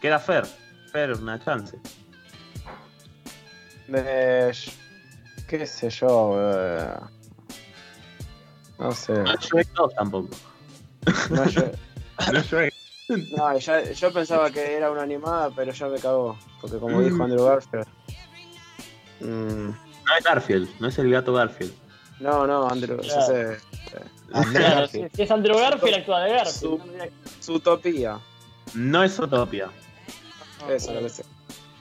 Queda Fer. Fer, una chance. De. qué sé yo, eh, no sé. No 2 tampoco. No, yo, No es Shrek. no, ya- yo pensaba que era una animada, pero ya me cagó. Porque como dijo Andrew Garfield. Mm, No es Garfield. No es el gato Garfield. no, no, Andrew. ya Claro. sé. Claro, Garfield. si, si es Andrew Garfield, actúa de Garfield. Su- No, mira, Zootopia. No es Utopia. Eso es lo que sé.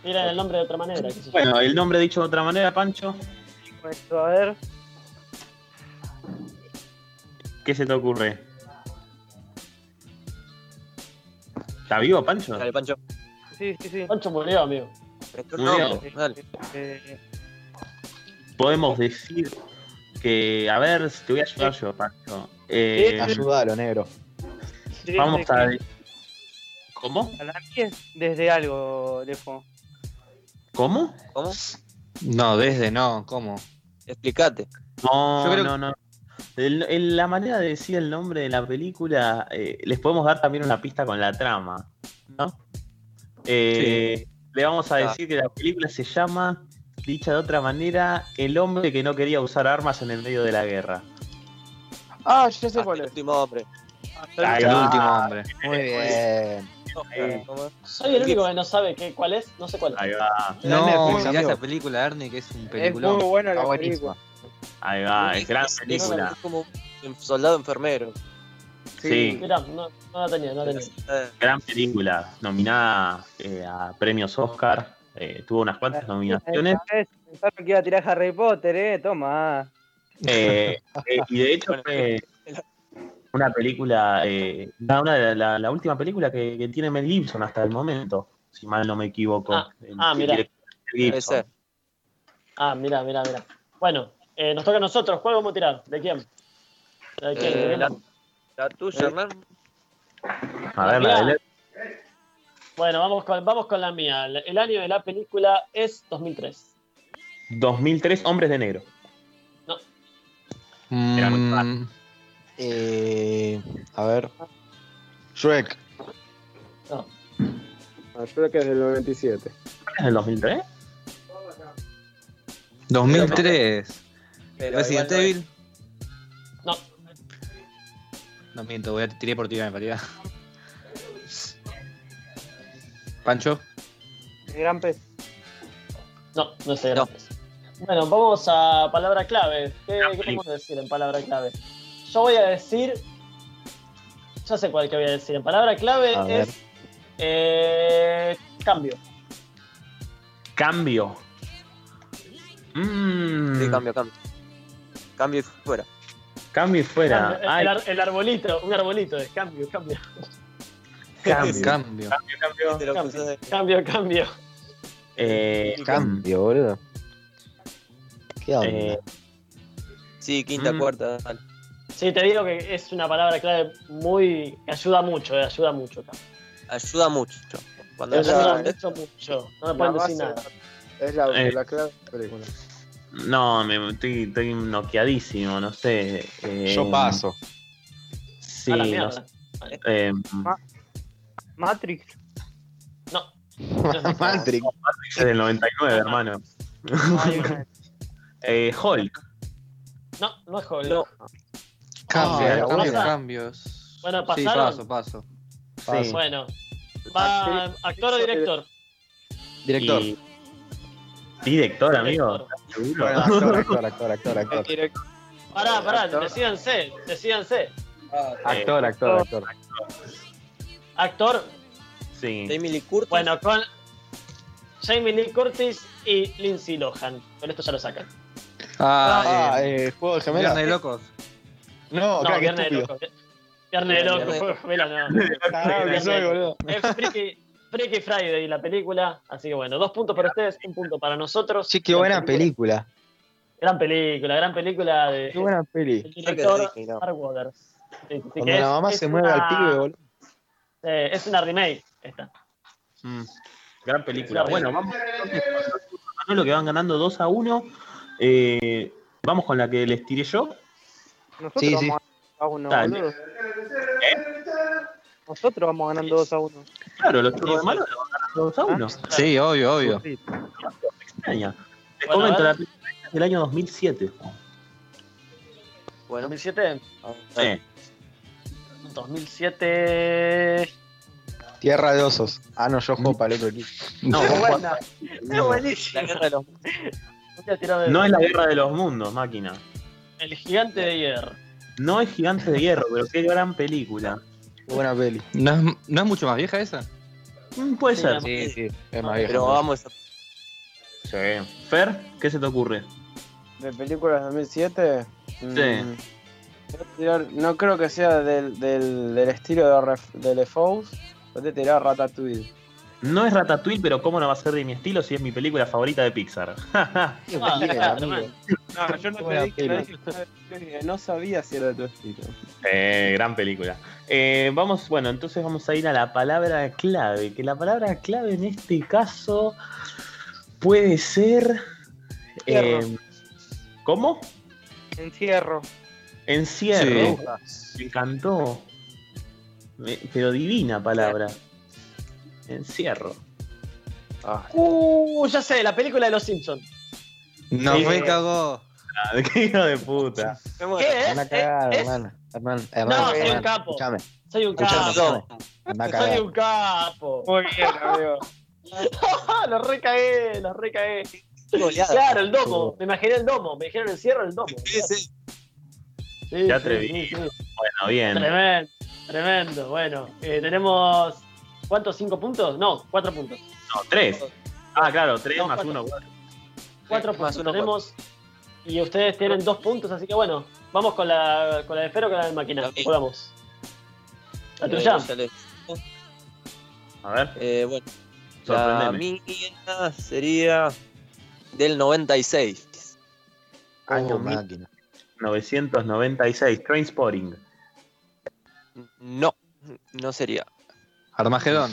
Miran el nombre de otra manera. yo. Bueno, el nombre dicho de otra manera, Pancho. Esto, a ver. ¿Qué se te ocurre? ¿Está vivo, Pancho? Dale, Pancho. Sí, sí, sí. Pancho murió, amigo. Bien. dale. Eh, Podemos decir que. A ver, te voy a ayudar yo, Pancho. Eh, Ayúdalo, negro. Vamos a. ¿Cómo? Para mí es desde algo, Lefo. ¿Cómo? ¿Cómo? No, desde no, ¿cómo? Explícate. No, no, no. El- el- la manera de decir el nombre de la película, eh, les podemos dar también una pista con la trama, ¿no? Eh, Le vamos a Ah. decir que la película se llama, dicha de otra manera, El hombre que no quería usar armas en el medio de la guerra. Ah, ya sé Ah, cuál el es. último hombre. Ahí El último hombre. Muy bien. ¿Cómo? Soy el único que no sabe qué, cuál es, no sé cuál es. Ahí va, La No, amigo. esa película, Ernie, que es un Es peliculón. muy buena la película. Ahí va, es gran película. Es como un soldado enfermero. Sí, Mirá, no, no la tenía, no la tenía. Eh, gran película, nominada eh, a premios Oscar, eh, tuvo unas cuantas nominaciones. Pensaron que iba a tirar Harry Potter, eh. Toma. Eh, eh, y de hecho fue una película, eh, la, una de la, la última película que, que tiene Mel Gibson hasta el momento, si mal no me equivoco. Ah, ah, ser. Ah, mira, mira, mira. Bueno, eh, nos toca a nosotros. ¿Cuál vamos a tirar? ¿De quién? ¿De quién? Eh, ¿De la, quién? la tuya, Hernán. A ver, la de Bueno, vamos con, vamos con la mía. El año de la película es 2003. 2003, Hombres de Negro. Era muy Mm, Eh, a ver. Shrek. No. Yo creo que es del 97. ¿Es del 2003? 2003. Pero Resident igual es. Evil. No, No miento, voy a tiré por tirar, en realidad. Pancho. El gran pez. no, no sé. No. gracias. Bueno, vamos a palabra clave. ¿Qué, Gran qué podemos decir en palabra clave? Yo voy a decir. Ya sé cuál que voy a decir. En palabra clave A es. eh, cambio. Cambio. Mm, Sí, cambio, cambio. Cambio y fuera. Cambio y fuera. Cambio, el, el ar- el arbolito, un arbolito es cambio, cambio. cambio. Cambio. cambio. Cambio. puse de- Cambio, cambio. Eh, Cambio, boludo. ¿Qué onda? eh, Sí, quinta, Mm. cuarta. dale. Sí, te digo que es una palabra clave muy. que ayuda mucho, eh, ayuda mucho. cambio. Ayuda mucho. Cuando Ayuda la- mucho, mucho. No me La pueden decir nada. Es la, Eh. la clave de la película. No, me, estoy, estoy noqueadísimo, no sé. eh, Yo paso. Sí, a la no sé. Eh, Matrix. No. Matrix. es del 99, hermano. Eh, Hulk. No, no es joven. No. Cambio, Ah, cambios, cambios. Bueno, Sí, ¿pasaron? paso, paso. Sí. Bueno. Va, actor o director. Director. Y- Director, amigo. Director. ¿Seguro? Bueno, actor, actor, actor, actor, actor. Pará, pará, Actor. decídanse, decídanse. Actor, actor, actor. Actor, Sí. Jamie Lee Curtis. bueno, con Jamie Lee Curtis y Lindsay Lohan. Con esto ya lo sacan. Ah, Ah, eh, eh, juego de Viernes gemela. de locos. No, No, claro, Viernes de estúpido. Loco. Viernes de Loco, Viernes de juego de no. Cagado que soy, boludo. Es Freaky, Freaky Friday la película. Así que bueno, dos puntos para ustedes, un punto para nosotros. Sí, qué buena película. Gran película, gran película de Qué buena peli. director Disney, no. Mark Waters. Sí, sí, Cuando la es- mamá es se mueve una- al pibe, boludo. eh, es una remake esta. Mm, Gran película. Sí, Bueno, vamos con lo que van ganando 2 a 1. Eh, vamos con la que les tiré yo. Nosotros Sí, vamos sí. a uno, Dale. Nosotros vamos ganando 2 a 1. Claro, los churros de mano lo van ganando 2 a 1. Sí, obvio, obvio. Extraña. Les Bueno, comento, la del año 2007. Bueno, 2007. Sí. 2007. Tierra de osos. Ah, no, yo juego para el otro equipo. No, Es buena. Es la buenísima. guerra de los no es la guerra de los mundos, máquina. El gigante de hierro. No es Gigante de Hierro, pero qué gran película. Buena peli. ¿No es, ¿No es mucho más vieja esa? Mm, puede Sí, ser. Sí, sí, es más vieja. Pero vamos a. Sí. Fer, ¿qué se te ocurre? ¿De películas 2007? Sí. Mm, tirar- no creo que sea del, del, del estilo de, Ref- de Le. Voy a tirar Ratatouille. No es Ratatouille, pero ¿cómo no va a ser de mi estilo si es mi película favorita de Pixar? Ah. No, yo no te dije, no, peli. dije- no sabía si era de tu estilo. gran película. Eh, vamos, bueno, entonces vamos a ir a la palabra clave. Que la palabra clave en este caso puede ser. Eh, ¿Cómo? Encierro. Encierro. Me encantó. pero divina palabra. Encierro. Uh, ya sé, la película de los Simpsons. No me cagó. Ah, qué hijo de puta. ¿Qué es? hermano, no, soy un capo. Soy un capo. Soy un capo. Muy bien, amigo. lo recagué, lo recagué. Claro, el domo. Me imaginé el domo. Me dijeron encierro el domo. Sí, sí. sí ya atreví. Bueno, bien. Tremendo, tremendo. Bueno, eh, tenemos. ¿Cuántos? ¿Cinco puntos? No, cuatro puntos. No, tres. Ah, claro, tres más uno, cuatro. Cuatro puntos. tenemos. Y ustedes tienen dos puntos, así que bueno, vamos con la, con la de Fero con la de máquina. Jugamos. La tuya. A ver. Eh, bueno. La mía sería del 96. Año máquina. 996. Trainspotting. No, no sería. Armagedón.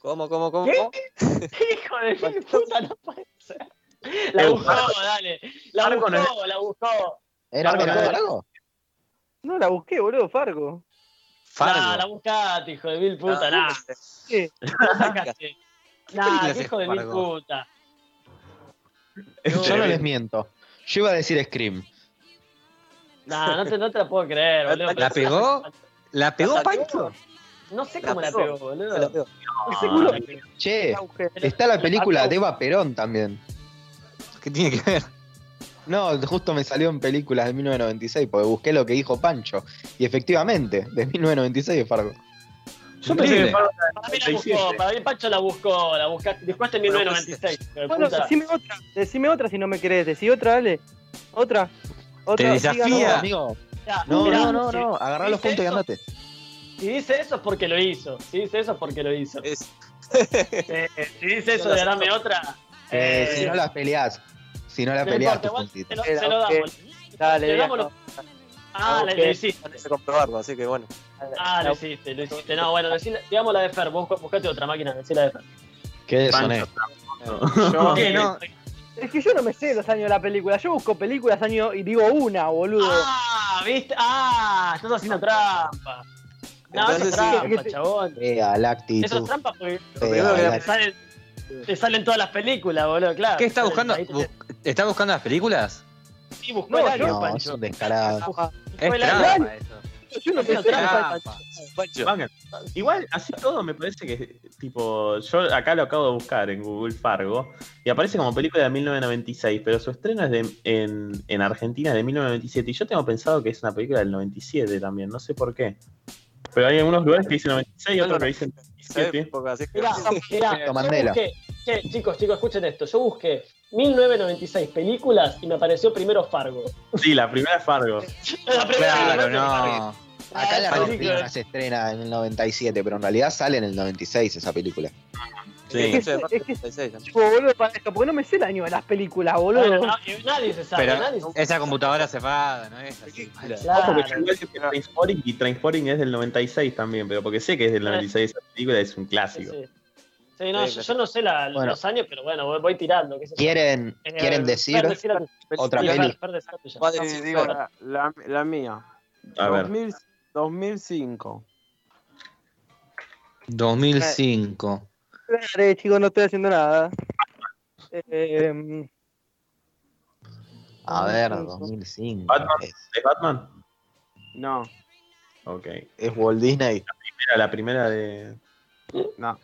¿Cómo, cómo, cómo? ¿Qué? Hijo de puta, no puede ser. La buscó, dale. La buscó, la buscó. ¿Era Fargo? No la busqué, boludo, Fargo. Fargo. Nah, la buscaste, hijo de mil puta, nah. ¿Qué? Nah, hijo de mil puta. Yo no les miento. Yo iba a decir Scream. Nah, no te, no te la puedo creer, boludo. ¿La pegó? ¿La pegó Pancho? No sé cómo la pegó, boludo. Che, está la película de Eva Perón también. ¿Qué tiene que ver? No, justo me salió en películas de 1996 porque busqué lo que dijo Pancho. Y efectivamente, de 1996 es Fargo. Yo pensé que Fargo para mí la buscó, para mí Pancho la buscó, la buscaste, buscaste en 1996. Bueno, decime otra, decime otra si no me querés, decí otra, dale. Otra. otra Te desafía. amigo. No, no, no, no, agarrá los puntos y andate. Si dice eso es porque lo hizo. Si dice eso es porque lo hizo. Eh, si dice eso de darme otra. Eh, si no las peleás. Si no la peleas, tu puntito. Se, lo, damos. Dale, le damos Ah, le, le hiciste. comprobarlo, así que bueno. Ah, lo hiciste, lo hiciste. No, bueno, digamos la de Fer. Vos buscate otra máquina, decí la de Fer. ¿Qué deshonesto? Yo, ¿Qué, no? Es que yo no me sé los años de la película. Yo busco películas años y digo una, boludo. Ah, ¿viste? Ah, estás haciendo trampa. No, eso es trampa, chabón. Eh, Eso es trampa porque primero que te salen, te salen todas las películas, boludo, claro. ¿Qué está buscando? ¿Está buscando las películas? Sí, buscó no, el año, no, Pancho. Es un descarado. Es trampa eso. Yo no sé trampa, Pancho. Igual, así todo me parece que, tipo, yo acá lo acabo de buscar en Google Fargo y aparece como película de 1996, pero su estreno es de, en, en Argentina de 1997 y yo tengo pensado que es una película del 97 también, no sé por qué. Pero hay algunos lugares que dicen 96 y otros que dicen 97. Mirá, mirá, che, chicos, chicos, escuchen esto. Yo busqué 1996 películas y me apareció primero Fargo. Sí, la primera Fargo. la primera, claro, no. Acá la Argentina se estrena en el 97, pero en realidad sale en el 96 esa película. Sí, es que, es que, es boludo, porque no me sé el año de las películas, boludo. nadie se sabe, Pero nadie se esa computadora se va, ¿no es así? Claro. porque yo que y Trainspotting es del 96 también, pero porque sé que es del 96 esa película, es un clásico. Sí, sí. No, yo, no sé la, bueno. los años, pero bueno, voy, voy tirando. ¿qué ¿Quieren, eh, ¿quieren decir, decir otra peli? Sí, digo, la, la, la, mía. A 2000, ver. 2005. 2005. Dale, chicos, no estoy haciendo nada. Eh, a ver, 2005. ¿Batman? ¿Es Batman? No. Ok. ¿Es Walt Disney? La primera, la primera de. No.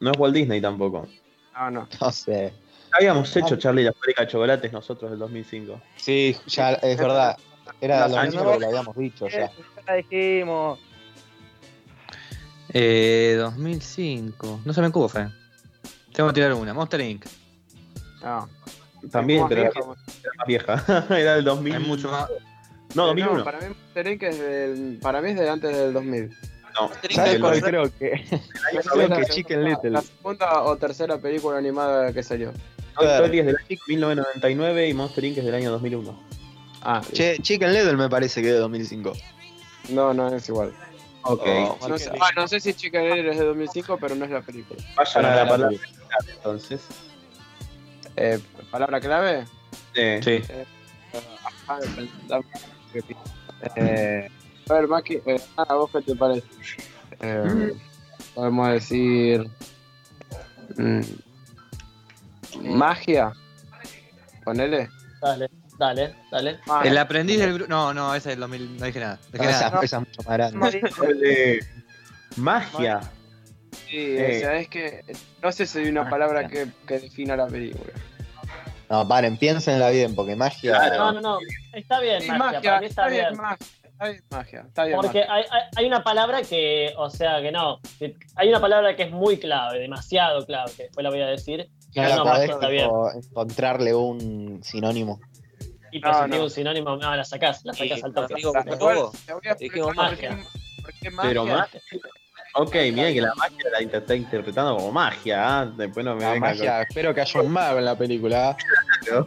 No es Walt Disney tampoco. No, no. No sé. Habíamos hecho Charlie la fábrica de chocolates nosotros del 2005. Sí, ya es verdad. Era lo mismo que lo habíamos dicho ya. Ya la dijimos. Eh, 2005. No se me cubo, Tengo que tirar una. Monster Inc. No. También, pero era más vieja. era del 2000. Es mucho más. No, 2001. para mí Monster Inc. es del. Para mí es de antes del 2000. No, ¿sabes cuál creo que? creo que Chicken Little. La segunda o tercera película animada que salió. Toy Story es del año 1999 y Monster Inc. es del año 2001. Ah, Che, Chicken Little me parece que es de 2005. no, no es igual. Ok. Oh, No sé, ah, no sé si Chicken Little es de 2005, pero no es la película. Vayan a la palabra clave, entonces. Eh, ¿Palabra clave? Sí. Sí. Ah, dame- Eh, a ver, Maki, eh, ¿a vos qué te parece? Eh, podemos decir. mm, magia. Ponele. Dale, dale, dale. El aprendiz del Brujo. No, no, ese es el 2000. No dije nada. No, Dije esa, nada. esa es mucho más grande. Magia. Sí, Eh. o sea, es que no sé si hay una palabra que, que defina la película. No, paren, piénsenla bien, porque magia. Claro. No, no, no. Está bien, Sí, magia. magia, Para mí está, está bien, bien. magia. Bien, magia. Está bien, Porque magia. hay, hay, hay una palabra que, o sea, que no. hay una palabra que es muy clave, demasiado clave, que después la voy a decir. No No, podés magia está bien. tipo, encontrarle un sinónimo. Y No, si tiene no. un sinónimo, no, la sacás, la sacás Sí, al toque. digo, Te como voy a- lobo. te voy a Dijimos explicar por qué- magia. por qué Pero magia. magia. Ok, mira que la magia la está interpretando como magia. ¿ah? Después no me La venga magia, espero que haya un mago en la película.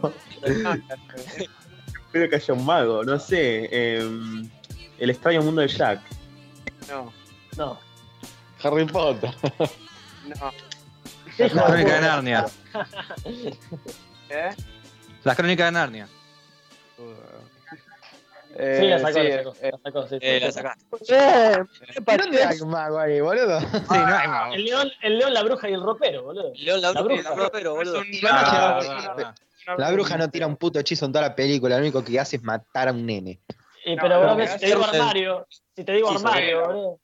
con. Espero que haya un mago, no sé. em, el extraño mundo de Jack. No, No. Harry Potter. no. Las de crónicas de puta. Narnia. ¿Eh? Las crónicas de Narnia. Eh, Sí, la sacó, sí, la sacó. eh, la sacó, sí, Eh, sí, la sí. ¿Dónde hay un mago ahí, boludo? Sí, no hay mago. El león, el león, la bruja y el ropero, boludo. León la, La bruja. bruja. pero boludo. es un- La Ah, ah, ah. La bruja no tira un puto hechizo en toda la película, lo único que hace es matar a un nene. Y, pero, no, bro, que si te digo armario, si te digo Sí, armario, boludo.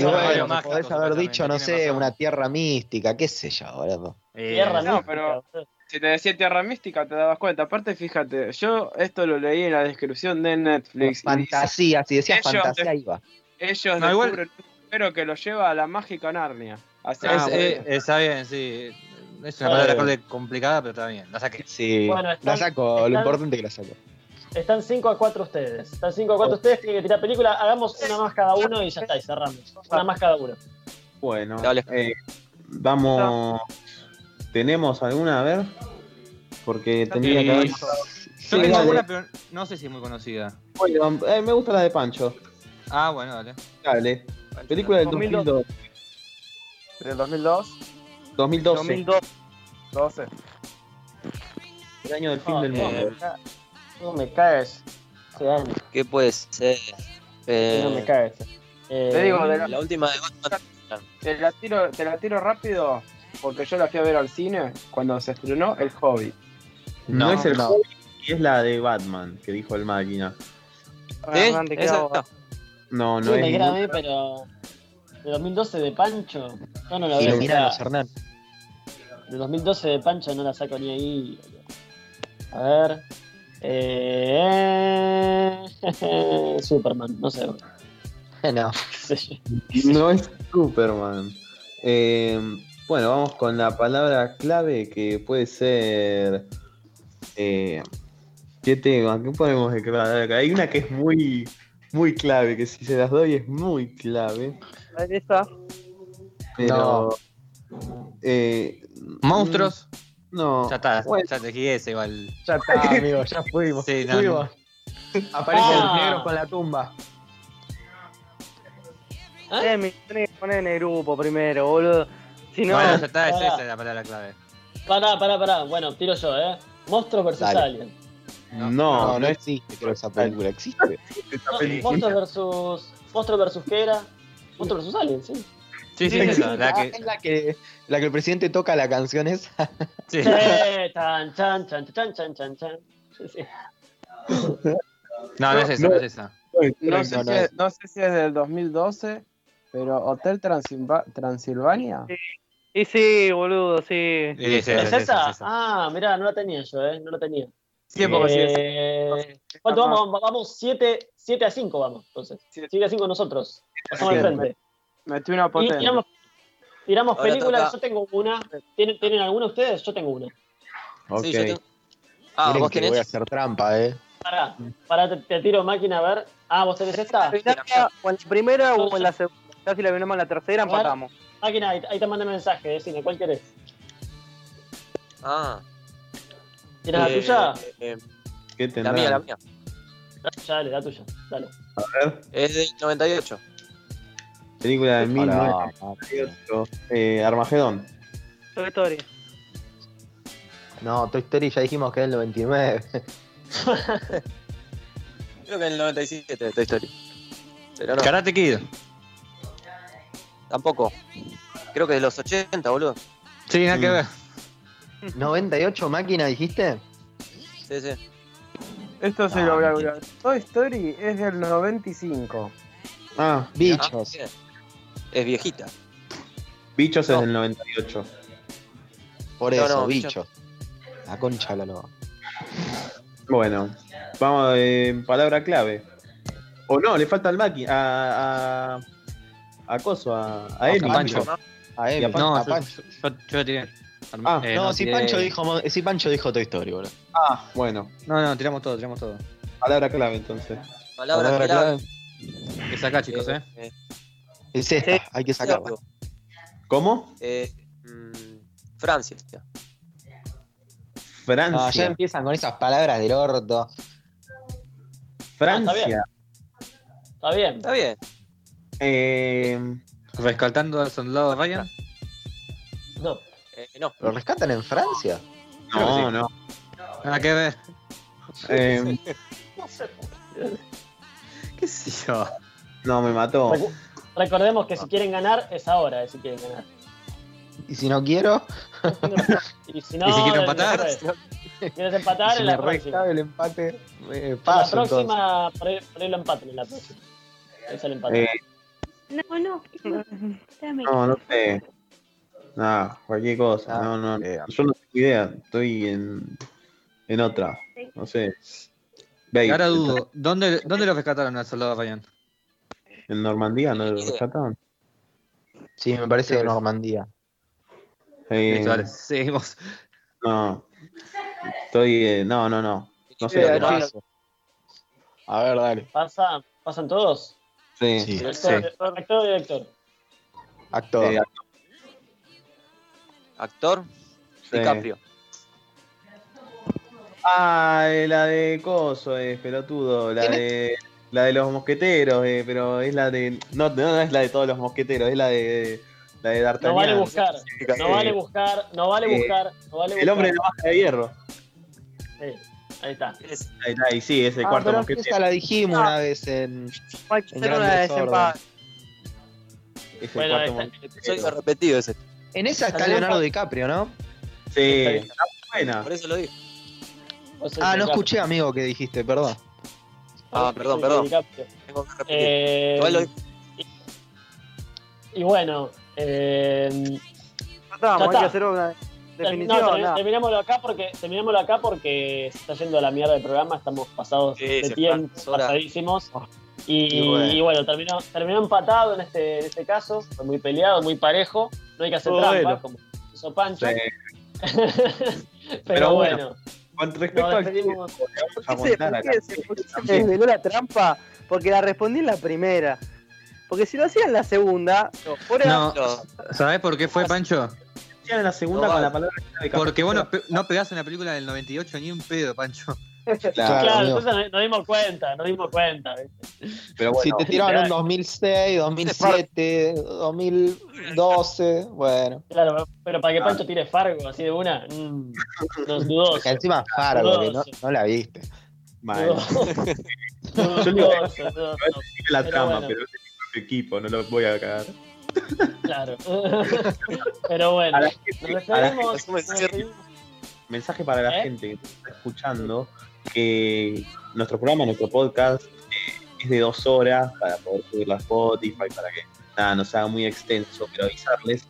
no, bueno, mágico, podés haber dicho, no sé, una tierra mística, qué sé yo, boludo. Eh, Tierra no, mística, pero-. Si te decía tierra mística, te dabas cuenta. Aparte, fíjate, yo esto lo leí en la descripción de Netflix. y dice, Fantasía, si decías fantasía, de- iba. ellos No, igual- descubren un pero que lo lleva a la mágica Narnia. Así es- que- eh, está bien, sí. Es una palabra complicada, pero está bien. La saqué. Sí, Bueno, están- la saco, lo importante es que la saco. Están 5 a 4 ustedes. Están 5 a 4 ustedes, tienen que tirar película. Hagamos una más cada uno y ya está, y cerramos. Una más cada uno. Bueno, Dale. eh, vamos. ¿Tenemos alguna? A ver. Porque tendría que haber. Sí, Yo tengo dale. una, pero no sé si es muy conocida. Bueno, eh, me gusta la de Pancho. Ah, bueno, dale. Dale. Película del 2002. 2002. ¿Del 2002? 2012. 2002. 12. El año del fin Oh, del mundo. ca- No me caes. Ese año, ¿Qué puede ser? Eh, no me caes. Eh, Te digo, de la, la última de Batman. te, la tiro, te la tiro rápido porque yo la fui a ver al cine cuando se estrenó El Hobbit. No, No, es el no. Hobbit y es la de Batman, que dijo el máquina. Esa- queda- No, Sí, no es. me ninguna- grabé, pero. De 2012 de Pancho. Yo no la veo. Hernán. De 2012 de Pancho no la saco ni ahí. A ver. Eh... Superman, no sé. No. sé yo. No es Superman. Eh, bueno, vamos con la palabra clave que puede ser. Eh, ¿Qué tema? ¿Qué podemos declarar acá? Hay una que es muy, muy clave, que si se las doy es muy clave. Esa. Pero. eh, Monstruos. No. Ya está, Bueno, ya te ese igual. Ya está, amigo, ya fuimos. Sí, no, fuimos. Aparecen Ah. los negros con la tumba. Eh, me tenés que poner en el grupo primero, boludo. Si no, bueno, ya está, es esa la palabra clave. Pará, pará, pará. Bueno, tiro yo, ¿eh? Monstruos versus Dale. Alien. no, No, no, existe, creo, esa película. ¿Existe? Monstruos versus. Monstruos versus qué era? Monstruos versus Alien, sí. Sí, sí, Sí, esa, la ah, que. Es la que, la que el presidente toca la canción esa. Sí. Sí, chan, chan, chan, chan, chan, chan, chan. Sí. No, no es esa, no es esa. No, No, sé no si es. no sé si es del 2012, pero Hotel Transilva- Transilvania. sí, sí, boludo, sí. Sí, sí, ¿Es esa, esa? es esa. Ah, mirá, no la tenía yo, ¿eh? No la tenía. Sí, porque sí es- Eh, ¿Cuánto vamos? Vamos 7 a 5, vamos, entonces. Siete. 7 a 5 nosotros. Pasamos al frente. Metí una potente. tiramos, películas, yo tengo una. ¿Tienen, ¿Tienen alguna ustedes? Yo tengo una. Ok. Sí, yo tengo- Ah, Miren vos que voy a tenés. hacer trampa, eh. Pará, pará, te, te tiro máquina a ver. Ah, vos tenés esta. O en la primera o en la segunda. Ya si la venimos en la tercera, empatamos. Máquina, ahí, ahí te mandé mensaje, decime, ¿cuál querés? Ah. ¿Tienes la eh, tuya? eh, ¿Qué tendrá? La mía, la mía. Dale, la tuya, dale. A ver, Es del 98. Película de Hola. 1998. Eh, Armagedón. Toy Story. No, Toy Story ya dijimos que es el 99. Creo que en el 97 de Toy Story. Pero no, Karate Kid. tampoco. Creo que de los 80, boludo. Sí, nada que Mm. ver. 98 máquina, dijiste. Sí, sí. Esto se Ah, lo voy a hablar. Toy Story es del 95. Ah, Ah, Bichos. Es viejita. Bichos es No. del 98. Por No, eso, no, bichos. La concha la loba. Bueno, vamos en palabra clave. O no, le falta al Maki, a. a. a Coso, a, a Emi. Pancho. A Emi, a No, a Pancho. yo, yo tiré. Ah, Eh, no, si tiré- Pancho dijo, si Pancho dijo Toy Story, boludo. Ah, bueno, No, no, tiramos todo, tiramos todo. palabra clave entonces. Palabra, Palabra clave. Es acá, chicos, eh. Eh, Es esta, hay que sacarla. ¿Cómo? eh, mm, Francia. Francia. No, ya empiezan con esas palabras del orto. Francia. Está bien. Está bien. Eh, Rescatando al soldado Ryan. No. Eh, no. ¿Lo rescatan en Francia? no, no. Nada que ver. Eh, ¿Qué sé yo? no, me mató. Recordemos que si quieren ganar, es ahora, eh, si quieren ganar. Y si no quiero, Y si no, ¿Y si quieren después. empatar? ¿Quieres empatar? si en me la próxima. rescata el empate, eh, En la paso entonces. próxima, por ahí, por ahí lo empatan en la próxima. Es el empate. Eh, No, no. No, no sé. Nada, cualquier cosa. Ah, No, no. eh. Yo no tengo idea. Estoy en, en otra. No sé. Ahora dudo. ¿Dónde, ¿Dónde lo rescataron al soldado Ryan? ¿En Normandía no lo rescataron? Sí, me parece de Normandía. Eh, Listo, dale, seguimos. no. Estoy. eh, no, no, no. No sé. Sí, lo que sí. pasa. A ver, dale. ¿Pasa, ¿Pasan todos? Sí. Sí. Director, actor y director. Actor. Eh, Actor. sí. DiCaprio. Ah, la de Coso, es pelotudo. La de. La de los mosqueteros, eh, pero es la de. No, no, no es la de todos los mosqueteros, es la de. La de D'Artagnan. No vale buscar. No Eh, vale buscar. No vale eh, buscar. No vale El hombre de buscar. la máscara de hierro. Sí, ahí está. Es- Ahí está, y sí, es el Ah, cuarto pero mosquetero. esa la dijimos una vez en, en Grandes desempate. Es el Bueno, cuarto esta- mosquetero. Soy repetido ese. En esa está Leonardo DiCaprio, ¿no? Sí, está buena. Por eso lo sos Ah, no escuché, amigo, que dijiste, perdón. Ah, perdón, perdón. Tengo que repetir. Eh, lo digo. y bueno, eh, hay que hacer una no, definición. termi- nada. terminémoslo acá porque terminémoslo acá porque se está yendo a la mierda del programa, estamos pasados Sí, de tiempo, pasadísimos. Y, Y bueno. y bueno, terminó, terminó empatado en este, en este caso, fue muy peleado, muy parejo, no hay que hacer Todo trampa, bueno. como hizo Pancho. Sí. Pero, Pero bueno, respecto al despedimos. vamos a ¿Por qué, montar se, desveló la trampa? Porque la respondí en la primera. Porque si lo hacía en la segunda, fuera No, No, ¿sabés por qué fue, Pancho? en la segunda No con la palabra Porque vos no, no pegás una película del 98 ni un pedo, Pancho. Claro, entonces nos, dimos cuenta, nos dimos cuenta. ¿viste? pero si bueno, te tiraron en 2006, 2007, 2012, bueno. Claro, pero para que Pancho tire Fargo así de una, mm, no, dudoso. Que encima Fargo, que no, no la viste. mal. dudoso, Yo digo, dudoso, la Pero trama, bueno. pero es mi equipo, no lo voy a cagar. Claro. Pero bueno, nos gente- despedimos. Mensaje para la ¿Eh? gente que está escuchando, que nuestro programa, nuestro podcast, eh, es de dos horas para poder subirlo a Spotify, para que nada, no sea muy extenso, pero avisarles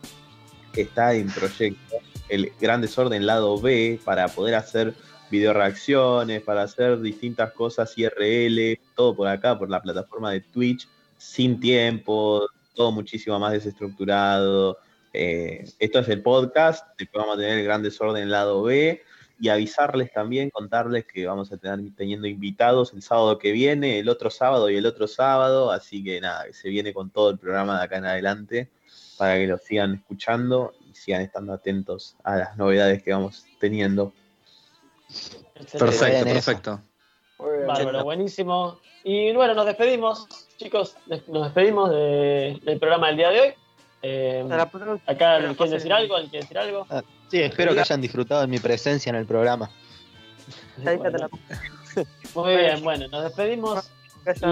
que está en proyecto el Gran Desorden lado B para poder hacer video reacciones, para hacer distintas cosas IRL, todo por acá, por la plataforma de Twitch, sin tiempo, todo muchísimo más desestructurado. Eh, esto es el podcast, después vamos a tener el Gran Desorden lado B y avisarles también, contarles que vamos a tener teniendo invitados el sábado que viene, el otro sábado y el otro sábado, así que nada, que se viene con todo el programa de acá en adelante para que lo sigan escuchando y sigan estando atentos a las novedades que vamos teniendo. Excelente. Perfecto, esa. perfecto. Bárbaro, buenísimo. Y bueno, nos despedimos, chicos. Nos despedimos del programa del día de hoy. Eh, acá, ¿quieren decir algo? ¿Quieren decir algo? Ah, sí, espero que hayan disfrutado de mi presencia en el programa. Muy bien, bueno, nos despedimos.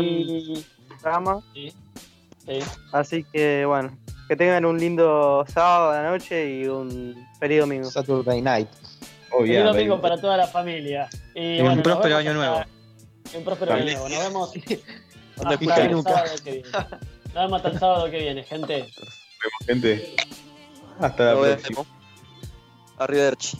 Y... Programa. Sí, sí. Así que bueno, que tengan un lindo sábado de la noche y un feliz domingo. Saturday night. Oh, feliz domingo para toda la familia. Y, un próspero año nuevo. Un próspero año nuevo. Nos vemos hasta el sábado que viene. Nos vemos hasta el sábado que viene, gente. Nos vemos, gente. Hasta la próxima. Arrivederci.